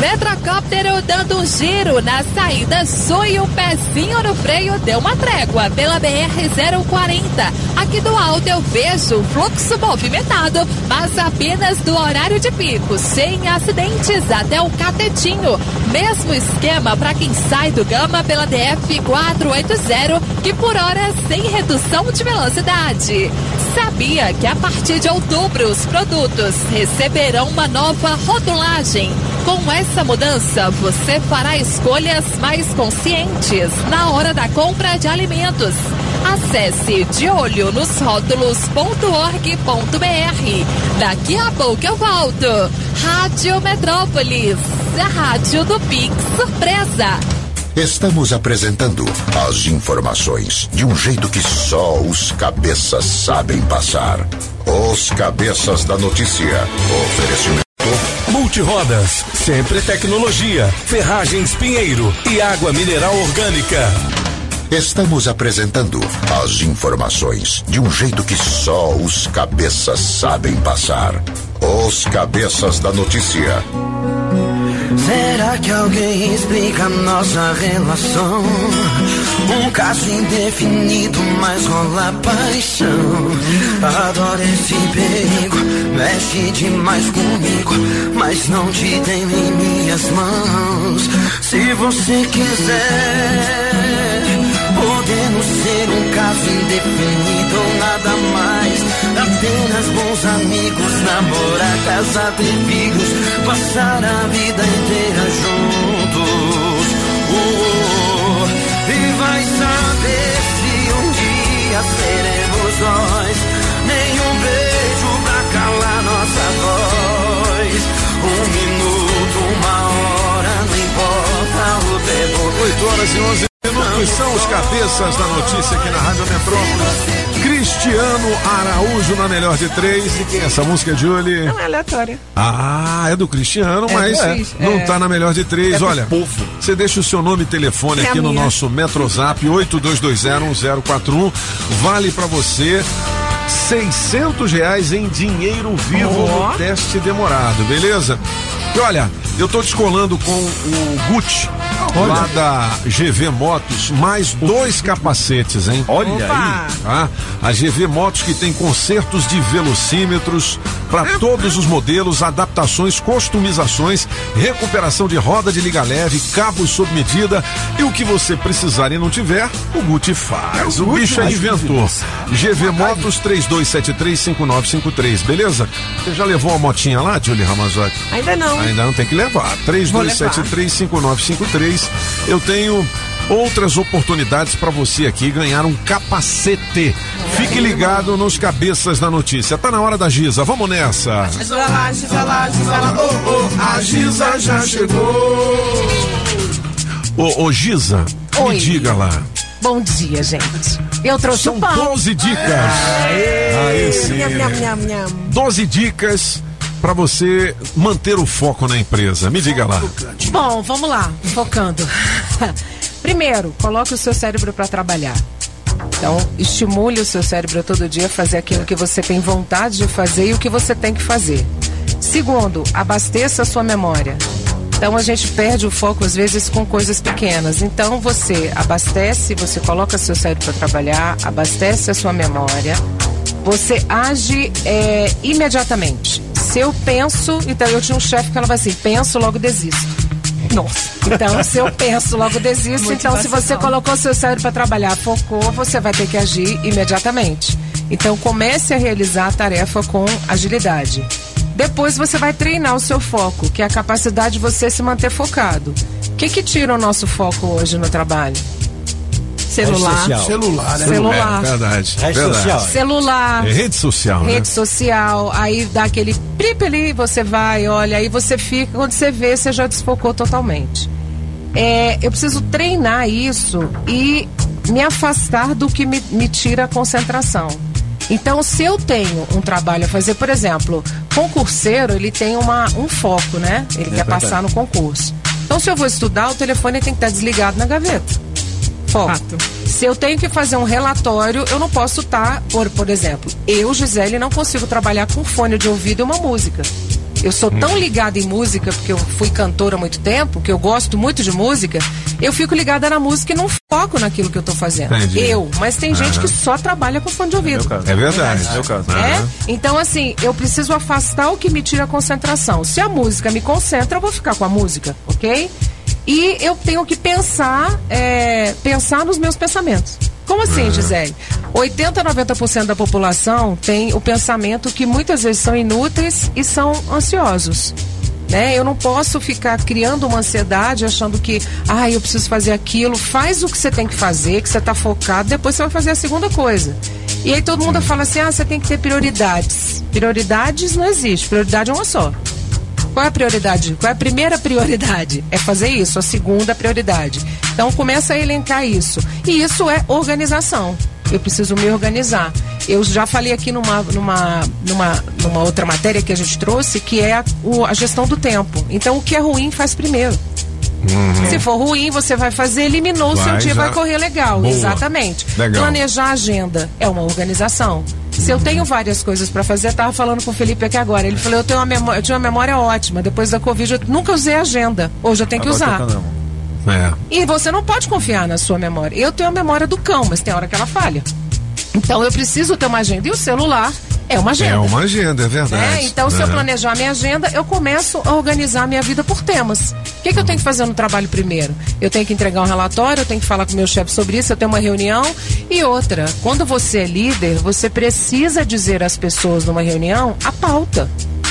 Speaker 9: Metrocóptero dando um giro na saída sul e o pezinho no freio deu uma trégua pela BR-040. Aqui do alto eu vejo fluxo movimentado, mas apenas do horário de pico, sem acidentes até o Catetinho. Mesmo esquema para quem sai do Gama pela DF-480, que por hora sem redução de velocidade. Sabia que a partir de outubro os produtos receberão uma nova rotulagem? Com essa mudança, você fará escolhas mais conscientes na hora da compra de alimentos. Acesse de olho nos rótulos.org.br. Daqui a pouco eu volto. Rádio Metrópolis, a rádio do Pix Surpresa.
Speaker 15: Estamos apresentando as informações de um jeito que só os cabeças sabem passar. Os cabeças da notícia. Oferecimento.
Speaker 17: Multirodas, sempre tecnologia, ferragens Pinheiro e água mineral orgânica.
Speaker 15: Estamos apresentando as informações de um jeito que só os cabeças sabem passar. Os cabeças da notícia.
Speaker 6: Será que alguém explica nossa relação? Um caso indefinido, mas rola paixão. Adoro esse perigo, mexe demais comigo, mas não te tenho em minhas mãos. Se você quiser, ser um caso indefinido ou nada mais. Apenas bons amigos, namorar, casar, ter filhos, passar a vida inteira juntos. Oh, oh. E vai saber se um dia seremos nós. Nenhum beijo pra calar nossa voz. Um minuto, uma hora, não importa o tempo.
Speaker 1: 8 horas e 11 minutos são os cabeças da notícia aqui na Rádio Metrópolis. Cristiano Araújo na melhor de três. E quem é essa música, Julie?
Speaker 12: Não é aleatória.
Speaker 1: Ah, é do Cristiano,
Speaker 12: É
Speaker 1: mas
Speaker 12: do Cris,
Speaker 1: não
Speaker 12: é.
Speaker 1: tá na melhor de três.
Speaker 12: É
Speaker 1: Olha, você deixa o seu nome e telefone
Speaker 12: É
Speaker 1: aqui no
Speaker 12: minha.
Speaker 1: nosso Metrozap 82201041. Vale pra você 600 reais em dinheiro vivo
Speaker 12: Ó.
Speaker 1: no teste demorado, beleza? E olha, eu tô descolando com o Gucci. Lá da GV Motos, mais dois capacetes, hein?
Speaker 10: Olha
Speaker 12: Opa.
Speaker 10: aí.
Speaker 1: Tá? A GV Motos que tem consertos de velocímetros para todos os modelos, adaptações, customizações, recuperação de roda de liga leve, cabos sob medida e o que você precisar e não tiver, o Gucci faz. O bicho é inventor. GV Motos 32735953, beleza? Você já levou a motinha lá, Julie Ramazotti?
Speaker 12: Ainda não.
Speaker 1: Ainda não tem que levar. 32735953. Eu tenho outras oportunidades para você aqui ganhar um capacete. Fique ligado nos cabeças da notícia. Tá na hora da Giza. Vamos nessa.
Speaker 12: Giza lá, Giza lá, Giza lá.
Speaker 2: Oh, oh, a Giza já chegou.
Speaker 1: Ô, ô Giza,
Speaker 31: Oi.
Speaker 1: me diga lá.
Speaker 31: Bom dia, gente. Eu trouxe
Speaker 1: São
Speaker 31: o pão.
Speaker 1: 12 dicas. Aí sim.
Speaker 31: Nham, nham, nham, nham.
Speaker 1: 12 dicas para você manter o foco na empresa? Me diga lá.
Speaker 31: Bom, vamos lá, focando. [LAUGHS] Primeiro, coloque o seu cérebro para trabalhar. Então, estimule o seu cérebro todo dia a fazer aquilo que você tem vontade de fazer e o que você tem que fazer. Segundo, abasteça a sua memória. Então a gente perde o foco às vezes com coisas pequenas. Então você abastece, você coloca seu cérebro para trabalhar, abastece a sua memória, você age é, imediatamente. Se eu penso, então eu tinha um chefe que falava assim: penso, logo desisto. Nossa. Então, se eu penso, logo desisto. Então, se você colocou seu cérebro para trabalhar, focou, você vai ter que agir imediatamente. Então, comece a realizar a tarefa com agilidade. Depois você vai treinar o seu foco, que é a capacidade de você se manter focado. O que, que tira o nosso foco hoje no trabalho? Celular.
Speaker 2: Celular, né?
Speaker 31: Celular.
Speaker 1: É, verdade.
Speaker 3: Rede
Speaker 1: verdade.
Speaker 3: social.
Speaker 31: Celular.
Speaker 1: É rede social, né?
Speaker 31: Rede social, aí dá aquele prip ali, você vai, olha, aí você fica, quando você vê, você já desfocou totalmente. É, eu preciso treinar isso e me afastar do que me, me tira a concentração. Então, se eu tenho um trabalho a fazer, por exemplo, concurseiro, ele tem uma, um foco, né? Ele quer
Speaker 10: verdade.
Speaker 31: passar no concurso. Então, se eu vou estudar, o telefone tem que estar desligado na gaveta. Foco. Se eu tenho que fazer um relatório, eu não posso estar, por, por exemplo, eu, Gisele, não consigo trabalhar com fone de ouvido e uma música. Eu sou tão ligada em música, porque eu fui cantora há muito tempo, que eu gosto muito de música, eu fico ligada na música e não foco naquilo que eu tô fazendo.
Speaker 1: Entendi.
Speaker 31: Eu, mas tem gente que só trabalha com fone de ouvido.
Speaker 1: É verdade.
Speaker 10: Meu caso.
Speaker 31: É? Então, assim, eu preciso afastar o que me tira a concentração. Se a música me concentra, eu vou ficar com a música, ok? E eu tenho que pensar, é, pensar nos meus pensamentos. Como assim, Gisele? 80, 90% da população tem o pensamento que muitas vezes são inúteis e são ansiosos. Né? Eu não posso ficar criando uma ansiedade achando que, ah, eu preciso fazer aquilo. Faz o que você tem que fazer, que você está focado, depois você vai fazer a segunda coisa. E aí todo mundo fala assim: ah, você tem que ter prioridades. Prioridades não existe, prioridade é uma só. Qual é a prioridade? Qual é a primeira prioridade? É fazer isso, a segunda prioridade. Então começa a elencar isso. E isso é organização. Eu preciso me organizar. Eu já falei aqui numa, numa, numa, numa outra matéria que a gente trouxe, que é a, o- a gestão do tempo. Então o que é ruim faz primeiro. Se for ruim, você vai fazer, eliminou, o seu dia
Speaker 1: já-
Speaker 31: vai correr legal.
Speaker 1: Boa.
Speaker 31: Exatamente.
Speaker 1: Legal.
Speaker 31: Planejar a agenda é uma organização. Se eu tenho várias coisas para fazer, eu tava falando com o Felipe aqui agora. Ele falou: eu tenho uma memória, eu tinha uma memória ótima. Depois da Covid, eu nunca usei agenda. Hoje eu tenho que usar.
Speaker 1: É.
Speaker 31: E você não pode confiar na sua memória. Eu tenho a memória do cão, mas tem hora que ela falha. Então eu preciso ter uma agenda. E o celular é uma agenda.
Speaker 1: É uma agenda, é verdade.
Speaker 31: É, então, se eu planejar minha agenda, eu começo a organizar minha vida por temas. O que, que eu tenho que fazer no trabalho primeiro? Eu tenho que entregar um relatório, eu tenho que falar com o meu chefe sobre isso, eu tenho uma reunião. E outra, quando você é líder, você precisa dizer às pessoas numa reunião a pauta.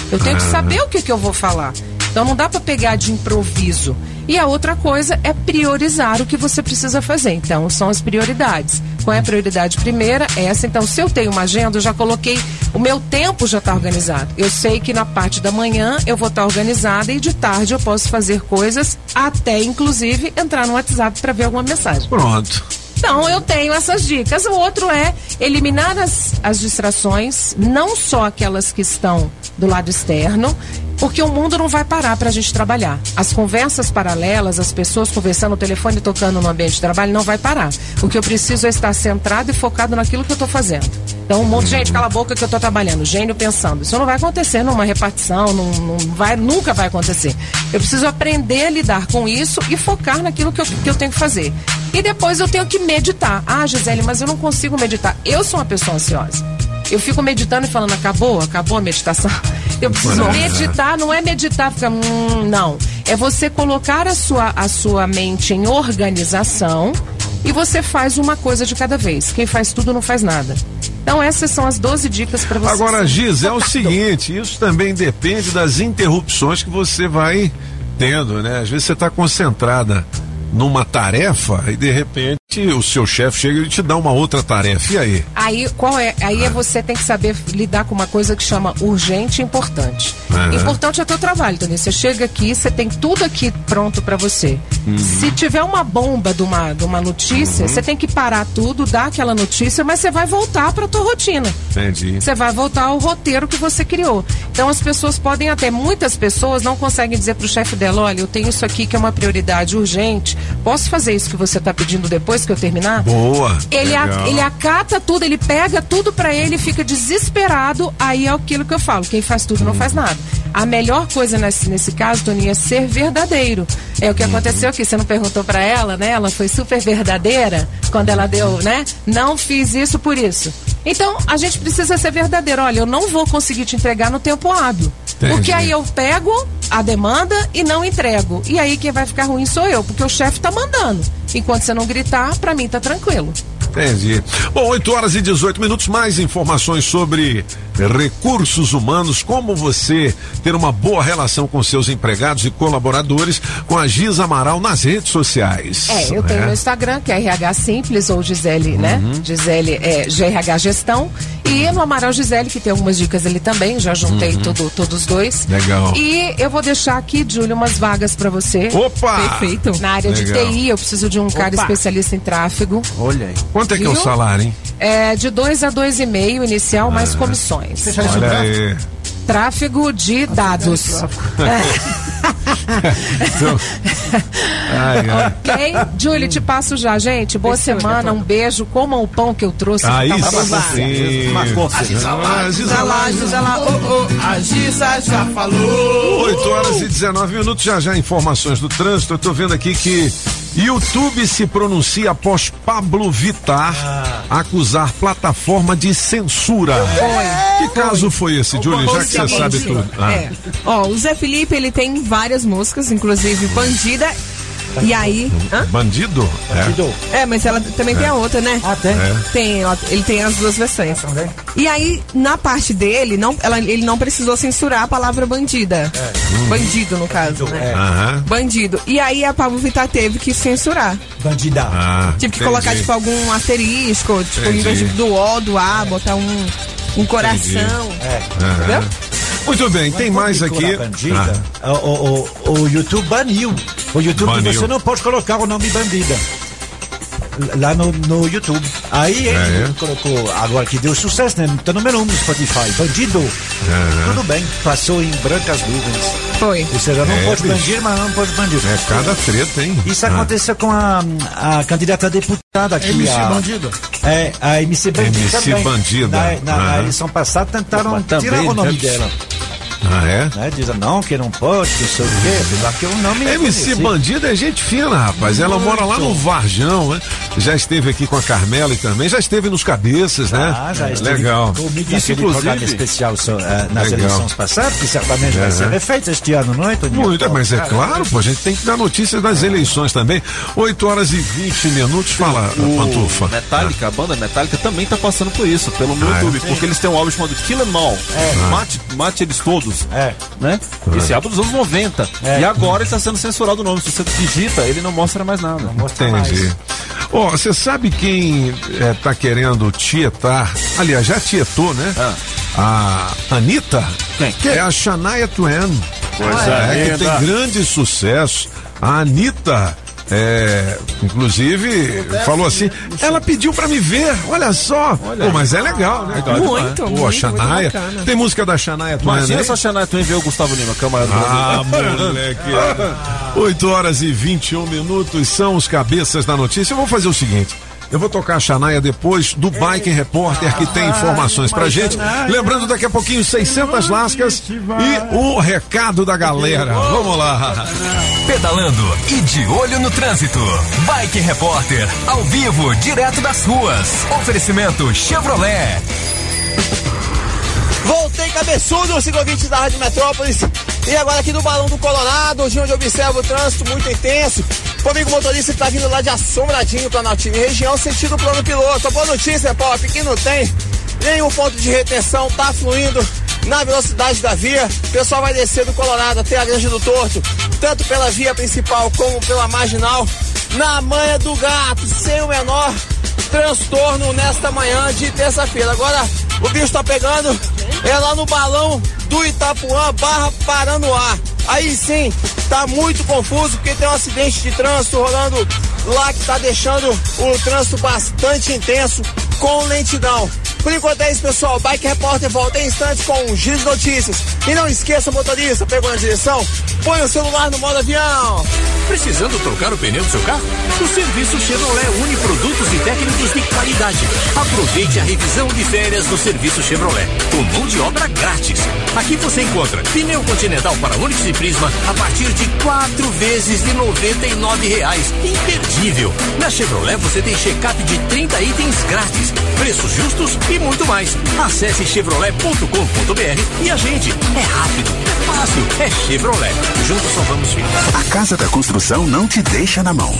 Speaker 31: Eu tenho que saber o que, que eu vou falar. Então não dá para pegar de improviso. E a outra coisa é priorizar o que você precisa fazer. Então, são as prioridades. Qual é a prioridade primeira? Essa. Então, se eu tenho uma agenda, eu já coloquei. O meu tempo já está organizado. Eu sei que na parte da manhã eu vou estar organizada e de tarde eu posso fazer coisas, até inclusive entrar no WhatsApp para ver alguma mensagem.
Speaker 1: Pronto.
Speaker 31: Então, eu tenho essas dicas. O outro é eliminar as, as distrações, não só aquelas que estão do lado externo, porque o mundo não vai parar para a gente trabalhar. As conversas paralelas, as pessoas conversando no telefone, tocando no ambiente de trabalho, não vai parar. O que eu preciso é estar centrado e focado naquilo que eu estou fazendo. Então, um monte de gente, cala a boca que eu estou trabalhando, gênio pensando. Isso não vai acontecer numa repartição, não, não vai, nunca vai acontecer. Eu preciso aprender a lidar com isso e focar naquilo que eu, que eu tenho que fazer. E depois eu tenho que meditar. Ah, Gisele, mas eu não consigo meditar. Eu sou uma pessoa ansiosa. Eu fico meditando e falando, acabou? Acabou a meditação? [LAUGHS] Eu preciso meditar, não é meditar, ficar, hum, não. É você colocar a sua, a sua mente em organização e você faz uma coisa de cada vez. Quem faz tudo não faz nada. Então essas são as 12 dicas para você.
Speaker 1: Agora, Giz, é o seguinte, isso também depende das interrupções que você vai tendo, né? Às vezes você está concentrada numa tarefa e de repente o seu chefe chega e te dá uma outra tarefa. E aí?
Speaker 31: Aí, qual é? Aí é você tem que saber lidar com uma coisa que chama urgente e importante. Importante é o teu trabalho, Tony. Você chega aqui, você tem tudo aqui pronto pra você.
Speaker 1: Uhum.
Speaker 31: Se tiver uma bomba de uma, de uma notícia, você tem que parar tudo, dar aquela notícia, mas você vai voltar pra tua rotina.
Speaker 1: Entendi.
Speaker 31: Você vai voltar ao roteiro que você criou. Então as pessoas podem até, muitas pessoas não conseguem dizer pro chefe dela, olha, eu tenho isso aqui que é uma prioridade urgente. Posso fazer isso que você tá pedindo depois que eu terminar?
Speaker 1: Boa.
Speaker 31: Ele, a- ele acata tudo, ele pega tudo pra ele, fica desesperado. Aí é aquilo que eu falo: quem faz tudo não faz nada. A melhor coisa nesse, nesse caso, Toninho, é ser verdadeiro. É o que aconteceu aqui. Você não perguntou pra ela, né? Ela foi super verdadeira quando ela deu, né? Não fiz isso por isso. Então, a gente precisa ser verdadeiro. Olha, eu não vou conseguir te entregar no tempo hábil.
Speaker 1: Entendi.
Speaker 31: Porque aí eu pego a demanda e não entrego. E aí quem vai ficar ruim sou eu, porque o chefe tá mandando. Enquanto você não gritar, pra mim tá tranquilo.
Speaker 1: Entendi. Bom, 8 horas e 18 minutos, mais informações sobre recursos humanos, como você ter uma boa relação com seus empregados e colaboradores com a Giza Amaral nas redes sociais.
Speaker 31: É, eu tenho
Speaker 1: né?
Speaker 31: no Instagram, que é RH Simples ou Gisele, né?
Speaker 1: Uhum.
Speaker 31: Gisele é GRH Gestão. E no Amaral Gisele, que tem algumas dicas ali também, já juntei
Speaker 1: Uhum.
Speaker 31: tudo, todos os dois.
Speaker 1: Legal.
Speaker 31: E eu vou deixar aqui, Júlio, umas vagas pra você.
Speaker 1: Opa!
Speaker 31: Perfeito. Na área de TI, eu preciso de um cara
Speaker 1: Opa!
Speaker 31: especialista em tráfego.
Speaker 1: Olha aí. Quanto é que é o salário, hein?
Speaker 31: É de 2 a 2,5 inicial, mais comissões.
Speaker 1: Olha aí.
Speaker 31: Tráfego de dados. [LAUGHS]
Speaker 1: Então, ai, ai.
Speaker 31: Ok? Julie, te passo já, gente. Boa semana, um beijo. Comam o pão que eu trouxe. Que tava
Speaker 1: sim.
Speaker 31: bom.
Speaker 1: Marcou.
Speaker 31: A Giza lá,
Speaker 1: Ah,
Speaker 31: Giza lá, Giza lá. A Giza já falou.
Speaker 1: 8 horas e 19 minutos, já já informações do trânsito. Eu tô vendo aqui que YouTube se pronuncia após Pablo Vittar acusar plataforma de censura.
Speaker 12: Foi.
Speaker 1: Que caso foi esse, Júlio? Já que você sabe tudo. Ah.
Speaker 12: É. Ó, o Zé Felipe, ele tem várias músicas, inclusive Bandida. E aí. Hã?
Speaker 1: Bandido? É.
Speaker 12: É, mas ela também tem a outra, né? Ah,
Speaker 3: tem?
Speaker 1: É.
Speaker 12: Tem, ó, ele tem as duas versões. E aí, na parte dele, não, ela- ele não precisou censurar a palavra bandida. Bandido, no caso, né?
Speaker 1: Aham.
Speaker 12: Bandido. E aí a Pablo Vittar teve que censurar.
Speaker 3: Bandida.
Speaker 1: Ah,
Speaker 12: Tive que
Speaker 1: entendi.
Speaker 12: colocar, tipo, algum asterisco, tipo, em vez de-
Speaker 1: Entendi.
Speaker 12: do O, do A, botar um, um coração.
Speaker 1: Aham.
Speaker 12: Entendeu?
Speaker 1: Muito bem, tem mais aqui.
Speaker 3: Bandida, o, o, o, o YouTube baniu. O YouTube
Speaker 1: Baniu.
Speaker 3: você não pode colocar o nome bandida. Lá no, no YouTube. Aí ele
Speaker 1: É, é?
Speaker 3: colocou, agora que deu sucesso, né? Tá número um no Spotify. Bandido.
Speaker 1: Aham.
Speaker 3: Tudo bem, passou em brancas nuvens.
Speaker 12: Foi.
Speaker 3: Ou seja, não
Speaker 1: É,
Speaker 3: pode
Speaker 1: bicho.
Speaker 3: bandir, mas não pode bandir.
Speaker 1: É cada treta, hein?
Speaker 3: Isso
Speaker 1: Ah.
Speaker 3: aconteceu com a, a candidata a deputada aqui.
Speaker 2: MC
Speaker 3: a,
Speaker 2: Bandido.
Speaker 3: É, a MC Bandida.
Speaker 1: MC
Speaker 3: também.
Speaker 1: Bandida.
Speaker 3: Na, na, na
Speaker 1: Aham.
Speaker 3: eleição passada tentaram também, tirar o nome né? dela.
Speaker 1: Ah, é?
Speaker 3: Né? Dizem, não, que não pode, que sei o quê. Apesar que o nome é
Speaker 1: MC. Bandida é gente fina, rapaz. Ela mora lá no Varjão, né? Já esteve aqui com a Carmela e também já esteve nos cabeças, né?
Speaker 3: Ah, já esteve
Speaker 1: Legal.
Speaker 3: comigo
Speaker 1: Isso,
Speaker 3: naquele programa
Speaker 1: inclusive.
Speaker 3: especial so- eh, nas
Speaker 1: Legal.
Speaker 3: eleições passadas, que certamente vai
Speaker 1: Aham.
Speaker 3: ser refeito este ano, não é, Toninho?
Speaker 1: Muito, mas é claro, pô, a gente tem que dar notícias das eleições também. 8 horas e 20 minutos. Fala, Pantufa.
Speaker 10: O Metallica, a banda Metallica também tá passando por isso, pelo meu
Speaker 1: Ah, é?
Speaker 10: YouTube, porque eles têm um álbum chamado Kill 'Em All.
Speaker 1: Ah.
Speaker 10: Mate, mate eles todos.
Speaker 3: É.
Speaker 10: Né? Esse álbum dos anos 90. E agora ele está sendo censurado o nome. Se você digita, ele não mostra mais nada.
Speaker 1: Entendi. Ó, você sabe quem é, tá querendo tietar? Aliás, já tietou, né? A Anitta.
Speaker 10: Quem?
Speaker 1: Que é a Shania Twain.
Speaker 10: Coisa
Speaker 1: é, que
Speaker 10: linda.
Speaker 1: tem grande sucesso. A Anitta. É, inclusive, falou assim, ela pediu pra me ver, olha só. Pô, mas é legal, né?
Speaker 10: Legal
Speaker 12: Muito,
Speaker 1: Pô, a
Speaker 12: muito,
Speaker 1: Shania.
Speaker 12: muito bacana.
Speaker 1: tem música da Shania Twain,
Speaker 10: Imagina
Speaker 1: né?
Speaker 10: se a Shania Twain ver o Gustavo Lima, camarada.
Speaker 1: Ah, moleque. 8 horas e 21 minutos são os cabeças da notícia. Eu vou fazer o seguinte. Eu vou tocar a Xanaia depois do Bike Repórter que tem informações pra gente. Lembrando daqui a pouquinho 600 lascas e o recado da galera. Vamos lá.
Speaker 23: Pedalando e de olho no trânsito. Bike Repórter, ao vivo, direto das ruas. Oferecimento Chevrolet.
Speaker 24: Voltei cabeçudo, ciclovintes da Rádio Metrópolis. E agora aqui no Balão do Colorado, de onde eu observo o trânsito muito intenso. Comigo, motorista que tá vindo lá de Assombradinho, Planaltina e região, sentido plano piloto. Boa notícia, Pop, que não tem nenhum ponto de retenção, tá fluindo na velocidade da via. O pessoal vai descer do Colorado até a Granja do Torto, tanto pela via principal como pela marginal.
Speaker 32: na manha do gato, sem o menor transtorno nesta manhã de terça-feira. Agora o bicho tá pegando é lá no balão do Itapuã barra Paranoá. Aí sim, tá muito confuso porque tem um acidente de trânsito rolando lá que tá deixando o trânsito bastante intenso com lentidão. Por enquanto é isso, pessoal. Bike Repórter volta em instantes com um giro de notícias. E não esqueça, motorista, pegou na direção? Põe o celular no modo avião.
Speaker 26: Precisando trocar o pneu do seu carro? O serviço Chevrolet une produtos e técnicos de qualidade. Aproveite a revisão de férias do serviço Chevrolet, com mão de obra grátis. Aqui você encontra pneu continental para Onix e Prisma a partir de quatro vezes de R$ reais. Imperdível. Na Chevrolet você tem check-up de 30 itens grátis, preços justos e muito mais. Acesse chevrolet.com.br e a gente é rápido, é fácil, é Chevrolet. Juntos salvamos vidas.
Speaker 7: A Casa da Construção não te deixa na mão.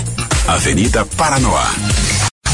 Speaker 7: Avenida Paranoá.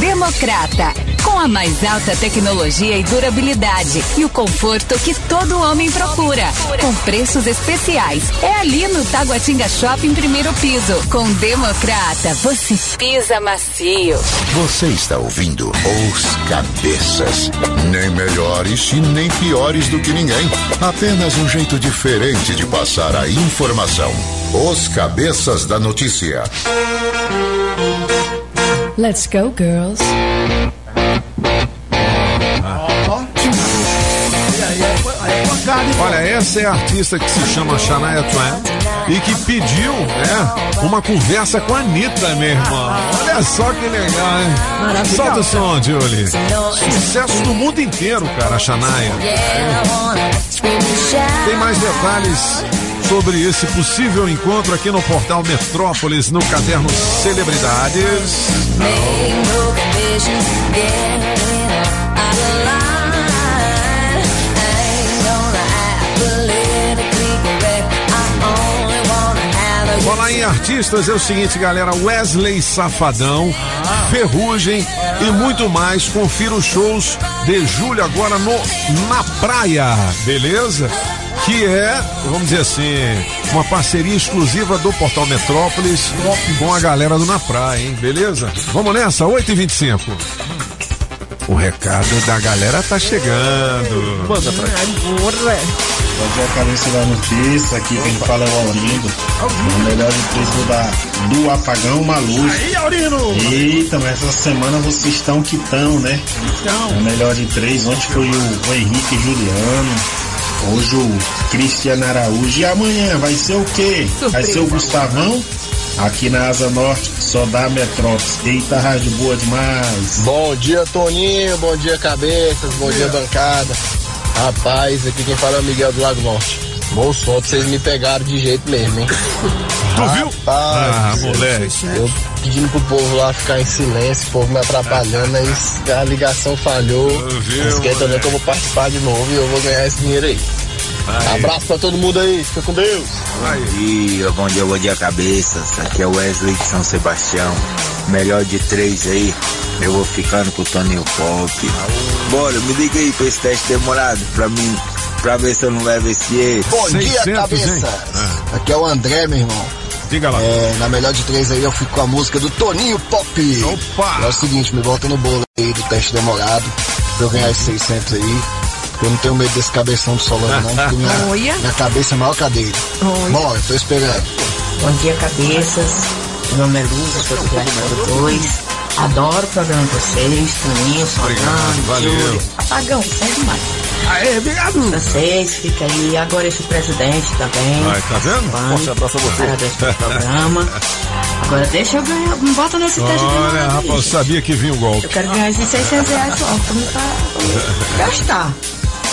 Speaker 33: Democrata, com a mais alta tecnologia e durabilidade e o conforto que todo homem procura, com preços especiais. É ali no Taguatinga Shopping, primeiro piso. Com Democrata, você pisa macio.
Speaker 15: Você está ouvindo Os Cabeças. Nem melhores e nem piores do que ninguém. Apenas um jeito diferente de passar a informação. Os Cabeças da Notícia.
Speaker 2: Let's go, girls.
Speaker 1: Olha, essa é a artista que se chama Shania Twain e que pediu, né, uma conversa com a Anitta, meu irmão. Olha só que legal, hein?
Speaker 2: Maravilhoso.
Speaker 1: Solta o som, Julie. Sucesso no mundo inteiro, cara, a Shania. Tem mais detalhes sobre esse possível encontro aqui no portal Metrópolis, no caderno Celebridades. Falar em artistas é o seguinte, galera: Wesley Safadão, Ferrugem e muito mais. Confira os shows de julho agora no Na Praia, beleza? Que é, vamos dizer assim, uma parceria exclusiva do Portal Metrópolis com a galera do Na Praia, hein? Beleza? Vamos nessa, 8h25. O recado da galera tá chegando. Manda pra cá.
Speaker 29: Bom dia, cabeça da notícia. Aqui quem fala é o Aurindo. O melhor de três do, da, do Apagão Uma Luz.
Speaker 34: Aí, Aurino!
Speaker 29: Eita, mas essa semana vocês estão que tão, né? O melhor de três. Ontem foi o, o Henrique Juliano. Hoje o Cristiano Araújo. E amanhã vai ser o quê? Vai ser o Gustavão? Aqui na Asa Norte, só dá Metrópolis. Eita, rádio boa demais.
Speaker 32: Bom dia, Toninho. Bom dia, cabeças. Bom dia, bancada. Rapaz, aqui quem fala é o Miguel do Lago Norte. Bom som, vocês me pegaram de jeito mesmo, hein?
Speaker 1: Tu viu?
Speaker 32: Ah,
Speaker 1: moleque.
Speaker 32: Eu pedindo pro povo lá ficar em silêncio, o povo me atrapalhando, aí a ligação falhou. Não esquenta não que eu vou participar de novo e eu vou ganhar esse dinheiro aí.
Speaker 18: Aí.
Speaker 32: Abraço pra todo mundo aí, fica com Deus.
Speaker 18: Bom dia, bom dia, bom dia, cabeças. Aqui é o Wesley de São Sebastião. Melhor de três aí. Eu vou ficando com o Toninho Pop. Bora, me liga aí pra esse teste demorado pra mim, pra ver se eu não levo esse erro.
Speaker 32: Bom dia, cabeça. Aqui é o André, meu irmão.
Speaker 1: Diga lá.
Speaker 32: É, na melhor de três aí eu fico com a música do Toninho Pop.
Speaker 1: Opa!
Speaker 32: É o seguinte, me bota no bolo aí do teste demorado pra eu ganhar esses 600 aí. Eu não tenho medo desse cabeção do Solano, não, porque minha,
Speaker 12: Olha.
Speaker 32: minha cabeça é maior que a dele. Bora, tô esperando.
Speaker 22: Bom dia, cabeças. Meu nome é Luz, eu sou do Claro 2. Adoro o programa de vocês, Toninho, Solano,
Speaker 1: valeu.
Speaker 22: Apagão, é demais.
Speaker 1: Aê, obrigado.
Speaker 22: Vocês, fica aí. Agora esse presidente também.
Speaker 1: Ai, tá vendo?
Speaker 22: participando.
Speaker 1: Forte abraço a você.
Speaker 22: Parabéns pelo programa. [LAUGHS] Agora deixa eu ganhar. Me bota nesse teste de
Speaker 1: Olha, rapaz, eu sabia que vinha o golpe.
Speaker 22: Eu quero ganhar esses 600 reais só. Pra pra gastar.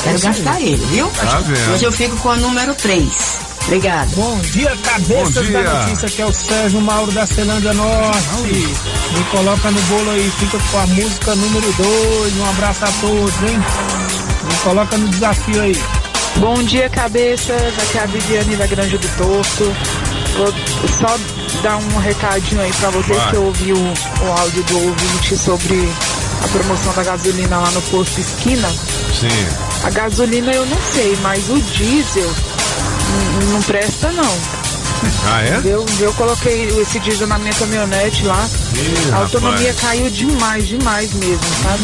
Speaker 22: Quero gastar ele, viu?
Speaker 1: Tá vendo.
Speaker 22: Hoje eu fico com a número 3. Obrigado.
Speaker 35: Bom dia, cabeças
Speaker 1: Bom dia.
Speaker 35: da notícia, que é o Sérgio Mauro da Celândia Norte. Me coloca no bolo aí, fica com a música número 2. Um abraço a todos, hein? Me coloca no desafio aí.
Speaker 36: Bom dia, cabeças. Aqui é a Viviane da Granja do Torto. Tô só dar um recadinho aí pra vocês
Speaker 1: Vai.
Speaker 36: que eu ouvi o, o áudio do ouvinte sobre a promoção da gasolina lá no posto esquina.
Speaker 1: Sim.
Speaker 36: A gasolina eu não sei, mas o diesel não presta não.
Speaker 1: Ah, é?
Speaker 36: Eu, eu coloquei esse diesel na minha caminhonete lá.
Speaker 1: Ih,
Speaker 36: a autonomia
Speaker 1: rapaz.
Speaker 36: caiu demais, demais mesmo, sabe?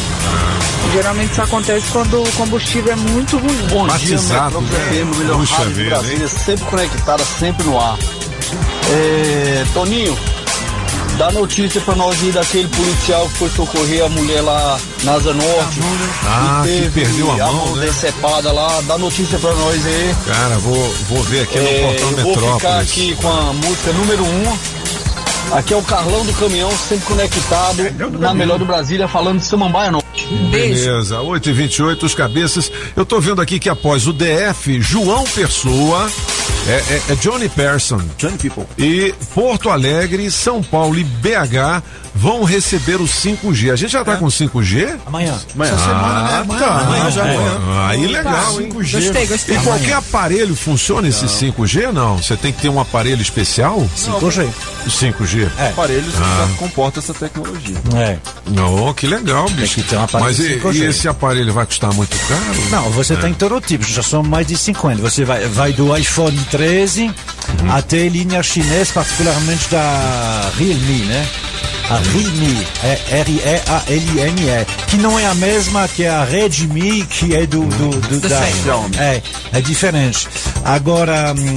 Speaker 36: Geralmente isso acontece quando o combustível é muito ruim.
Speaker 37: Bom dia, Metrópole FM, melhor
Speaker 1: Puxa
Speaker 37: rádio de
Speaker 1: vida,
Speaker 37: Brasília, sempre conectada, sempre no ar. É, Toninho, dá notícia pra nós aí daquele policial que foi socorrer a mulher lá na Asa Norte.
Speaker 1: Ah, que
Speaker 37: teve
Speaker 1: perdeu a mão, né?
Speaker 37: decepada lá, dá notícia pra nós aí.
Speaker 1: Cara, vou, vou ver aqui no
Speaker 37: É,
Speaker 1: portal
Speaker 37: eu vou ficar
Speaker 1: Metrópolis.
Speaker 37: aqui com a música número 1. Um. Aqui é o Carlão do Caminhão, sempre conectado na melhor do Brasília, falando de Samambaia não.
Speaker 1: Beleza, 8 e 28 os cabeças. Eu tô vendo aqui que após o DF, João Pessoa, é, é- é Johnny Person.
Speaker 10: Johnny People.
Speaker 1: E Porto Alegre, São Paulo e BH vão receber o 5G. A gente já tá com 5G?
Speaker 3: Amanhã.
Speaker 1: Amanhã.
Speaker 3: Essa semana, né?
Speaker 1: Ah,
Speaker 3: Amanhã,
Speaker 1: tá.
Speaker 3: amanhã já,
Speaker 1: Pô,
Speaker 3: amanhã.
Speaker 1: Aí
Speaker 3: Opa,
Speaker 1: legal, hein?
Speaker 3: 5G. Gostei, gostei.
Speaker 1: E qualquer
Speaker 3: Amanhã.
Speaker 1: aparelho funciona esse 5G? Não. Você tem que ter um aparelho especial?
Speaker 3: 5G.
Speaker 1: 5G.
Speaker 3: É.
Speaker 10: Aparelhos
Speaker 1: Ah.
Speaker 10: já comportam essa tecnologia.
Speaker 3: É.
Speaker 1: Não, que legal, bicho.
Speaker 3: que ter um aparelho
Speaker 1: Mas e,
Speaker 3: 5G.
Speaker 1: e esse aparelho vai custar muito caro?
Speaker 3: Não, você
Speaker 1: É.
Speaker 3: tem todo tipo, já são mais de 50. Você vai, vai do iPhone 13
Speaker 1: Uhum.
Speaker 3: até linha chinesa, particularmente da Realme, né? A Realme, é R-E-A-L-M-E, que não é a mesma que a Redmi, que é do, do, do
Speaker 10: Do
Speaker 3: da, é, é diferente. Agora, hum,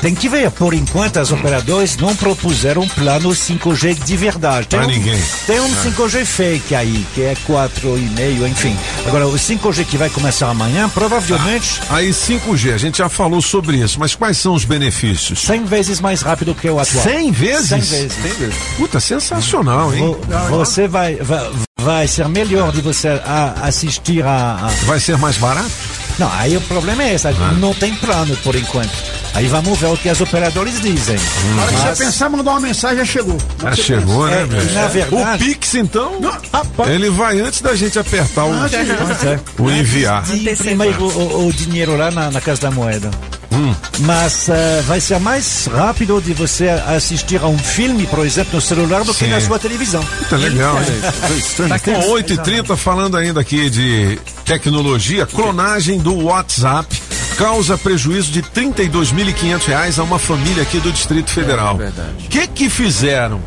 Speaker 3: tem que ver, por enquanto as operadoras não propuseram um plano 5G de verdade. Tem
Speaker 1: Pra
Speaker 3: um,
Speaker 1: ninguém.
Speaker 3: Tem um
Speaker 1: É.
Speaker 3: 5G fake aí, que é 4,5, enfim. Agora, o 5G que vai começar amanhã, provavelmente.
Speaker 1: Aí 5G, a gente já falou sobre isso, mas quais são os benefícios?
Speaker 3: 100 vezes mais rápido que o atual.
Speaker 1: 100 vezes?
Speaker 3: 100 vezes.
Speaker 1: 100 vezes. Puta, sensacional, hein?
Speaker 3: Vo- Você vai, vai, vai ser melhor de você a- assistir a, a-
Speaker 1: Vai ser mais barato?
Speaker 3: Não, aí o problema é esse, não tem plano por enquanto. Aí vamos ver o que as operadoras dizem.
Speaker 2: Na hora que
Speaker 3: Mas-
Speaker 2: você pensar, mandar uma mensagem, já chegou.
Speaker 1: Já chegou, né,
Speaker 3: É,
Speaker 1: velho?
Speaker 3: na verdade-
Speaker 1: O Pix, então,
Speaker 2: rapaz.
Speaker 1: ele vai antes da gente apertar o,
Speaker 3: Pois é.
Speaker 1: o enviar.
Speaker 3: imprimir o, o- dinheiro lá na, na Casa da Moeda.
Speaker 1: Hum.
Speaker 3: Mas eh, vai ser mais rápido de você assistir a um filme, por exemplo, no celular do que
Speaker 1: Sim.
Speaker 3: na sua televisão.
Speaker 1: Puta, legal, hein? Com 8h30, falando ainda aqui de tecnologia, clonagem do WhatsApp causa prejuízo de 32.500 reais a uma família aqui do Distrito Federal.
Speaker 10: É verdade.
Speaker 1: O que que fizeram?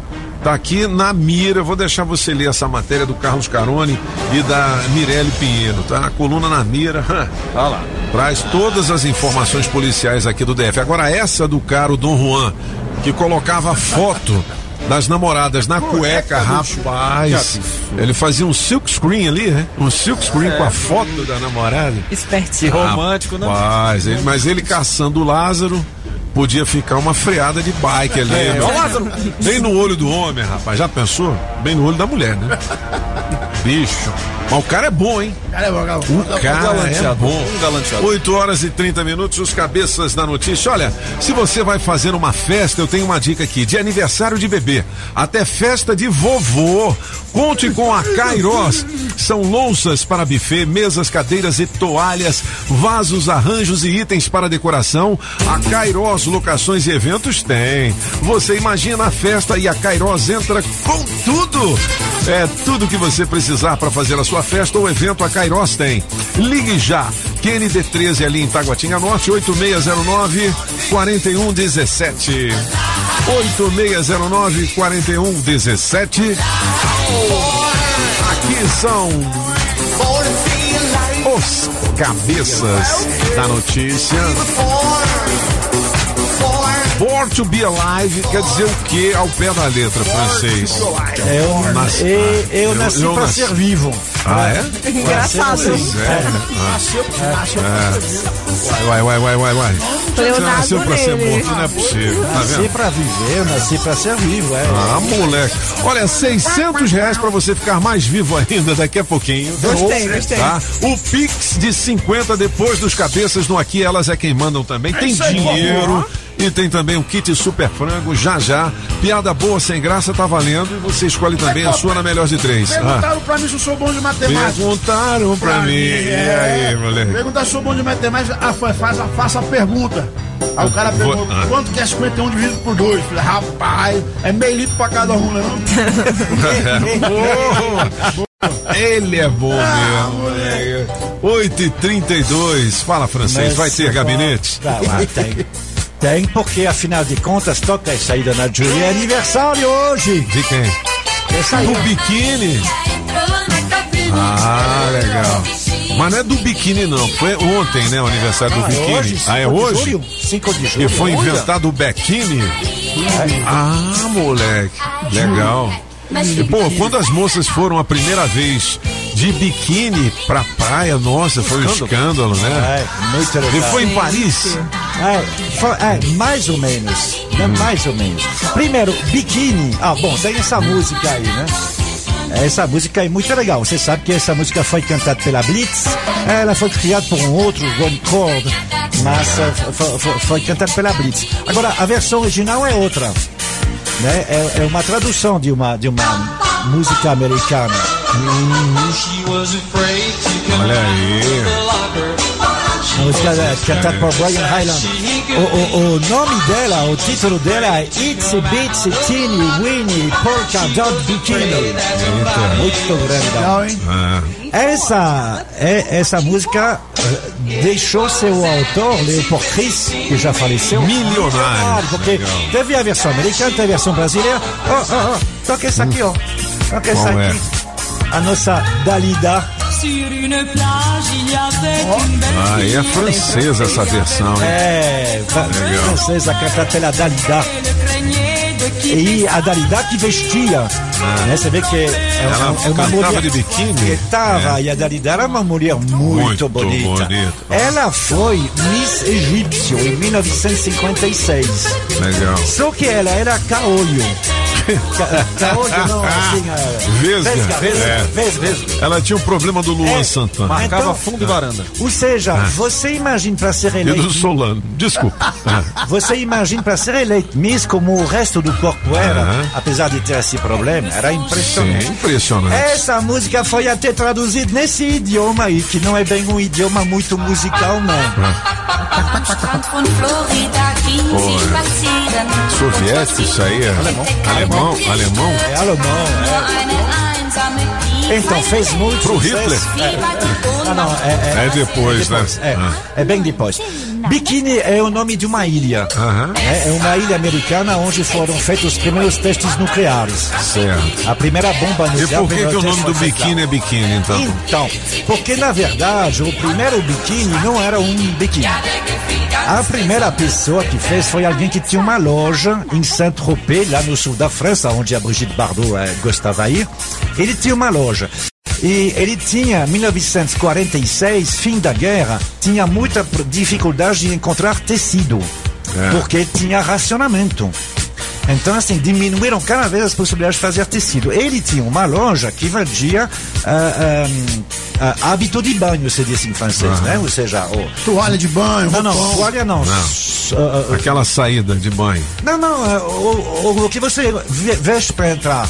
Speaker 1: Tá aqui na mira, vou deixar você ler essa matéria do Carlos Carone e da Mirelle Pinheiro, tá? A coluna na mira, [LAUGHS] tá lá. Traz todas as informações policiais aqui do DF. Agora essa do caro Dom Juan, que colocava foto das namoradas na cueca, rapaz. Ele fazia um silk screen ali, né? Um silk screen com a foto da namorada.
Speaker 12: Espertinho.
Speaker 10: Que romântico, né?
Speaker 1: Rapaz, ele- mas ele caçando o Lázaro, podia ficar uma freada de bike ali.
Speaker 10: É.
Speaker 1: Bem no olho do homem, rapaz. Já pensou? Bem no olho da mulher, né? [LAUGHS] Bicho. Mas o cara é bom, hein?
Speaker 2: Cara, é bom, cara.
Speaker 1: O cara é bom.
Speaker 10: um galanteador.
Speaker 1: 8 horas e 30 minutos, os cabeças da notícia. Olha, se você vai fazer uma festa, eu tenho uma dica aqui: de aniversário de bebê, até festa de vovô. Conte com a Kairos. São louças para buffet, mesas, cadeiras e toalhas, vasos, arranjos e itens para decoração. A Kairos Locações e Eventos tem. Você imagina a festa e a Kairos entra com tudo. É tudo que você precisar para fazer a sua festa ou evento, a Kairos tem. Ligue já. QND 13 ali em Taguatinga Norte, 8609 4117. 8609 4117. Aqui são os cabeças da notícia. Born to be alive quer dizer o que ao pé da letra, francês?
Speaker 3: Eu,
Speaker 1: Nasci-
Speaker 3: e- eu,
Speaker 1: eu-
Speaker 3: nasci
Speaker 1: eu
Speaker 3: para
Speaker 1: nasci-
Speaker 3: ser vivo.
Speaker 1: Ah, é?
Speaker 12: Engraçado.
Speaker 1: Sério? Ah.
Speaker 2: Nasceu, nasceu.
Speaker 1: É. Vai, vai, vai, vai, vai. Você
Speaker 12: Leonardo
Speaker 1: nasceu pra ser morto, não é possível. Tá
Speaker 3: Nasci
Speaker 1: vendo?
Speaker 3: para viver, nasci para ser vivo. É.
Speaker 1: Ah, moleque. Olha, 600 reais pra você ficar mais vivo ainda daqui a pouquinho.
Speaker 12: Gostei, gostei.
Speaker 1: Tá? O Pix de 50 depois dos cabeças no Aqui Elas é quem mandam também. Tem dinheiro. E tem também o kit super frango, já já. Piada boa, sem graça, tá valendo. E você escolhe também a sua na melhor de três. Ah,
Speaker 2: Perguntaram pra mim se eu sou bom de matemática.
Speaker 1: perguntaram pra mim. E aí, moleque?
Speaker 2: Perguntaram se eu sou bom de matemática. Ah, faz, a- faça a pergunta. Aí o cara
Speaker 1: Vou-
Speaker 2: perguntou,
Speaker 1: ah.
Speaker 2: quanto que é 51 dividido por 2? Falei, rapaz, é meio litro pra cada um, não? [LAUGHS]
Speaker 1: Ele é bom mesmo, moleque. 8 e 32 Fala, francês, vai ter gabinete?
Speaker 3: Tá, lá, tem. Tem, porque afinal de contas, toca a saída na Julia. É aniversário hoje.
Speaker 1: De quem?
Speaker 3: Essa aí.
Speaker 1: Do biquíni? Ah, legal. Mas não é do biquíni, não. Foi ontem, né? O aniversário do
Speaker 3: Ah, é
Speaker 1: biquíni.
Speaker 3: hoje,
Speaker 1: ah, é
Speaker 3: 5 de
Speaker 1: hoje?
Speaker 3: julho? 5 de julho.
Speaker 1: E foi
Speaker 3: Olha.
Speaker 1: inventado o biquíni? Ah, moleque. Legal. E, pô, quando as moças foram a primeira vez de biquíni pra praia, nossa, foi um escândalo, né?
Speaker 3: É, muito legal.
Speaker 1: E foi em Paris?
Speaker 3: É, é, mais ou menos. É, mais ou menos. Primeiro, biquíni. Ah, bom, tem essa música aí, né? Essa música é muito legal. Você sabe que essa música foi cantada pela Blitz. Ela foi criada por um outro, Ron Cord, mas eh, foi, foi- foi cantada pela Blitz. Agora, a versão original é outra. Né? É, é uma tradução de uma, de uma música americana.
Speaker 1: Olha aí.
Speaker 3: A música é cantada por Brian Highland. O, o, o nome dela, o título dela é Itsy Bitsy Teeny Weeny Polka Dot Bikini. Muito grande.
Speaker 2: Legal, hein?
Speaker 1: Ah,
Speaker 3: Essa, é, essa música eh, deixou seu autor, Leopold Chris, que já faleceu,
Speaker 1: Milionário.
Speaker 3: porque
Speaker 1: Legal.
Speaker 3: teve a versão americana, teve a versão brasileira. Oh, oh, oh, toca essa aqui, ó. Toca essa
Speaker 1: é?
Speaker 3: aqui. A nossa Dalida.
Speaker 1: Aí é francesa essa versão, hein?
Speaker 3: É,
Speaker 1: Legal.
Speaker 3: francesa cantada pela Dalida. E a Dalida que vestia. né? Você vê que é,
Speaker 1: Ela
Speaker 3: uma- é uma mulher.
Speaker 1: de biquíni?
Speaker 3: Estava, e a Dalida era uma mulher muito,
Speaker 1: Muito
Speaker 3: bonita.
Speaker 1: bonita.
Speaker 3: Ela foi Miss Egípcio em 1956.
Speaker 1: Legal.
Speaker 3: Só que ela era caolho. Caolho não, assim. é,
Speaker 1: Vesga.
Speaker 3: Vesga, vesga,
Speaker 1: É.
Speaker 3: vesga, vesga.
Speaker 1: Ela tinha um problema do Luan Santana.
Speaker 10: Marcava
Speaker 3: Então-
Speaker 10: fundo e varanda.
Speaker 3: Ou seja,
Speaker 1: Ah.
Speaker 3: você imagina para ser
Speaker 1: E
Speaker 3: eleito.
Speaker 1: do Solano. Desculpa. Ah, [LAUGHS]
Speaker 3: Você imagina para ser eleito Miss como o resto do corpo era,
Speaker 1: Aham.
Speaker 3: apesar de ter esse problema, era impressionante.
Speaker 1: Sim, impressionante.
Speaker 3: Essa música foi até traduzida nesse idioma aí, que não é bem um idioma muito musical, não.
Speaker 1: Soviético, isso aí é. Alemão. Alemão?
Speaker 3: É alemão, é. Então, fez muito
Speaker 1: Pro
Speaker 3: sucesso.
Speaker 1: Hitler?
Speaker 3: É. Não, não, é,
Speaker 1: É depois, né?
Speaker 3: É,
Speaker 1: Ah.
Speaker 3: é bem depois. Bikini é o nome de uma ilha.
Speaker 1: Aham.
Speaker 3: É, é uma ilha americana onde foram feitos os primeiros testes nucleares.
Speaker 1: Certo.
Speaker 3: A primeira bomba
Speaker 1: E
Speaker 3: nuclear.
Speaker 1: por que, que o nome do biquíni é biquíni, então?
Speaker 3: Então, porque na verdade o primeiro biquíni não era um biquíni. A primeira pessoa que fez foi alguém que tinha uma loja em Saint-Tropez, lá no sul da França, onde a Brigitte Bardot eh, gostava de ir. Ele tinha uma loja. E ele tinha, em 1946, fim da guerra, tinha muita dificuldade de encontrar tecido,
Speaker 1: É.
Speaker 3: porque tinha racionamento. Então, assim, diminuíram cada vez as possibilidades de fazer tecido. Ele tinha uma loja que vendia ah, ah, ah, hábito de banho, se diz em francês, né? Ou seja, o...
Speaker 2: Toalha de banho,
Speaker 3: Não, não,
Speaker 2: roupão.
Speaker 3: toalha não.
Speaker 1: Não.
Speaker 3: Ah,
Speaker 1: Aquela saída de banho.
Speaker 3: não, não, o, o, o que você ve- veste para entrar.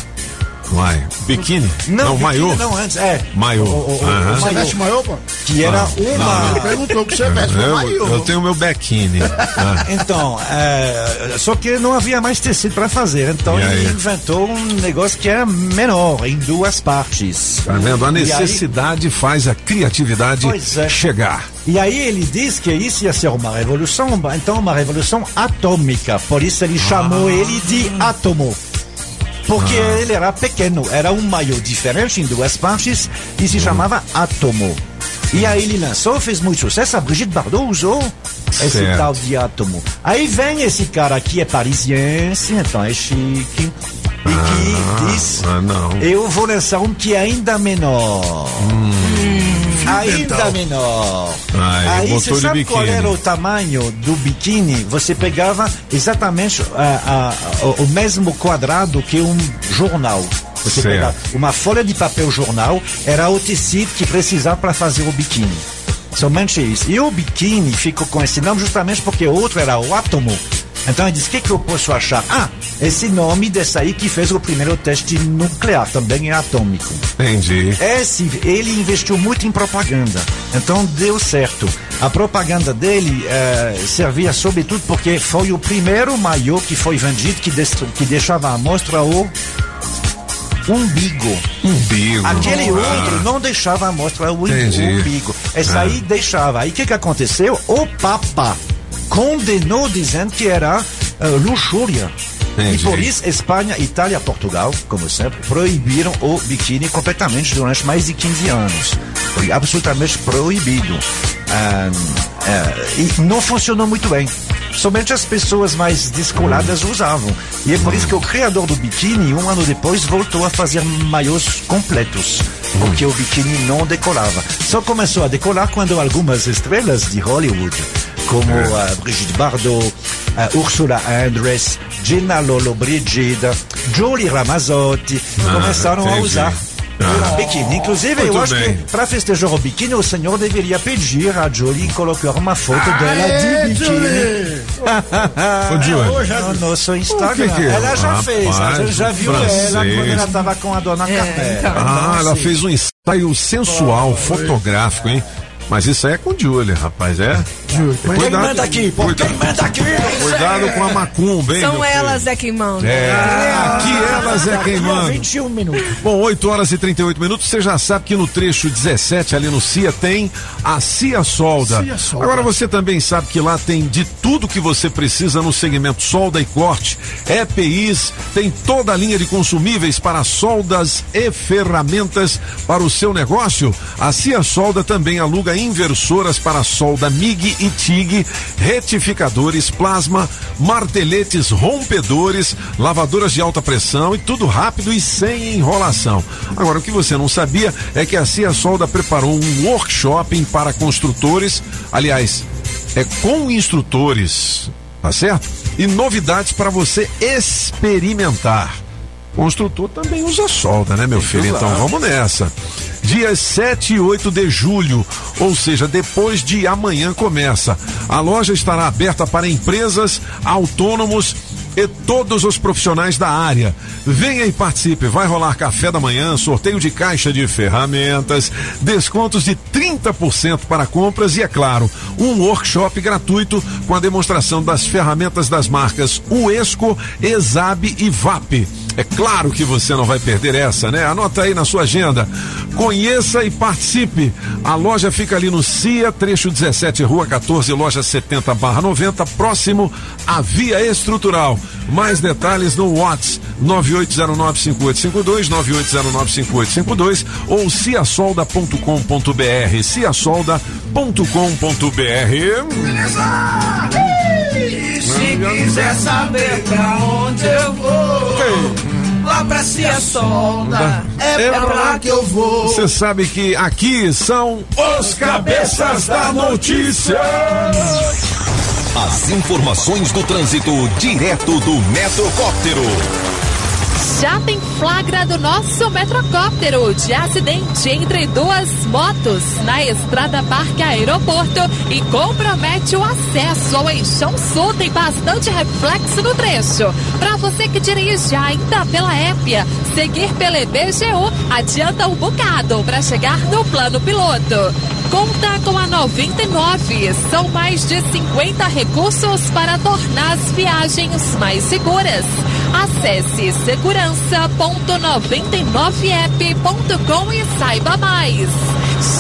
Speaker 1: Vai. Biquíni?
Speaker 3: Não,
Speaker 1: Não, maiô?
Speaker 3: Não, antes, é.
Speaker 1: Maiô.
Speaker 3: O- o-
Speaker 2: Você veste maiô, pô?
Speaker 3: que era
Speaker 1: Ah,
Speaker 3: uma...
Speaker 2: Ele perguntou o que você veste, maiô.
Speaker 1: Eu, eu tenho meu biquíni. [LAUGHS] Ah,
Speaker 3: Então, é, só que não havia mais tecido para fazer. Então
Speaker 1: E
Speaker 3: ele
Speaker 1: aí?
Speaker 3: inventou um negócio que era menor, em duas partes.
Speaker 1: Tá vendo? A
Speaker 3: E aí-
Speaker 1: necessidade faz a criatividade
Speaker 3: é.
Speaker 1: chegar.
Speaker 3: E aí ele diz que isso ia ser uma revolução, então uma revolução atômica. Por isso ele chamou ele de átomo. Porque ele era pequeno, era um maiô diferente em duas partes e se chamava átomo. E aí ele lançou, fez muito sucesso, a Brigitte Bardot usou esse
Speaker 1: Certo.
Speaker 3: tal de átomo. Aí vem esse cara que é parisiense, então é chique, e que diz,
Speaker 1: Ah, não.
Speaker 3: eu vou lançar um que é ainda menor. Ainda menor.
Speaker 1: Ah, ele
Speaker 3: Aí você sabe qual era o tamanho do biquíni? Você pegava exatamente ah, ah, o, o mesmo quadrado que um jornal. Você
Speaker 1: Certo.
Speaker 3: pegava uma folha de papel jornal, era o tecido que precisava para fazer o biquíni. Somente isso. E o biquíni ficou com esse nome justamente porque o outro era o átomo. Então ele disse, o que, que eu posso achar? Ah, esse nome desse aí que fez o primeiro teste nuclear, também é atômico.
Speaker 1: Entendi.
Speaker 3: Esse, ele investiu muito em propaganda, então deu certo. A propaganda dele eh, servia sobretudo porque foi o primeiro maiô que foi vendido que, que deixava à mostra o umbigo.
Speaker 1: Umbigo.
Speaker 3: Aquele
Speaker 1: Ah.
Speaker 3: outro não deixava à mostra o umbigo. Esse
Speaker 1: Ah.
Speaker 3: aí deixava. Aí o que, que aconteceu? O Papa condenou dizendo que era eh, luxúria.
Speaker 1: Entendi.
Speaker 3: E por isso, Espanha, Itália, Portugal, como sempre, proibiram o biquíni completamente durante mais de 15 anos. Foi absolutamente proibido. Ah, ah, e não funcionou muito bem. Somente as pessoas mais descoladas usavam. E é por isso que o criador do biquíni, um ano depois, voltou a fazer maiôs completos. Porque o biquíni não decolava. Só começou a decolar quando algumas estrelas de Hollywood, como a Brigitte Bardot, a Ursula Andress, Gina Lolo Brigida, Jolie Ramazotti,
Speaker 1: Ah,
Speaker 3: começaram a
Speaker 1: entendi.
Speaker 3: usar
Speaker 1: Ah.
Speaker 3: biquíni. Inclusive,
Speaker 1: Muito
Speaker 3: eu acho
Speaker 1: bem.
Speaker 3: que para festejar o biquíni, o senhor deveria pedir a Jolie colocar uma foto dela de biquíni.
Speaker 1: Ô, [LAUGHS] Jolie.
Speaker 3: No nosso Instagram.
Speaker 1: que que é?
Speaker 3: Ela já
Speaker 1: Rapaz,
Speaker 3: fez, a gente já viu
Speaker 1: francês.
Speaker 3: ela quando ela estava com a dona Capela.
Speaker 1: Ah, ela
Speaker 3: Então,
Speaker 1: fez um ensaio sensual, fotográfico, hein? Mas isso aí é com Julia, rapaz, é?
Speaker 3: Quem manda aqui? Pô, quem manda aqui?
Speaker 1: Cuidado com a macumba, hein?
Speaker 12: São elas é que mandam.
Speaker 1: É, aqui elas é quem manda.
Speaker 3: 21 minutos.
Speaker 1: Bom, 8 horas e 38 minutos. Você já sabe que no trecho 17, ali no CIA, tem a CIA Solda.
Speaker 2: Cia Solda.
Speaker 1: Agora você também sabe que lá tem de tudo que você precisa no segmento solda e corte, EPIs, tem toda a linha de consumíveis para soldas e ferramentas para o seu negócio. A CIA Solda também aluga inversoras para solda MIG e TIG, retificadores, plasma, marteletes, rompedores, lavadoras de alta pressão e tudo rápido e sem enrolação. Agora, o que você não sabia é que a Cia Solda preparou um workshop para construtores, aliás, é com instrutores, tá certo? E novidades para você experimentar. Construtor também usa solda, né, meu filho? Então vamos nessa. Dias 7 e 8 de julho, ou seja, depois de amanhã começa. A loja estará aberta para empresas, autônomos e todos os profissionais da área. Venha e participe. Vai rolar café da manhã, sorteio de caixa de ferramentas, descontos de 30% para compras e, é claro, um workshop gratuito com a demonstração das ferramentas das marcas Uesco, Exab e VAP. É claro que você não vai perder essa, né? Anota aí na sua agenda. Conheça e participe. A loja fica ali no CIA, trecho 17, rua 14, loja 70 barra 90, próximo à Via Estrutural. Mais detalhes no WhatsApp 98095852, 98095852 ou ciasolda.com.br, ciasolda.com.br.
Speaker 2: E se quiser saber pra onde eu vou, lá pra Cia Solda, é pra lá que eu vou.
Speaker 1: Você sabe que aqui são
Speaker 2: Os cabeças da notícia.
Speaker 7: As informações do trânsito direto do Metrocóptero.
Speaker 9: Já tem flagra do nosso metrocóptero de acidente entre duas motos na estrada Parque Aeroporto e compromete o acesso ao eixão sul. Tem bastante reflexo no trecho. Para você que dirige ainda pela Épia, seguir pela EBGU adianta um bocado para chegar no plano piloto. Conta com a 99. São mais de 50 recursos para tornar as viagens mais seguras. Acesse segurança.99app.com e saiba mais.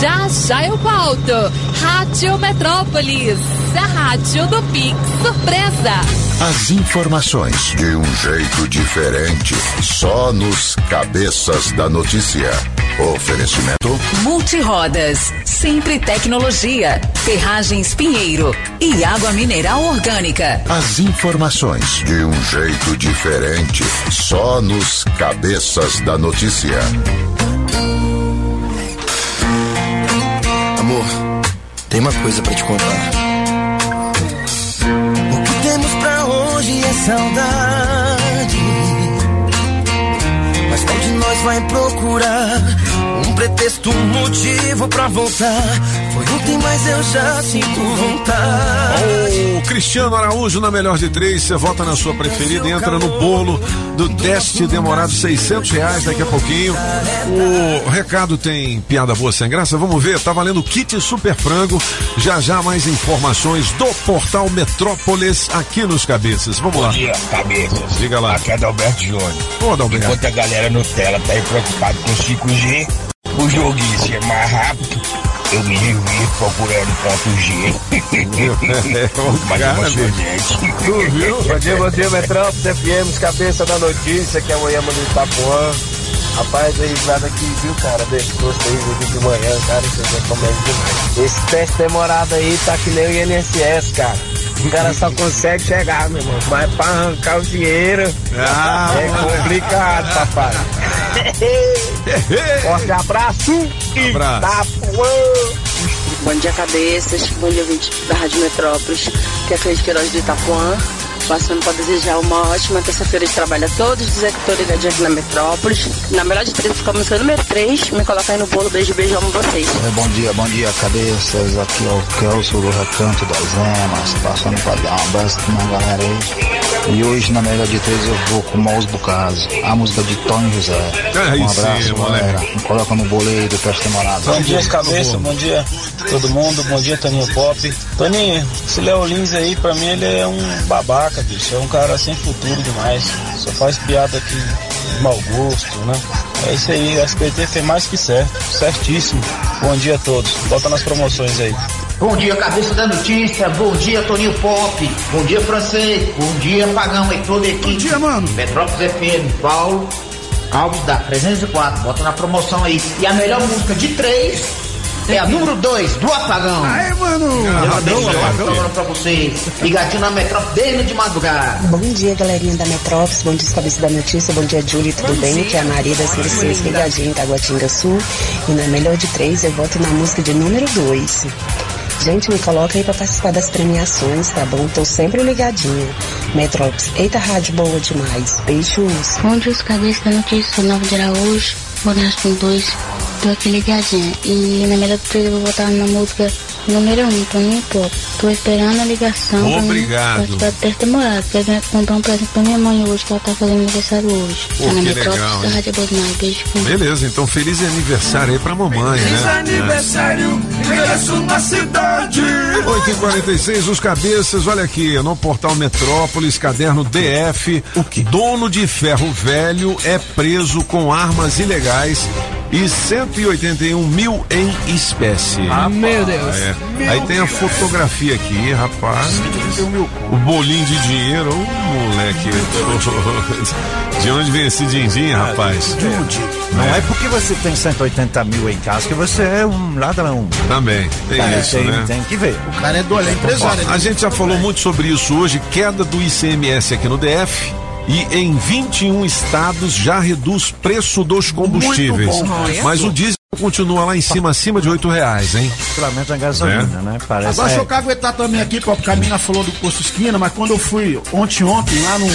Speaker 9: Já já eu volto. Rádio Metrópolis, a rádio do Pix Surpresa.
Speaker 15: As informações de um jeito diferente, só nos cabeças da notícia. Oferecimento
Speaker 33: Multirodas, sempre tecnologia, ferragens Pinheiro e água mineral orgânica.
Speaker 15: As informações de um jeito diferente, só nos cabeças da notícia.
Speaker 6: Amor, tem uma coisa pra te contar. O que temos pra hoje é saudade. Mas qual de nós vai procurar um pretexto, um motivo pra voltar. Foi ontem, mas eu já sinto vontade.
Speaker 1: O Cristiano Araújo na melhor de três, você vota na sua preferida e entra no bolo do teste demorado 600 reais daqui a pouquinho. O recado tem piada boa sem graça, vamos ver, tá valendo kit super frango, já já mais informações do portal Metrópolis aqui nos Cabeças, vamos lá.
Speaker 38: Bom dia, cabeças.
Speaker 1: Diga lá.
Speaker 38: Aqui é Adalberto Júnior.
Speaker 1: Ô, Adalberto.
Speaker 38: Enquanto a galera Nutella tá aí preocupado com 5G, o joguinho ser mais rápido, eu me divirto procurando ponto G. [LAUGHS] mais
Speaker 1: cara,
Speaker 38: emocionante.
Speaker 32: Tu viu? Bom dia, bom dia, Metrópolis FM, cabeça da notícia, que é amanhã do Itapuã. Rapaz, aí, nada que viu, cara, gosto aí, vídeo de manhã, cara, demais. Esse teste demorado aí tá que nem o INSS, cara. O cara só consegue chegar, meu irmão, mas pra arrancar o dinheiro
Speaker 1: Ah,
Speaker 32: é complicado, papai. [LAUGHS] Forte abraço e
Speaker 1: Abraço.
Speaker 32: Itapuã.
Speaker 39: Bom dia, cabeças. Bom dia, ouvinte da Rádio Metrópolis, que é Cris Queiroz do Itapuã. Passando para desejar uma ótima terça-feira de trabalho a todos, que estou ligadinho aqui na Metrópolis. Na melhor de três, fica a música número 3. Me coloca aí no bolo. Beijo, beijo, amo vocês.
Speaker 40: É, bom dia, bom dia, cabeças. Aqui é o Kelso do Recanto das Emas, passando para dar um abraço pra minha galera aí. E hoje, na melhor de três, eu vou com Maus Bucaso, a música de Tony José.
Speaker 1: Aí
Speaker 40: um abraço,
Speaker 1: sim,
Speaker 40: galera. Me coloca no bolo aí do Teste Demorado.
Speaker 41: Bom dia, cabeça, bom dia todo mundo, bom dia Toninho Pop. Toninho, esse Léo Lins aí, pra mim ele é um babaca, bicho, é um cara sem futuro demais, só faz piada aqui de mau gosto, né? É isso aí, o SBT fez mais que certo, certíssimo. Bom dia a todos, bota nas promoções aí.
Speaker 42: Bom dia, cabeça da notícia. Bom dia, Toninho Pop. Bom dia, francês. Bom dia, Pagão e toda a equipe. Bom dia, mano. Metrópolis FM, Paulo. Alves da 304. Bota na promoção aí. E a melhor música de três é a número 2 do Apagão.
Speaker 2: Aê, mano.
Speaker 42: A
Speaker 2: Apagão.
Speaker 42: programa pra vocês. Ligadinho na Metrópolis desde de madrugada.
Speaker 43: Bom dia, galerinha da Metrópolis. Bom dia, cabeça da notícia. Bom dia, Julie. Tudo bem? Que é a Maria das Mercedes, ligadinha em Taguatinga Sul. E na melhor de três, eu voto na música de número dois. Gente, me coloca aí pra participar das premiações, tá bom? Tô sempre ligadinha. Metrópolis. Eita, rádio boa demais. Beijos.
Speaker 44: Bom dia, os cabeças da notícia, sou Nova de Araújo, Bonesco 2, tô aqui ligadinha. E na melhor de três eu vou botar na música número 1, um, Toninho Pop. Tô esperando a ligação pra mim
Speaker 1: Obrigado.
Speaker 44: participar do teste demorado. Quero comprar um presente pra minha mãe hoje, que ela tá fazendo aniversário hoje.
Speaker 1: Pô,
Speaker 44: tá na
Speaker 1: que
Speaker 44: Metrópolis
Speaker 1: legal,
Speaker 44: da
Speaker 1: hein?
Speaker 44: Rádio Bosmai. Beijo. fui.
Speaker 1: Beleza, então feliz aniversário aí pra mamãe,
Speaker 2: Feliz
Speaker 1: né?
Speaker 2: aniversário, ingresso na cidade.
Speaker 1: 8 e 46 os cabeças, olha aqui, no portal Metrópolis, caderno DF, o que? Dono de ferro velho é preso com armas ilegais e 181 mil em espécie.
Speaker 12: Meu Deus.
Speaker 1: É. Aí tem a fotografia aqui, rapaz. O bolinho de dinheiro, ô moleque. [LAUGHS] De onde vem esse din-din, rapaz?
Speaker 3: Não é porque você tem 180 mil em casa que você é um ladrão.
Speaker 1: Também, tem
Speaker 3: É,
Speaker 1: isso,
Speaker 3: tem,
Speaker 1: né?
Speaker 3: tem que ver.
Speaker 2: O cara é do ele é empresário.
Speaker 1: Ó, a gente já falou muito sobre isso hoje, queda do ICMS aqui no DF. E em 21 estados já reduz preço dos combustíveis.
Speaker 3: Muito bom. Olha.
Speaker 1: Mas o diesel continua lá em cima, acima de oito reais, hein?
Speaker 3: Particularmente a gasolina, né? Parece
Speaker 2: Agora, deixa
Speaker 3: é,
Speaker 2: eu caguetar também aqui, porque a mina falou do posto esquina, mas quando eu fui ontem, ontem, lá no.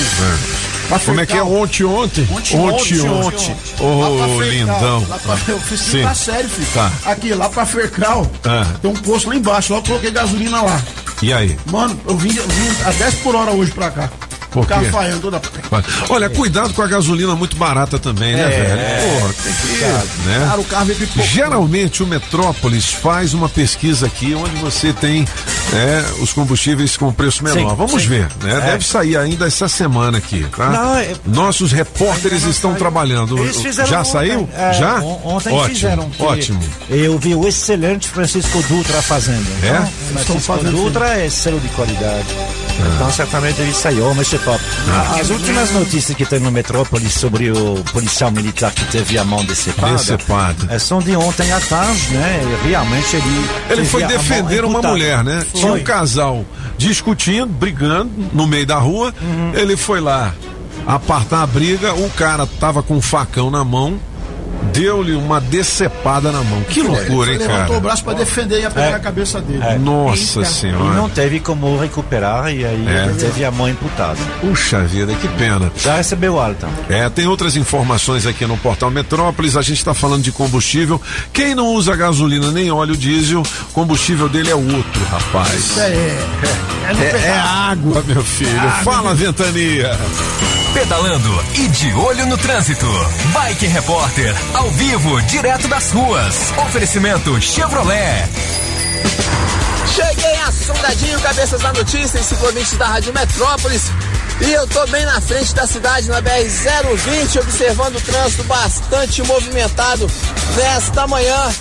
Speaker 2: pra
Speaker 1: Como é que é ontem, ontem?
Speaker 2: Ontem, ontem, ontem.
Speaker 1: Ô, lindão.
Speaker 2: eu fiz
Speaker 1: Sim.
Speaker 2: tá sério, filho.
Speaker 1: Tá.
Speaker 2: Aqui, lá pra Fercal,
Speaker 1: Ah,
Speaker 2: tem um posto lá embaixo, lá eu coloquei gasolina lá.
Speaker 1: e aí?
Speaker 2: Mano, eu vim, eu vim a 10 por hora hoje pra cá.
Speaker 1: Por quê?
Speaker 2: Carro falhando toda.
Speaker 1: Olha, cuidado com a gasolina muito barata também, né,
Speaker 2: É,
Speaker 1: velho?
Speaker 2: é.
Speaker 1: Pô, tem que. Né?
Speaker 2: Cara, o carro veio pipoco.
Speaker 1: Geralmente o Metrópolis faz uma pesquisa aqui onde você tem é, os combustíveis com preço menor.
Speaker 3: Sim,
Speaker 1: Vamos
Speaker 3: sim.
Speaker 1: ver, né?
Speaker 3: É.
Speaker 1: Deve sair ainda essa semana aqui, tá?
Speaker 3: Não, é-
Speaker 1: Nossos repórteres estão trabalhando. Já
Speaker 3: ontem,
Speaker 1: saiu?
Speaker 3: é,
Speaker 1: Já?
Speaker 3: on- Ontem
Speaker 1: ótimo,
Speaker 3: fizeram.
Speaker 1: Ótimo.
Speaker 3: Eu vi o excelente Francisco Dutra fazendo.
Speaker 1: É?
Speaker 3: Então,
Speaker 2: Estão
Speaker 3: Francisco
Speaker 2: fazendo
Speaker 3: Dutra é selo de qualidade. Então, certamente ele saiu, mas
Speaker 1: Ah.
Speaker 3: As últimas notícias que tem no Metrópolis sobre o policial militar que teve a mão decepada,
Speaker 1: Decepada.
Speaker 3: é, são de ontem à tarde, né? Realmente ele.
Speaker 1: Ele foi defender uma mulher, né? Tinha um
Speaker 3: Foi.
Speaker 1: casal discutindo, brigando no meio da rua. Ele foi lá apartar a briga, o cara tava com um facão na mão, deu-lhe uma decepada na mão. Que loucura, hein,
Speaker 2: Ele levantou
Speaker 1: cara?
Speaker 2: o braço pra defender e ia pegar
Speaker 3: É.
Speaker 2: a cabeça dele.
Speaker 3: É.
Speaker 1: Nossa
Speaker 3: E
Speaker 1: senhora.
Speaker 3: não teve como recuperar e aí
Speaker 1: É.
Speaker 3: ele teve a mão imputada.
Speaker 1: Puxa vida, que pena.
Speaker 3: Já recebeu alta.
Speaker 1: É, tem outras informações aqui no portal Metrópolis. A gente está falando de combustível. Quem não usa gasolina nem óleo diesel, combustível dele é outro, rapaz.
Speaker 2: Isso é. É, no
Speaker 1: É, é
Speaker 2: pedaço.
Speaker 1: água, meu filho.
Speaker 2: Água.
Speaker 1: Fala, ventania.
Speaker 7: Pedalando e de olho no trânsito. Bike Repórter, ao vivo, direto das ruas. Oferecimento Chevrolet.
Speaker 24: Cheguei assombradinho, cabeças da notícia, em ciclovintes da Rádio Metrópolis. E eu tô bem na frente da cidade, na BR-020, observando o trânsito bastante movimentado nesta manhã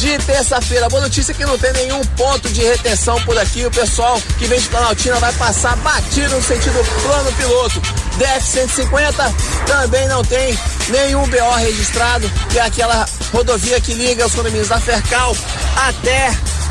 Speaker 24: de terça-feira. Boa notícia que não tem nenhum ponto de retenção por aqui. O pessoal que vem de Planaltina vai passar batido no sentido plano piloto. DF-150 também não tem nenhum BO registrado, que é aquela rodovia que liga os condomínios da Fercal até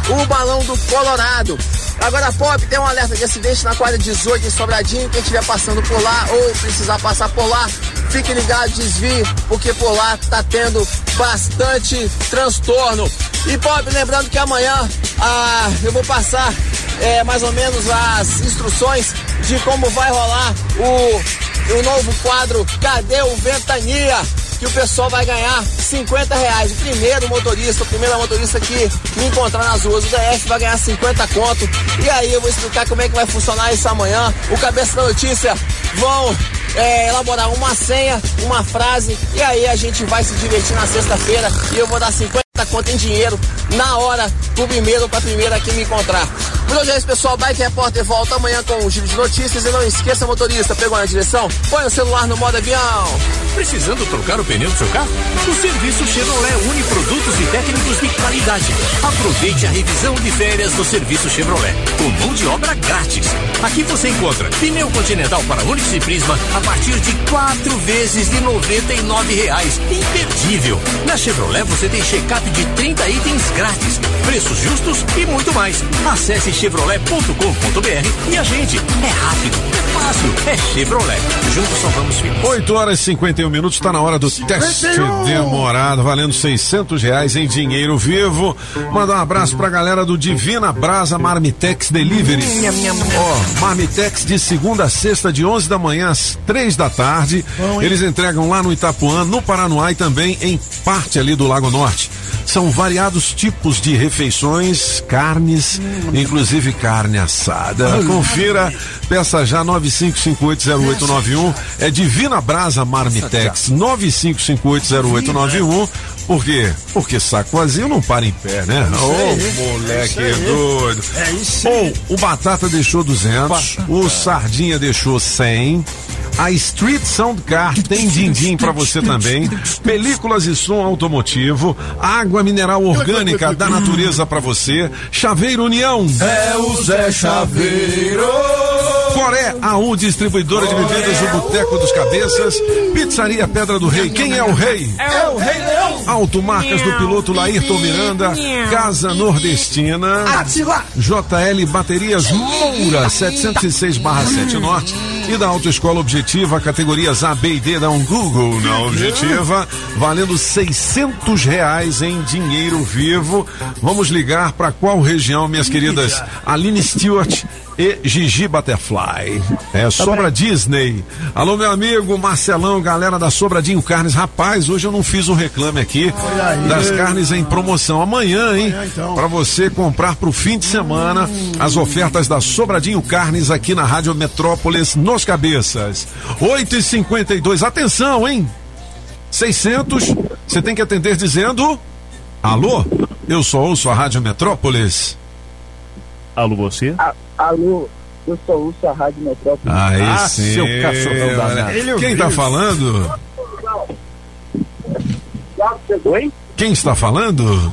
Speaker 24: o balão do Colorado. Agora, Pop, tem um alerta de acidente na quadra 18 em Sobradinho. Quem estiver passando por lá ou precisar passar por lá, fique ligado, desvie, porque por lá tá tendo bastante transtorno. E Pop, lembrando que amanhã ah, eu vou passar é, mais ou menos as instruções de como vai rolar o, o novo quadro Cadê o Ventania? que o pessoal vai ganhar 50 reais. O primeiro motorista, o primeiro motorista que me encontrar nas ruas do DF vai ganhar 50 conto. E aí eu vou explicar como é que vai funcionar isso amanhã. O Cabeça da Notícia vão é, elaborar uma senha, uma frase, e aí a gente vai se divertir na sexta-feira e eu vou dar 50 conto em dinheiro na hora pro primeiro pra primeira que me encontrar. Por hoje é isso, pessoal. Bike Repórter volta amanhã com um giro de notícias. E não esqueça, motorista, pegou na direção? Põe o celular no modo avião.
Speaker 26: Precisando trocar o pneu do seu carro? O serviço Chevrolet une produtos e técnicos de qualidade. Aproveite a revisão de férias do serviço Chevrolet, com mão de obra grátis. Aqui você encontra pneu continental para Onix e Prisma a partir de quatro vezes de 99 reais. Imperdível! Na Chevrolet você tem check-up de 30 itens grátis, preços justos e muito mais. Acesse chevrolet.com.br e a gente é rápido, é fácil, é Chevrolet. Juntos salvamos vidas.
Speaker 1: 8 horas e 51 minutos, está na hora do teste demorado, valendo 600 reais em dinheiro vivo. Mandar um abraço pra galera do Divina Brasa Marmitex Delivery. Ó, Marmitex de segunda a sexta, de 11 da manhã às 3 da tarde. Eles entregam lá no Itapuã, no Paranoá e também em parte ali do Lago Norte. São variados tipos de refeições, carnes, inclusive carne assada. Confira, peça já 95580891. É Divina Brasa Marmitex 95580891. Por quê? Porque saco vazio não para em pé, né? Ô, moleque doido.
Speaker 2: É isso
Speaker 1: Ou o Batata deixou 200, o Sardinha deixou 100. A Street Sound Car tem din-din pra você também. Películas e som automotivo. Água mineral orgânica da natureza pra você. Chaveiro União.
Speaker 2: É o Zé Chaveiro.
Speaker 1: Coré AU, distribuidora de bebidas do Boteco dos Cabeças. Pizzaria Pedra do Rei. Quem é o rei?
Speaker 2: É o Rei Leão.
Speaker 1: Automarcas do piloto Laírton Miranda. Casa Nordestina. JL Baterias Moura 706/7 Norte e da Autoescola Objetiva, categorias A, B e D, dá um Google na Objetiva, valendo 600 reais em dinheiro vivo. Vamos ligar para qual região, minhas queridas Aline Stewart e Gigi Butterfly. É Sobra Disney. Alô, meu amigo Marcelão, galera da Sobradinho Carnes. Rapaz, hoje eu não fiz um reclame aqui
Speaker 2: aí.
Speaker 1: das carnes em promoção. Amanhã, hein?
Speaker 2: Amanhã, então.
Speaker 1: Para você comprar pro fim de semana as ofertas da Sobradinho Carnes aqui na Rádio Metrópolis nos cabeças. 8 e 52 Atenção, hein? 600. Você tem que atender dizendo: Alô? Eu só ouço a Rádio Metrópolis.
Speaker 10: Alô, você?
Speaker 45: Alô, eu só ouço a Rádio Metrópole.
Speaker 1: Aí
Speaker 10: Ah,
Speaker 1: sim.
Speaker 10: seu cachorrão danado.
Speaker 1: Quem tá falando?
Speaker 45: Oi?
Speaker 1: Quem está falando?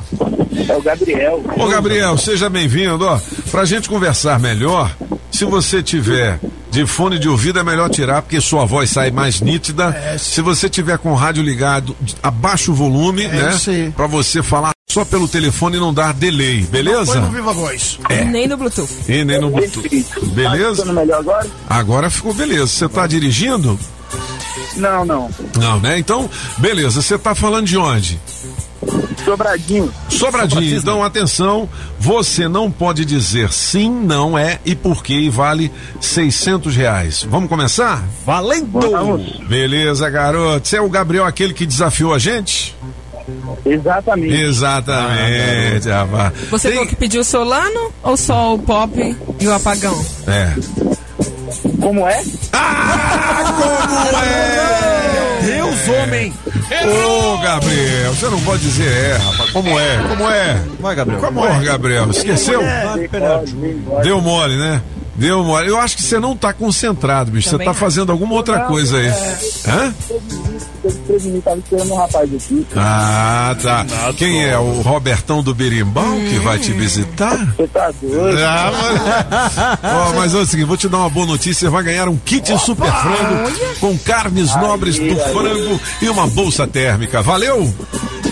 Speaker 45: É o Gabriel.
Speaker 1: Ô Gabriel, seja bem-vindo. Ó, pra gente conversar melhor, se você tiver de fone de ouvido é melhor tirar porque sua voz sai mais nítida. Se você tiver com o rádio ligado, abaixa o volume, né?
Speaker 2: isso aí.
Speaker 1: Pra você falar só pelo telefone e não dar delay, beleza?
Speaker 2: No Viva Voz.
Speaker 1: É.
Speaker 12: Nem no Bluetooth.
Speaker 1: E nem no Bluetooth. Beleza?
Speaker 45: melhor agora?
Speaker 1: Agora ficou beleza. Você tá dirigindo?
Speaker 45: Não, não.
Speaker 1: Não, né? Então, beleza. Você tá falando de onde?
Speaker 45: Sobradinho.
Speaker 1: Sobradinho. Então, atenção. Você não pode dizer sim, não é e por quê e vale seiscentos reais. Vamos começar?
Speaker 3: Valendo!
Speaker 1: Beleza, garoto. Você é o Gabriel, aquele que desafiou a gente?
Speaker 45: Exatamente.
Speaker 1: Exatamente, rapaz.
Speaker 12: Você falou que pediu o Solano ou só o pop e o apagão?
Speaker 1: É.
Speaker 45: Como é?
Speaker 1: Como é?
Speaker 3: Deus, homem!
Speaker 1: Ô, Gabriel, você não pode dizer é, rapaz. Como é? Como é?
Speaker 3: Vai, Gabriel.
Speaker 1: Como é, Gabriel? Esqueceu? Deu mole, né? Deu mole. Eu acho que você não tá concentrado, bicho. Você tá fazendo alguma outra coisa aí.
Speaker 45: É.
Speaker 1: Hã?
Speaker 45: Preveni, tava esperando um rapaz aqui.
Speaker 1: Ah, tá. Quem é? O Robertão do Berimbau que vai te visitar?
Speaker 45: Você tá doido?
Speaker 1: Ah, mas... Ó, mas é o seguinte, vou te dar uma boa notícia. Você vai ganhar um kit super frango com carnes nobres do frango e uma bolsa térmica. Valeu?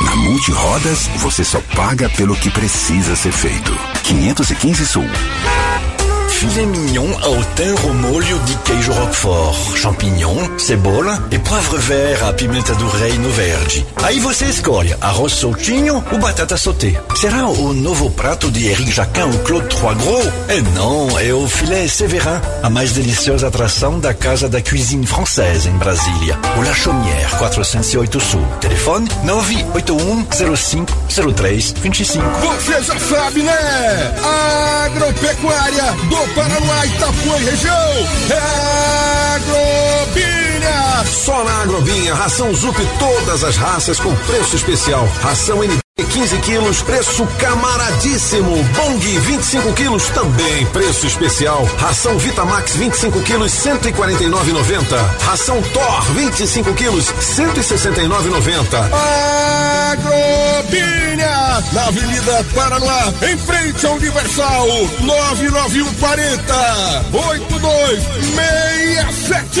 Speaker 46: Na Multirodas, você só paga pelo que precisa ser feito. 515 Sul.
Speaker 7: Filet mignon ao thym ao molho de queijo roquefort, champignon, cebola e poivre vert à pimenta do reino verde. Aí você escolhe arroz soltinho ou batata sauté. Será o novo prato de Eric Jacquin ou Claude Trois Gros? É não, é o filé Séverin, a mais deliciosa atração da Casa da Cuisine Française em Brasília. O La Chaumière, 408 Sul. Telefone 981 05 03 25.
Speaker 2: Você já sabe, né? Agropecuária do Paraná, Itapuã e região. É Agrobinha.
Speaker 1: Só na Agrobinha, ração Zup todas as raças com preço especial. Ração NB 15 quilos, preço camaradíssimo. Bong 25 quilos, também preço especial. Ração Vitamax 25 quilos, 149,90. Ração Thor 25 quilos, 169,90.
Speaker 2: Agrobinha, na Avenida Paraná, em frente ao Universal, 99140 8267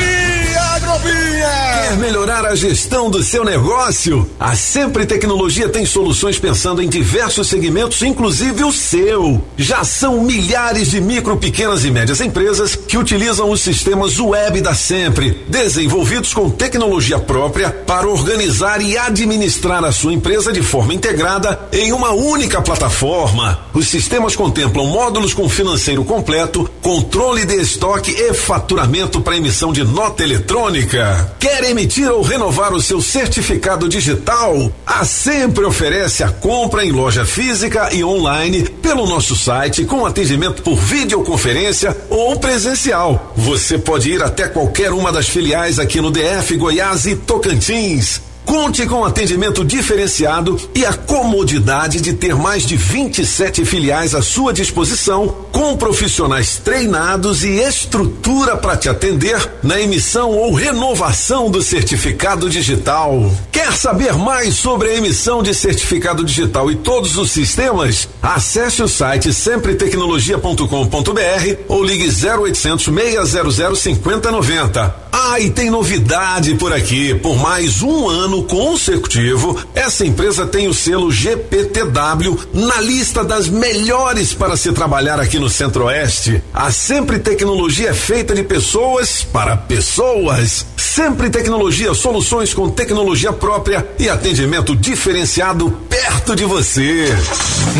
Speaker 2: Agrobinha.
Speaker 1: Quer melhorar a gestão do seu negócio? A Sempre Tecnologia tem soluções pensando em diversos segmentos, inclusive o seu. Já são milhares de micro, pequenas e médias empresas que utilizam os sistemas web da Sempre, desenvolvidos com tecnologia própria para organizar e administrar a sua empresa de forma integrada em uma única plataforma. Os sistemas contemplam módulos com financeiro completo, controle de estoque e faturamento para emissão de nota eletrônica. Quer emitir ou renovar o seu certificado digital? A Sempre oferece a compra em loja física e online pelo nosso site com atendimento por videoconferência ou presencial. Você pode ir até qualquer uma das filiais aqui no DF, Goiás e Tocantins. Conte com atendimento diferenciado e a comodidade de ter mais de 27 filiais à sua disposição, com profissionais treinados e estrutura para te atender na emissão ou renovação do certificado digital. Quer saber mais sobre a emissão de certificado digital e todos os sistemas? Acesse o site sempretecnologia.com.br ou ligue 0800 600 5090. Ah, e tem novidade por aqui. Por mais um ano consecutivo, essa empresa tem o selo GPTW na lista das melhores para se trabalhar aqui no Centro-Oeste. A Sempre Tecnologia é feita de pessoas para pessoas. Sempre Tecnologia, soluções com tecnologia própria e atendimento diferenciado perto de você.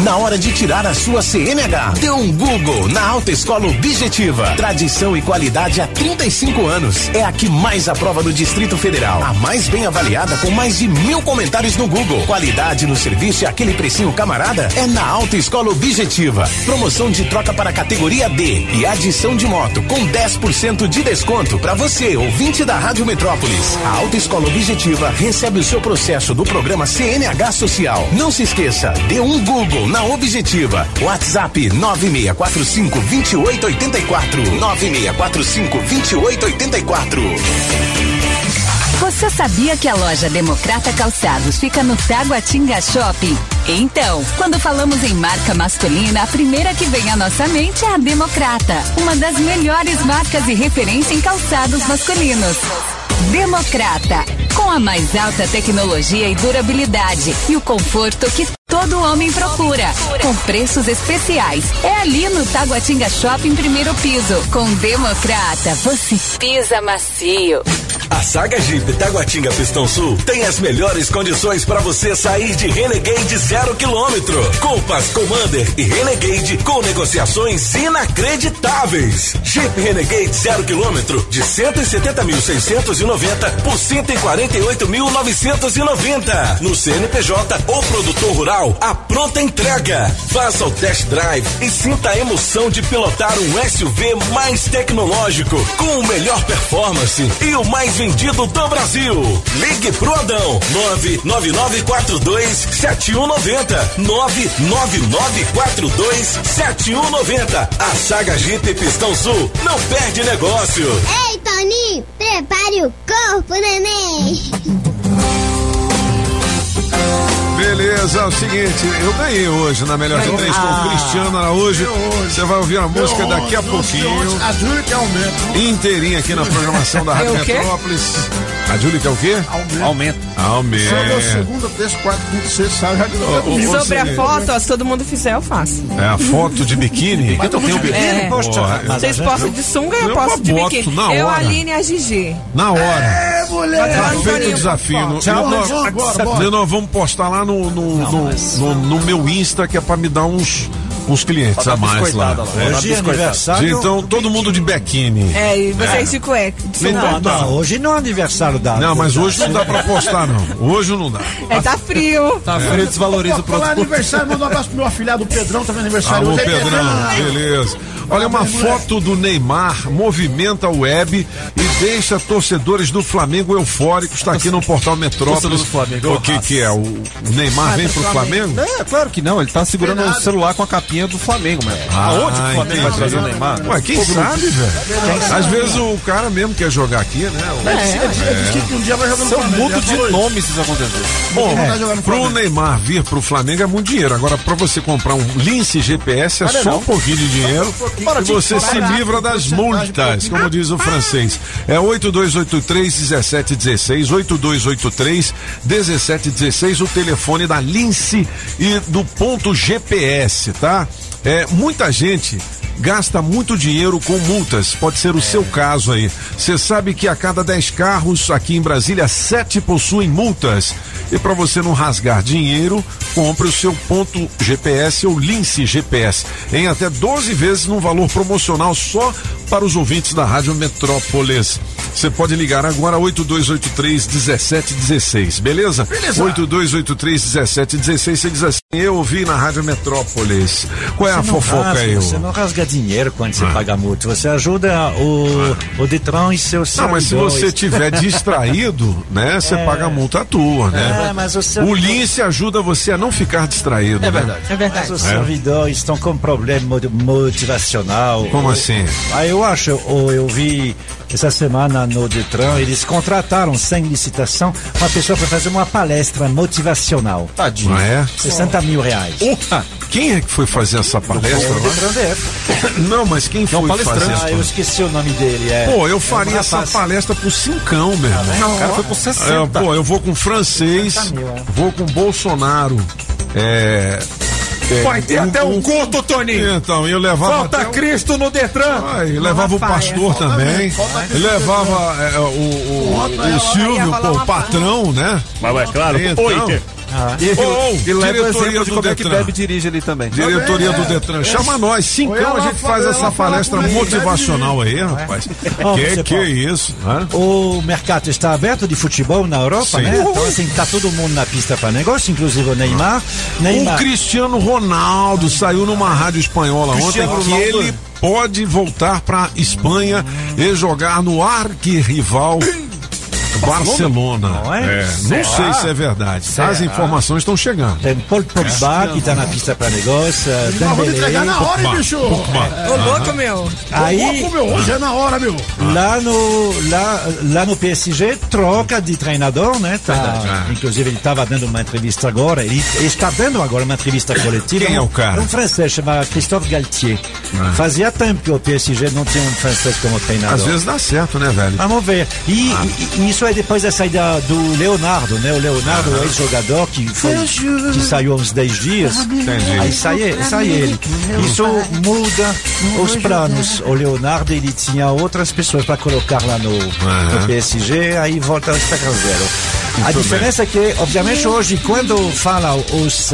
Speaker 47: Na hora de tirar a sua CNH, dê um Google na Autoescola Objetiva. Tradição e qualidade há 35 anos. É a que mais aprova no Distrito Federal. A mais bem avaliada com mais de mil comentários no Google. Qualidade no serviço e aquele precinho camarada é na Autoescola Objetiva. Promoção de troca para a categoria D e adição de moto com 10% de desconto para você, ouvinte da Rádio Metrópolis. A Autoescola Objetiva recebe o seu processo do programa CNH Social. Não se esqueça, dê um Google na Objetiva. WhatsApp 9645 2884. 9645 2884.
Speaker 48: Você sabia que a loja Democrata Calçados fica no Taguatinga Shopping? Então, quando falamos em marca masculina, a primeira que vem à nossa mente é a Democrata, uma das melhores marcas e referência em calçados masculinos. Democrata, com a mais alta tecnologia e durabilidade e o conforto que todo homem procura, com preços especiais. É ali no Taguatinga Shopping, primeiro piso. Com Democrata, você pisa macio.
Speaker 7: A Saga Jeep Taguatinga Pistão Sul tem as melhores condições para você sair de Renegade zero quilômetro. Compass Commander e Renegade com negociações inacreditáveis. Jeep Renegade zero quilômetro de 170.690 por 148.990 no CNPJ ou produtor rural. A pronta entrega. Faça o test drive e sinta a emoção de pilotar um SUV mais tecnológico com o melhor performance e o mais vendido do Brasil. Ligue pro Adão 999427190 999427190. A Saga Jeep Pistão Sul não perde negócio.
Speaker 49: Ei, Toninho, prepare o corpo, neném.
Speaker 1: Beleza, é o seguinte, eu ganhei hoje na Melhor de Três com o Cristiano Araújo. Você vai ouvir a música daqui a pouquinho.
Speaker 2: Aumenta.
Speaker 1: Inteirinha aqui na programação da Rádio
Speaker 2: É o quê?
Speaker 1: Metrópolis. A Júlia quer o quê?
Speaker 2: Aumento.
Speaker 1: Aumento.
Speaker 2: Só segunda, terça, quarta, quinta, sexta, sábado, já de novo.
Speaker 12: Sobre a foto, ó, se todo mundo fizer, eu faço.
Speaker 1: É a foto de biquíni. Eu tenho biquíni.
Speaker 12: É. Vocês postam de sunga e eu
Speaker 1: eu
Speaker 12: posto de biquíni.
Speaker 1: na
Speaker 12: Eu, a. Aline e a Gigi.
Speaker 1: Na hora.
Speaker 2: É, mulher.
Speaker 1: Tá
Speaker 12: Antônio,
Speaker 1: feito o desafio. No,
Speaker 12: Tchau,
Speaker 1: nós,
Speaker 12: bora.
Speaker 1: nós vamos postar lá no, no, no, no- no meu Insta, que é pra me dar uns, uns clientes a mais lá.
Speaker 3: Hoje é aniversário-
Speaker 1: Então, todo mundo de biquíni.
Speaker 12: É, e vocês de cueca. de
Speaker 1: Então
Speaker 12: sunga.
Speaker 1: tá.
Speaker 3: hoje não é aniversário da.
Speaker 1: Não, mas hoje não dá pra postar, não. Hoje não dá.
Speaker 12: É, tá frio.
Speaker 1: Tá frio, desvaloriza o
Speaker 2: Falar aniversário, manda um abraço pro meu afilhado Pedrão, também aniversário
Speaker 1: Alô,
Speaker 2: hoje. Aí,
Speaker 1: Pedrão, beleza. Olha, uma foto do Neymar movimenta a web e deixa torcedores do Flamengo eufóricos. Está aqui no portal Metrópolis.
Speaker 50: Do Flamengo,
Speaker 1: O que que é? O, o Neymar vem pro Flamengo?
Speaker 50: É, claro que não, ele tá segurando o celular com a capinha do Flamengo, mano.
Speaker 1: Ah,
Speaker 50: Aonde que o Flamengo vai trazer o Neymar?
Speaker 1: Ué, quem
Speaker 50: Pô,
Speaker 1: sabe, velho? Às vezes o cara mesmo quer jogar aqui, né? O-
Speaker 2: Ele disse que um dia vai jogar no
Speaker 50: São
Speaker 2: Flamengo,
Speaker 50: mudo de nome se isso acontecer.
Speaker 1: Bom,
Speaker 2: no
Speaker 1: pro. Neymar vir pro Flamengo é muito dinheiro. Agora, pra você comprar um Lince GPS é
Speaker 2: Olha,
Speaker 1: só
Speaker 2: não.
Speaker 1: um pouquinho de dinheiro e você se livra das multas, como diz o francês. É 8283-1716, 8283-1716, o telefone da Lince e do ponto GPS, tá? É, muita gente gasta muito dinheiro com multas. Pode ser o seu caso aí. Você sabe que a cada 10 carros aqui em Brasília, 7 possuem multas. E para você não rasgar dinheiro, compre o seu ponto GPS ou Lince GPS em até 12 vezes num valor promocional só para os ouvintes da Rádio Metrópolis. Você pode ligar agora 8283 1716, beleza?
Speaker 2: Beleza.
Speaker 1: 8283 1716. Você diz assim: Eu ouvi na Rádio Metrópolis. Qual é a
Speaker 3: Você não
Speaker 1: fofoca
Speaker 3: rasga,
Speaker 1: aí?
Speaker 3: Você não rasga dinheiro quando você
Speaker 1: Ah.
Speaker 3: paga multa. Você ajuda o, o Detran e seus
Speaker 1: Não, mas se você tiver [LAUGHS] distraído, né, você
Speaker 3: É.
Speaker 1: paga a multa tua, né?
Speaker 3: É, mas o
Speaker 1: o
Speaker 3: servidor-
Speaker 1: Lince ajuda você a não ficar distraído.
Speaker 3: É
Speaker 1: né?
Speaker 3: verdade.
Speaker 12: É verdade.
Speaker 3: Mas os
Speaker 1: É.
Speaker 3: servidores estão com problema mo- motivacional.
Speaker 1: Como
Speaker 3: Eu-
Speaker 1: assim?
Speaker 3: Ah, eu acho, ou eu vi essa semana no Detran, eles contrataram sem licitação uma pessoa para fazer uma palestra motivacional.
Speaker 50: Tadinho.
Speaker 1: Não é?
Speaker 3: 60 mil reais.
Speaker 1: Ah, quem é que foi fazer essa palestra
Speaker 3: O
Speaker 1: lá? Não, mas quem foi fazer
Speaker 3: Ah,
Speaker 1: essa
Speaker 3: eu esqueci o nome dele. É,
Speaker 1: Pô, eu
Speaker 3: É
Speaker 1: faria
Speaker 3: um
Speaker 1: essa
Speaker 3: rapaz.
Speaker 1: palestra por cincão, meu irmão.
Speaker 50: O cara foi por 60.
Speaker 1: É, pô, eu vou com francês,
Speaker 3: 60 mil, é.
Speaker 1: vou com Bolsonaro, é,
Speaker 51: Vai ter até um culto, Toninho.
Speaker 1: Então, eu levava.
Speaker 51: Falta
Speaker 1: até o-
Speaker 51: Cristo no Detran.
Speaker 1: Ah, e levava o pastor também. Levava é, o, o, o Silvio, pô, o patrão, né?
Speaker 51: Mas é claro,
Speaker 1: Então,
Speaker 51: oito.
Speaker 50: E,
Speaker 1: Ô,
Speaker 50: e leva o
Speaker 1: diretoria
Speaker 50: exemplo de
Speaker 1: do
Speaker 50: como é que
Speaker 1: Detran.
Speaker 50: bebe e dirige ali também.
Speaker 1: Diretoria do Detran, chama nós, cincão, a gente faz essa palestra motivacional aí, rapaz.
Speaker 3: Ó, [LAUGHS]
Speaker 1: Que que é isso? hã?
Speaker 3: O mercado está aberto de futebol na Europa,
Speaker 1: Sim.
Speaker 3: né? Então, assim, tá todo mundo na pista para negócio, inclusive o Neymar.
Speaker 1: O
Speaker 3: Neymar.
Speaker 1: Cristiano Ronaldo saiu numa rádio espanhola ontem que ele pode voltar para Espanha e jogar no arquirrival Barcelona.
Speaker 3: Não é?
Speaker 1: É, não
Speaker 3: Será?
Speaker 1: sei se é verdade. tá? As
Speaker 3: Será?
Speaker 1: informações estão chegando.
Speaker 3: Tem Paul Pogba que tá na pista para negócio. uh, Dembélé.
Speaker 1: Pogba.
Speaker 12: Ô, louco, meu.
Speaker 3: Aí,
Speaker 2: Louco, meu, hoje é na hora, meu.
Speaker 3: lá no, lá, lá no PSG, troca de treinador, né? Tá,
Speaker 1: Verdade.
Speaker 3: inclusive, ele estava dando uma entrevista agora. Ele está dando agora uma entrevista coletiva.
Speaker 1: Quem é o cara?
Speaker 3: Um francês chamado Christophe Galtier.
Speaker 1: Ah.
Speaker 3: Fazia tempo que o PSG não tinha um francês como treinador.
Speaker 1: Às vezes dá certo, né, velho?
Speaker 3: Vamos ver. E, e- e isso é depois da saída do Leonardo, né? O Leonardo, o ex-jogador que, foi, que saiu há uns 10 dias.
Speaker 1: Entendi.
Speaker 3: Aí sai, sai ele. Isso muda os planos. O Leonardo, ele tinha outras pessoas para colocar lá no, no PSG, aí volta a estacar zero. A diferença é que, obviamente, hoje, quando fala os,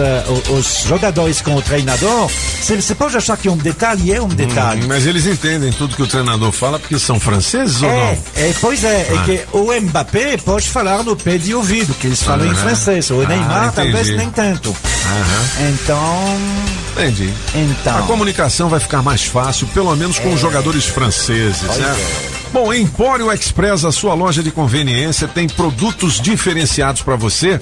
Speaker 3: o- os jogadores com o treinador, você pode achar que é um detalhe, é um detalhe.
Speaker 1: Hum, mas eles entendem tudo que o treinador fala porque são franceses ou
Speaker 3: É,
Speaker 1: não?
Speaker 3: é, pois é,
Speaker 1: Ah.
Speaker 3: é que o Mbappé pode falar no pé de ouvido, que eles falam em
Speaker 1: Aham.
Speaker 3: francês. O
Speaker 1: Ah,
Speaker 3: Neymar talvez
Speaker 1: entendi.
Speaker 3: nem tanto. Então.
Speaker 1: Entendi.
Speaker 3: Então.
Speaker 1: A comunicação vai ficar mais fácil, pelo menos com os jogadores franceses,
Speaker 3: Pois
Speaker 1: né?
Speaker 3: é.
Speaker 1: Bom, Empório Express, a sua loja de conveniência, tem produtos diferenciados para você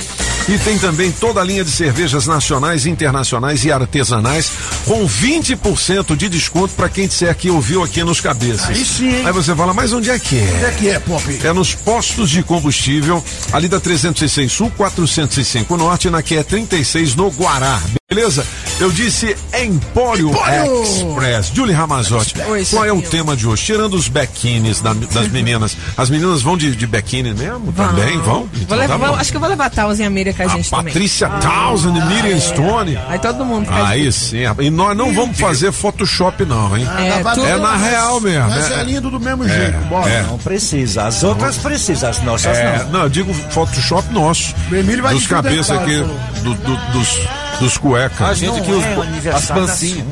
Speaker 1: e tem também toda a linha de cervejas nacionais, internacionais e artesanais com 20% de desconto para quem disser que ouviu aqui nos cabeças.
Speaker 2: Aí sim, hein?
Speaker 1: Aí você fala, mas onde é que é?
Speaker 2: Onde é que é, Pop?
Speaker 1: É nos postos de combustível, ali da 306 Sul, 405 Norte, na QE 36, no Guará. Beleza? Eu disse Empório,
Speaker 2: Empório!
Speaker 1: Express. Julie Ramazotti,
Speaker 12: Oi,
Speaker 1: qual é o tema de hoje? Tirando os bequines da- das [LAUGHS] meninas. As meninas vão de, de bequine mesmo? Também vão?
Speaker 12: Vou
Speaker 1: Então
Speaker 12: levar-
Speaker 1: tá
Speaker 12: vou- acho que eu vou levar a Tausen e a Miriam com a gente também.
Speaker 1: Patrícia Townsend, Miriam Stone.
Speaker 12: Aí todo mundo a
Speaker 1: Aí
Speaker 12: gente.
Speaker 1: sim. E nós não vamos fazer Photoshop, não, hein?
Speaker 12: É,
Speaker 1: É na real mesmo.
Speaker 2: Mas
Speaker 1: é-
Speaker 2: é lindo do mesmo jeito. Bora.
Speaker 1: é.
Speaker 3: Não precisa. As outras precisam, as nossas
Speaker 1: É,
Speaker 3: não.
Speaker 1: não, eu digo Photoshop nosso.
Speaker 2: O Emílio vai
Speaker 1: dos cabeças aqui, do- do- dos, dos cuecas.
Speaker 50: A gente
Speaker 3: Não
Speaker 50: os,
Speaker 3: é
Speaker 50: as pancinhas.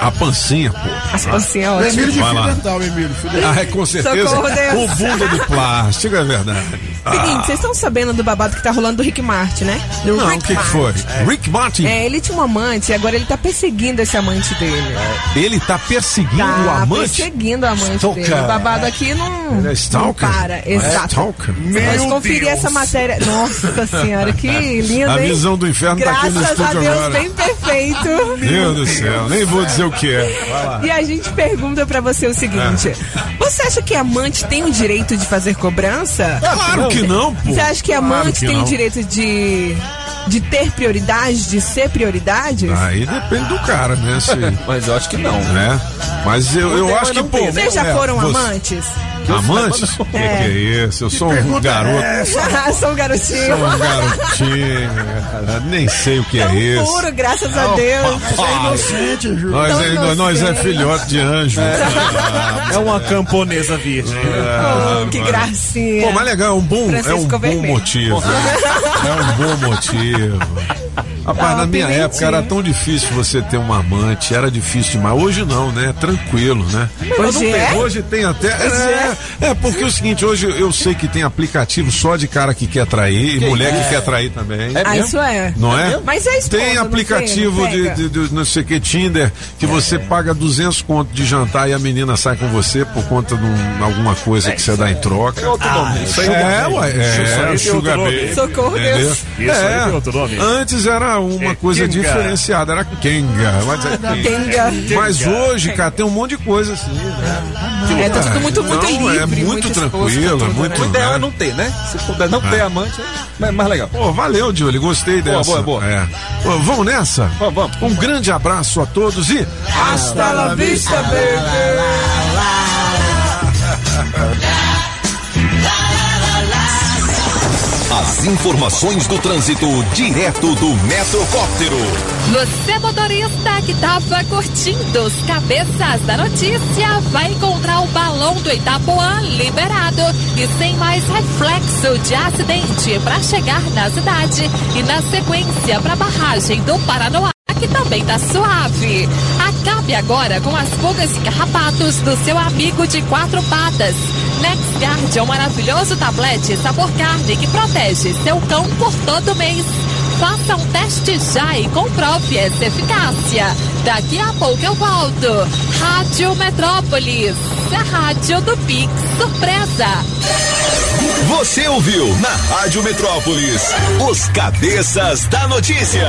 Speaker 1: A pancinha, pô.
Speaker 12: As pancinhas
Speaker 2: O
Speaker 12: ótimas.
Speaker 2: Emílio de fio dental, Emílio.
Speaker 1: Ah, é, com certeza. O bunda de plástico, é verdade.
Speaker 12: Seguinte, vocês estão sabendo do babado que tá rolando do Rick Martin, né? Do
Speaker 1: Não, o que, que foi? Rick Martin,
Speaker 12: É, ele tinha um amante e agora ele tá perseguindo esse amante dele.
Speaker 1: ele tá perseguindo
Speaker 12: Tá
Speaker 1: o amante?
Speaker 12: perseguindo o amante
Speaker 1: Stalker.
Speaker 12: dele. O babado aqui não,
Speaker 1: Ele é stalker?
Speaker 12: não para.
Speaker 1: É
Speaker 12: Exato. pode
Speaker 2: Meu
Speaker 12: conferir essa matéria. Nossa senhora, que [LAUGHS] lindo,
Speaker 1: A visão do inferno tá aqui no
Speaker 12: Graças a Deus,
Speaker 1: agora.
Speaker 12: bem perfeito. [LAUGHS]
Speaker 1: Meu Deus do céu, nem vou dizer o que é.
Speaker 12: E a gente pergunta pra você o seguinte:
Speaker 1: É.
Speaker 12: Você acha que amante tem o direito de fazer cobrança?
Speaker 1: Claro que não, pô.
Speaker 12: Você acha que
Speaker 1: Claro
Speaker 12: amante
Speaker 1: que
Speaker 12: tem
Speaker 1: não.
Speaker 12: o direito de, de ter prioridade, de ser prioridade?
Speaker 1: Aí depende do cara, né? Se, [LAUGHS]
Speaker 50: Mas eu acho que não.
Speaker 1: né? Mas eu, eu acho que, pô.
Speaker 12: Vocês já
Speaker 1: é,
Speaker 12: foram
Speaker 1: você-
Speaker 12: amantes?
Speaker 1: O que, que é isso? Eu sou um garoto. [LAUGHS]
Speaker 12: Sou um garotinho.
Speaker 1: Sou um garotinho. cara. Nem sei o que é
Speaker 12: Tão
Speaker 1: isso.
Speaker 12: puro, graças a Deus.
Speaker 2: É inocente, Júlio.
Speaker 1: Nós é, nós é filhote de anjo.
Speaker 50: É uma camponesa virgem.
Speaker 12: Oh, que gracinha.
Speaker 1: Pô, mas legal, é um bom, é um bom motivo. É um bom motivo. [LAUGHS] Rapaz,
Speaker 12: Não,
Speaker 1: na minha época era tão difícil você ter uma amante, era difícil demais. Hoje não, né? Tranquilo, né?
Speaker 12: Hoje é?
Speaker 1: Hoje tem até. É, é, porque é o seguinte, hoje eu sei que tem aplicativo só de cara que quer trair, e mulher que quer trair também.
Speaker 12: Ah, isso é.
Speaker 1: Não é?
Speaker 12: Mas é esposa,
Speaker 1: Tem
Speaker 12: não
Speaker 1: aplicativo
Speaker 12: tem?
Speaker 1: de, de, de não sei o que, Tinder, que você paga 200 conto de jantar e a menina sai com você por conta de um- alguma coisa que você dá em troca.
Speaker 50: Isso aí
Speaker 1: É, ué, é,
Speaker 50: Isso aí tem outro
Speaker 1: Sugar
Speaker 50: nome.
Speaker 1: Baby.
Speaker 12: Socorro,
Speaker 1: Entendeu?
Speaker 12: Deus.
Speaker 50: Isso aí
Speaker 1: É,
Speaker 50: outro nome.
Speaker 1: Antes era uma
Speaker 50: É
Speaker 1: coisa
Speaker 50: Kenga.
Speaker 1: diferenciada, era Kenga. Mas, é
Speaker 12: Kenga.
Speaker 1: mas hoje, cara, tem um monte de coisa assim, né?
Speaker 12: É, tá tudo muito, muito
Speaker 1: Não,
Speaker 12: livre.
Speaker 1: é muito,
Speaker 12: muito exposto,
Speaker 1: tranquilo,
Speaker 12: tudo,
Speaker 1: é muito.
Speaker 50: O ideal
Speaker 1: né?
Speaker 50: é não ter, né? Se puder não ter amante, é mais legal.
Speaker 1: Pô, valeu, Julie, gostei dessa.
Speaker 50: boa, boa.
Speaker 1: É. Pô, vamos nessa?
Speaker 50: Vamos, vamos.
Speaker 1: Um grande abraço a todos e
Speaker 12: Hasta la vista, baby.
Speaker 7: As informações do trânsito direto do Metrocóptero.
Speaker 9: Você motorista que tava curtindo os cabeças da notícia vai encontrar o balão do Itapuã liberado e sem mais reflexo de acidente para chegar na cidade e na sequência para a barragem do Paranoá que também tá suave. Acabe agora com as pulgas e carrapatos do seu amigo de quatro patas. NexGuard é um maravilhoso tablete sabor carne que protege seu cão por todo mês. Faça um teste já e comprove essa eficácia. Daqui a pouco eu volto. Rádio Metrópolis, a rádio do Pix Surpresa.
Speaker 7: Você ouviu na Rádio Metrópolis os cabeças da notícia.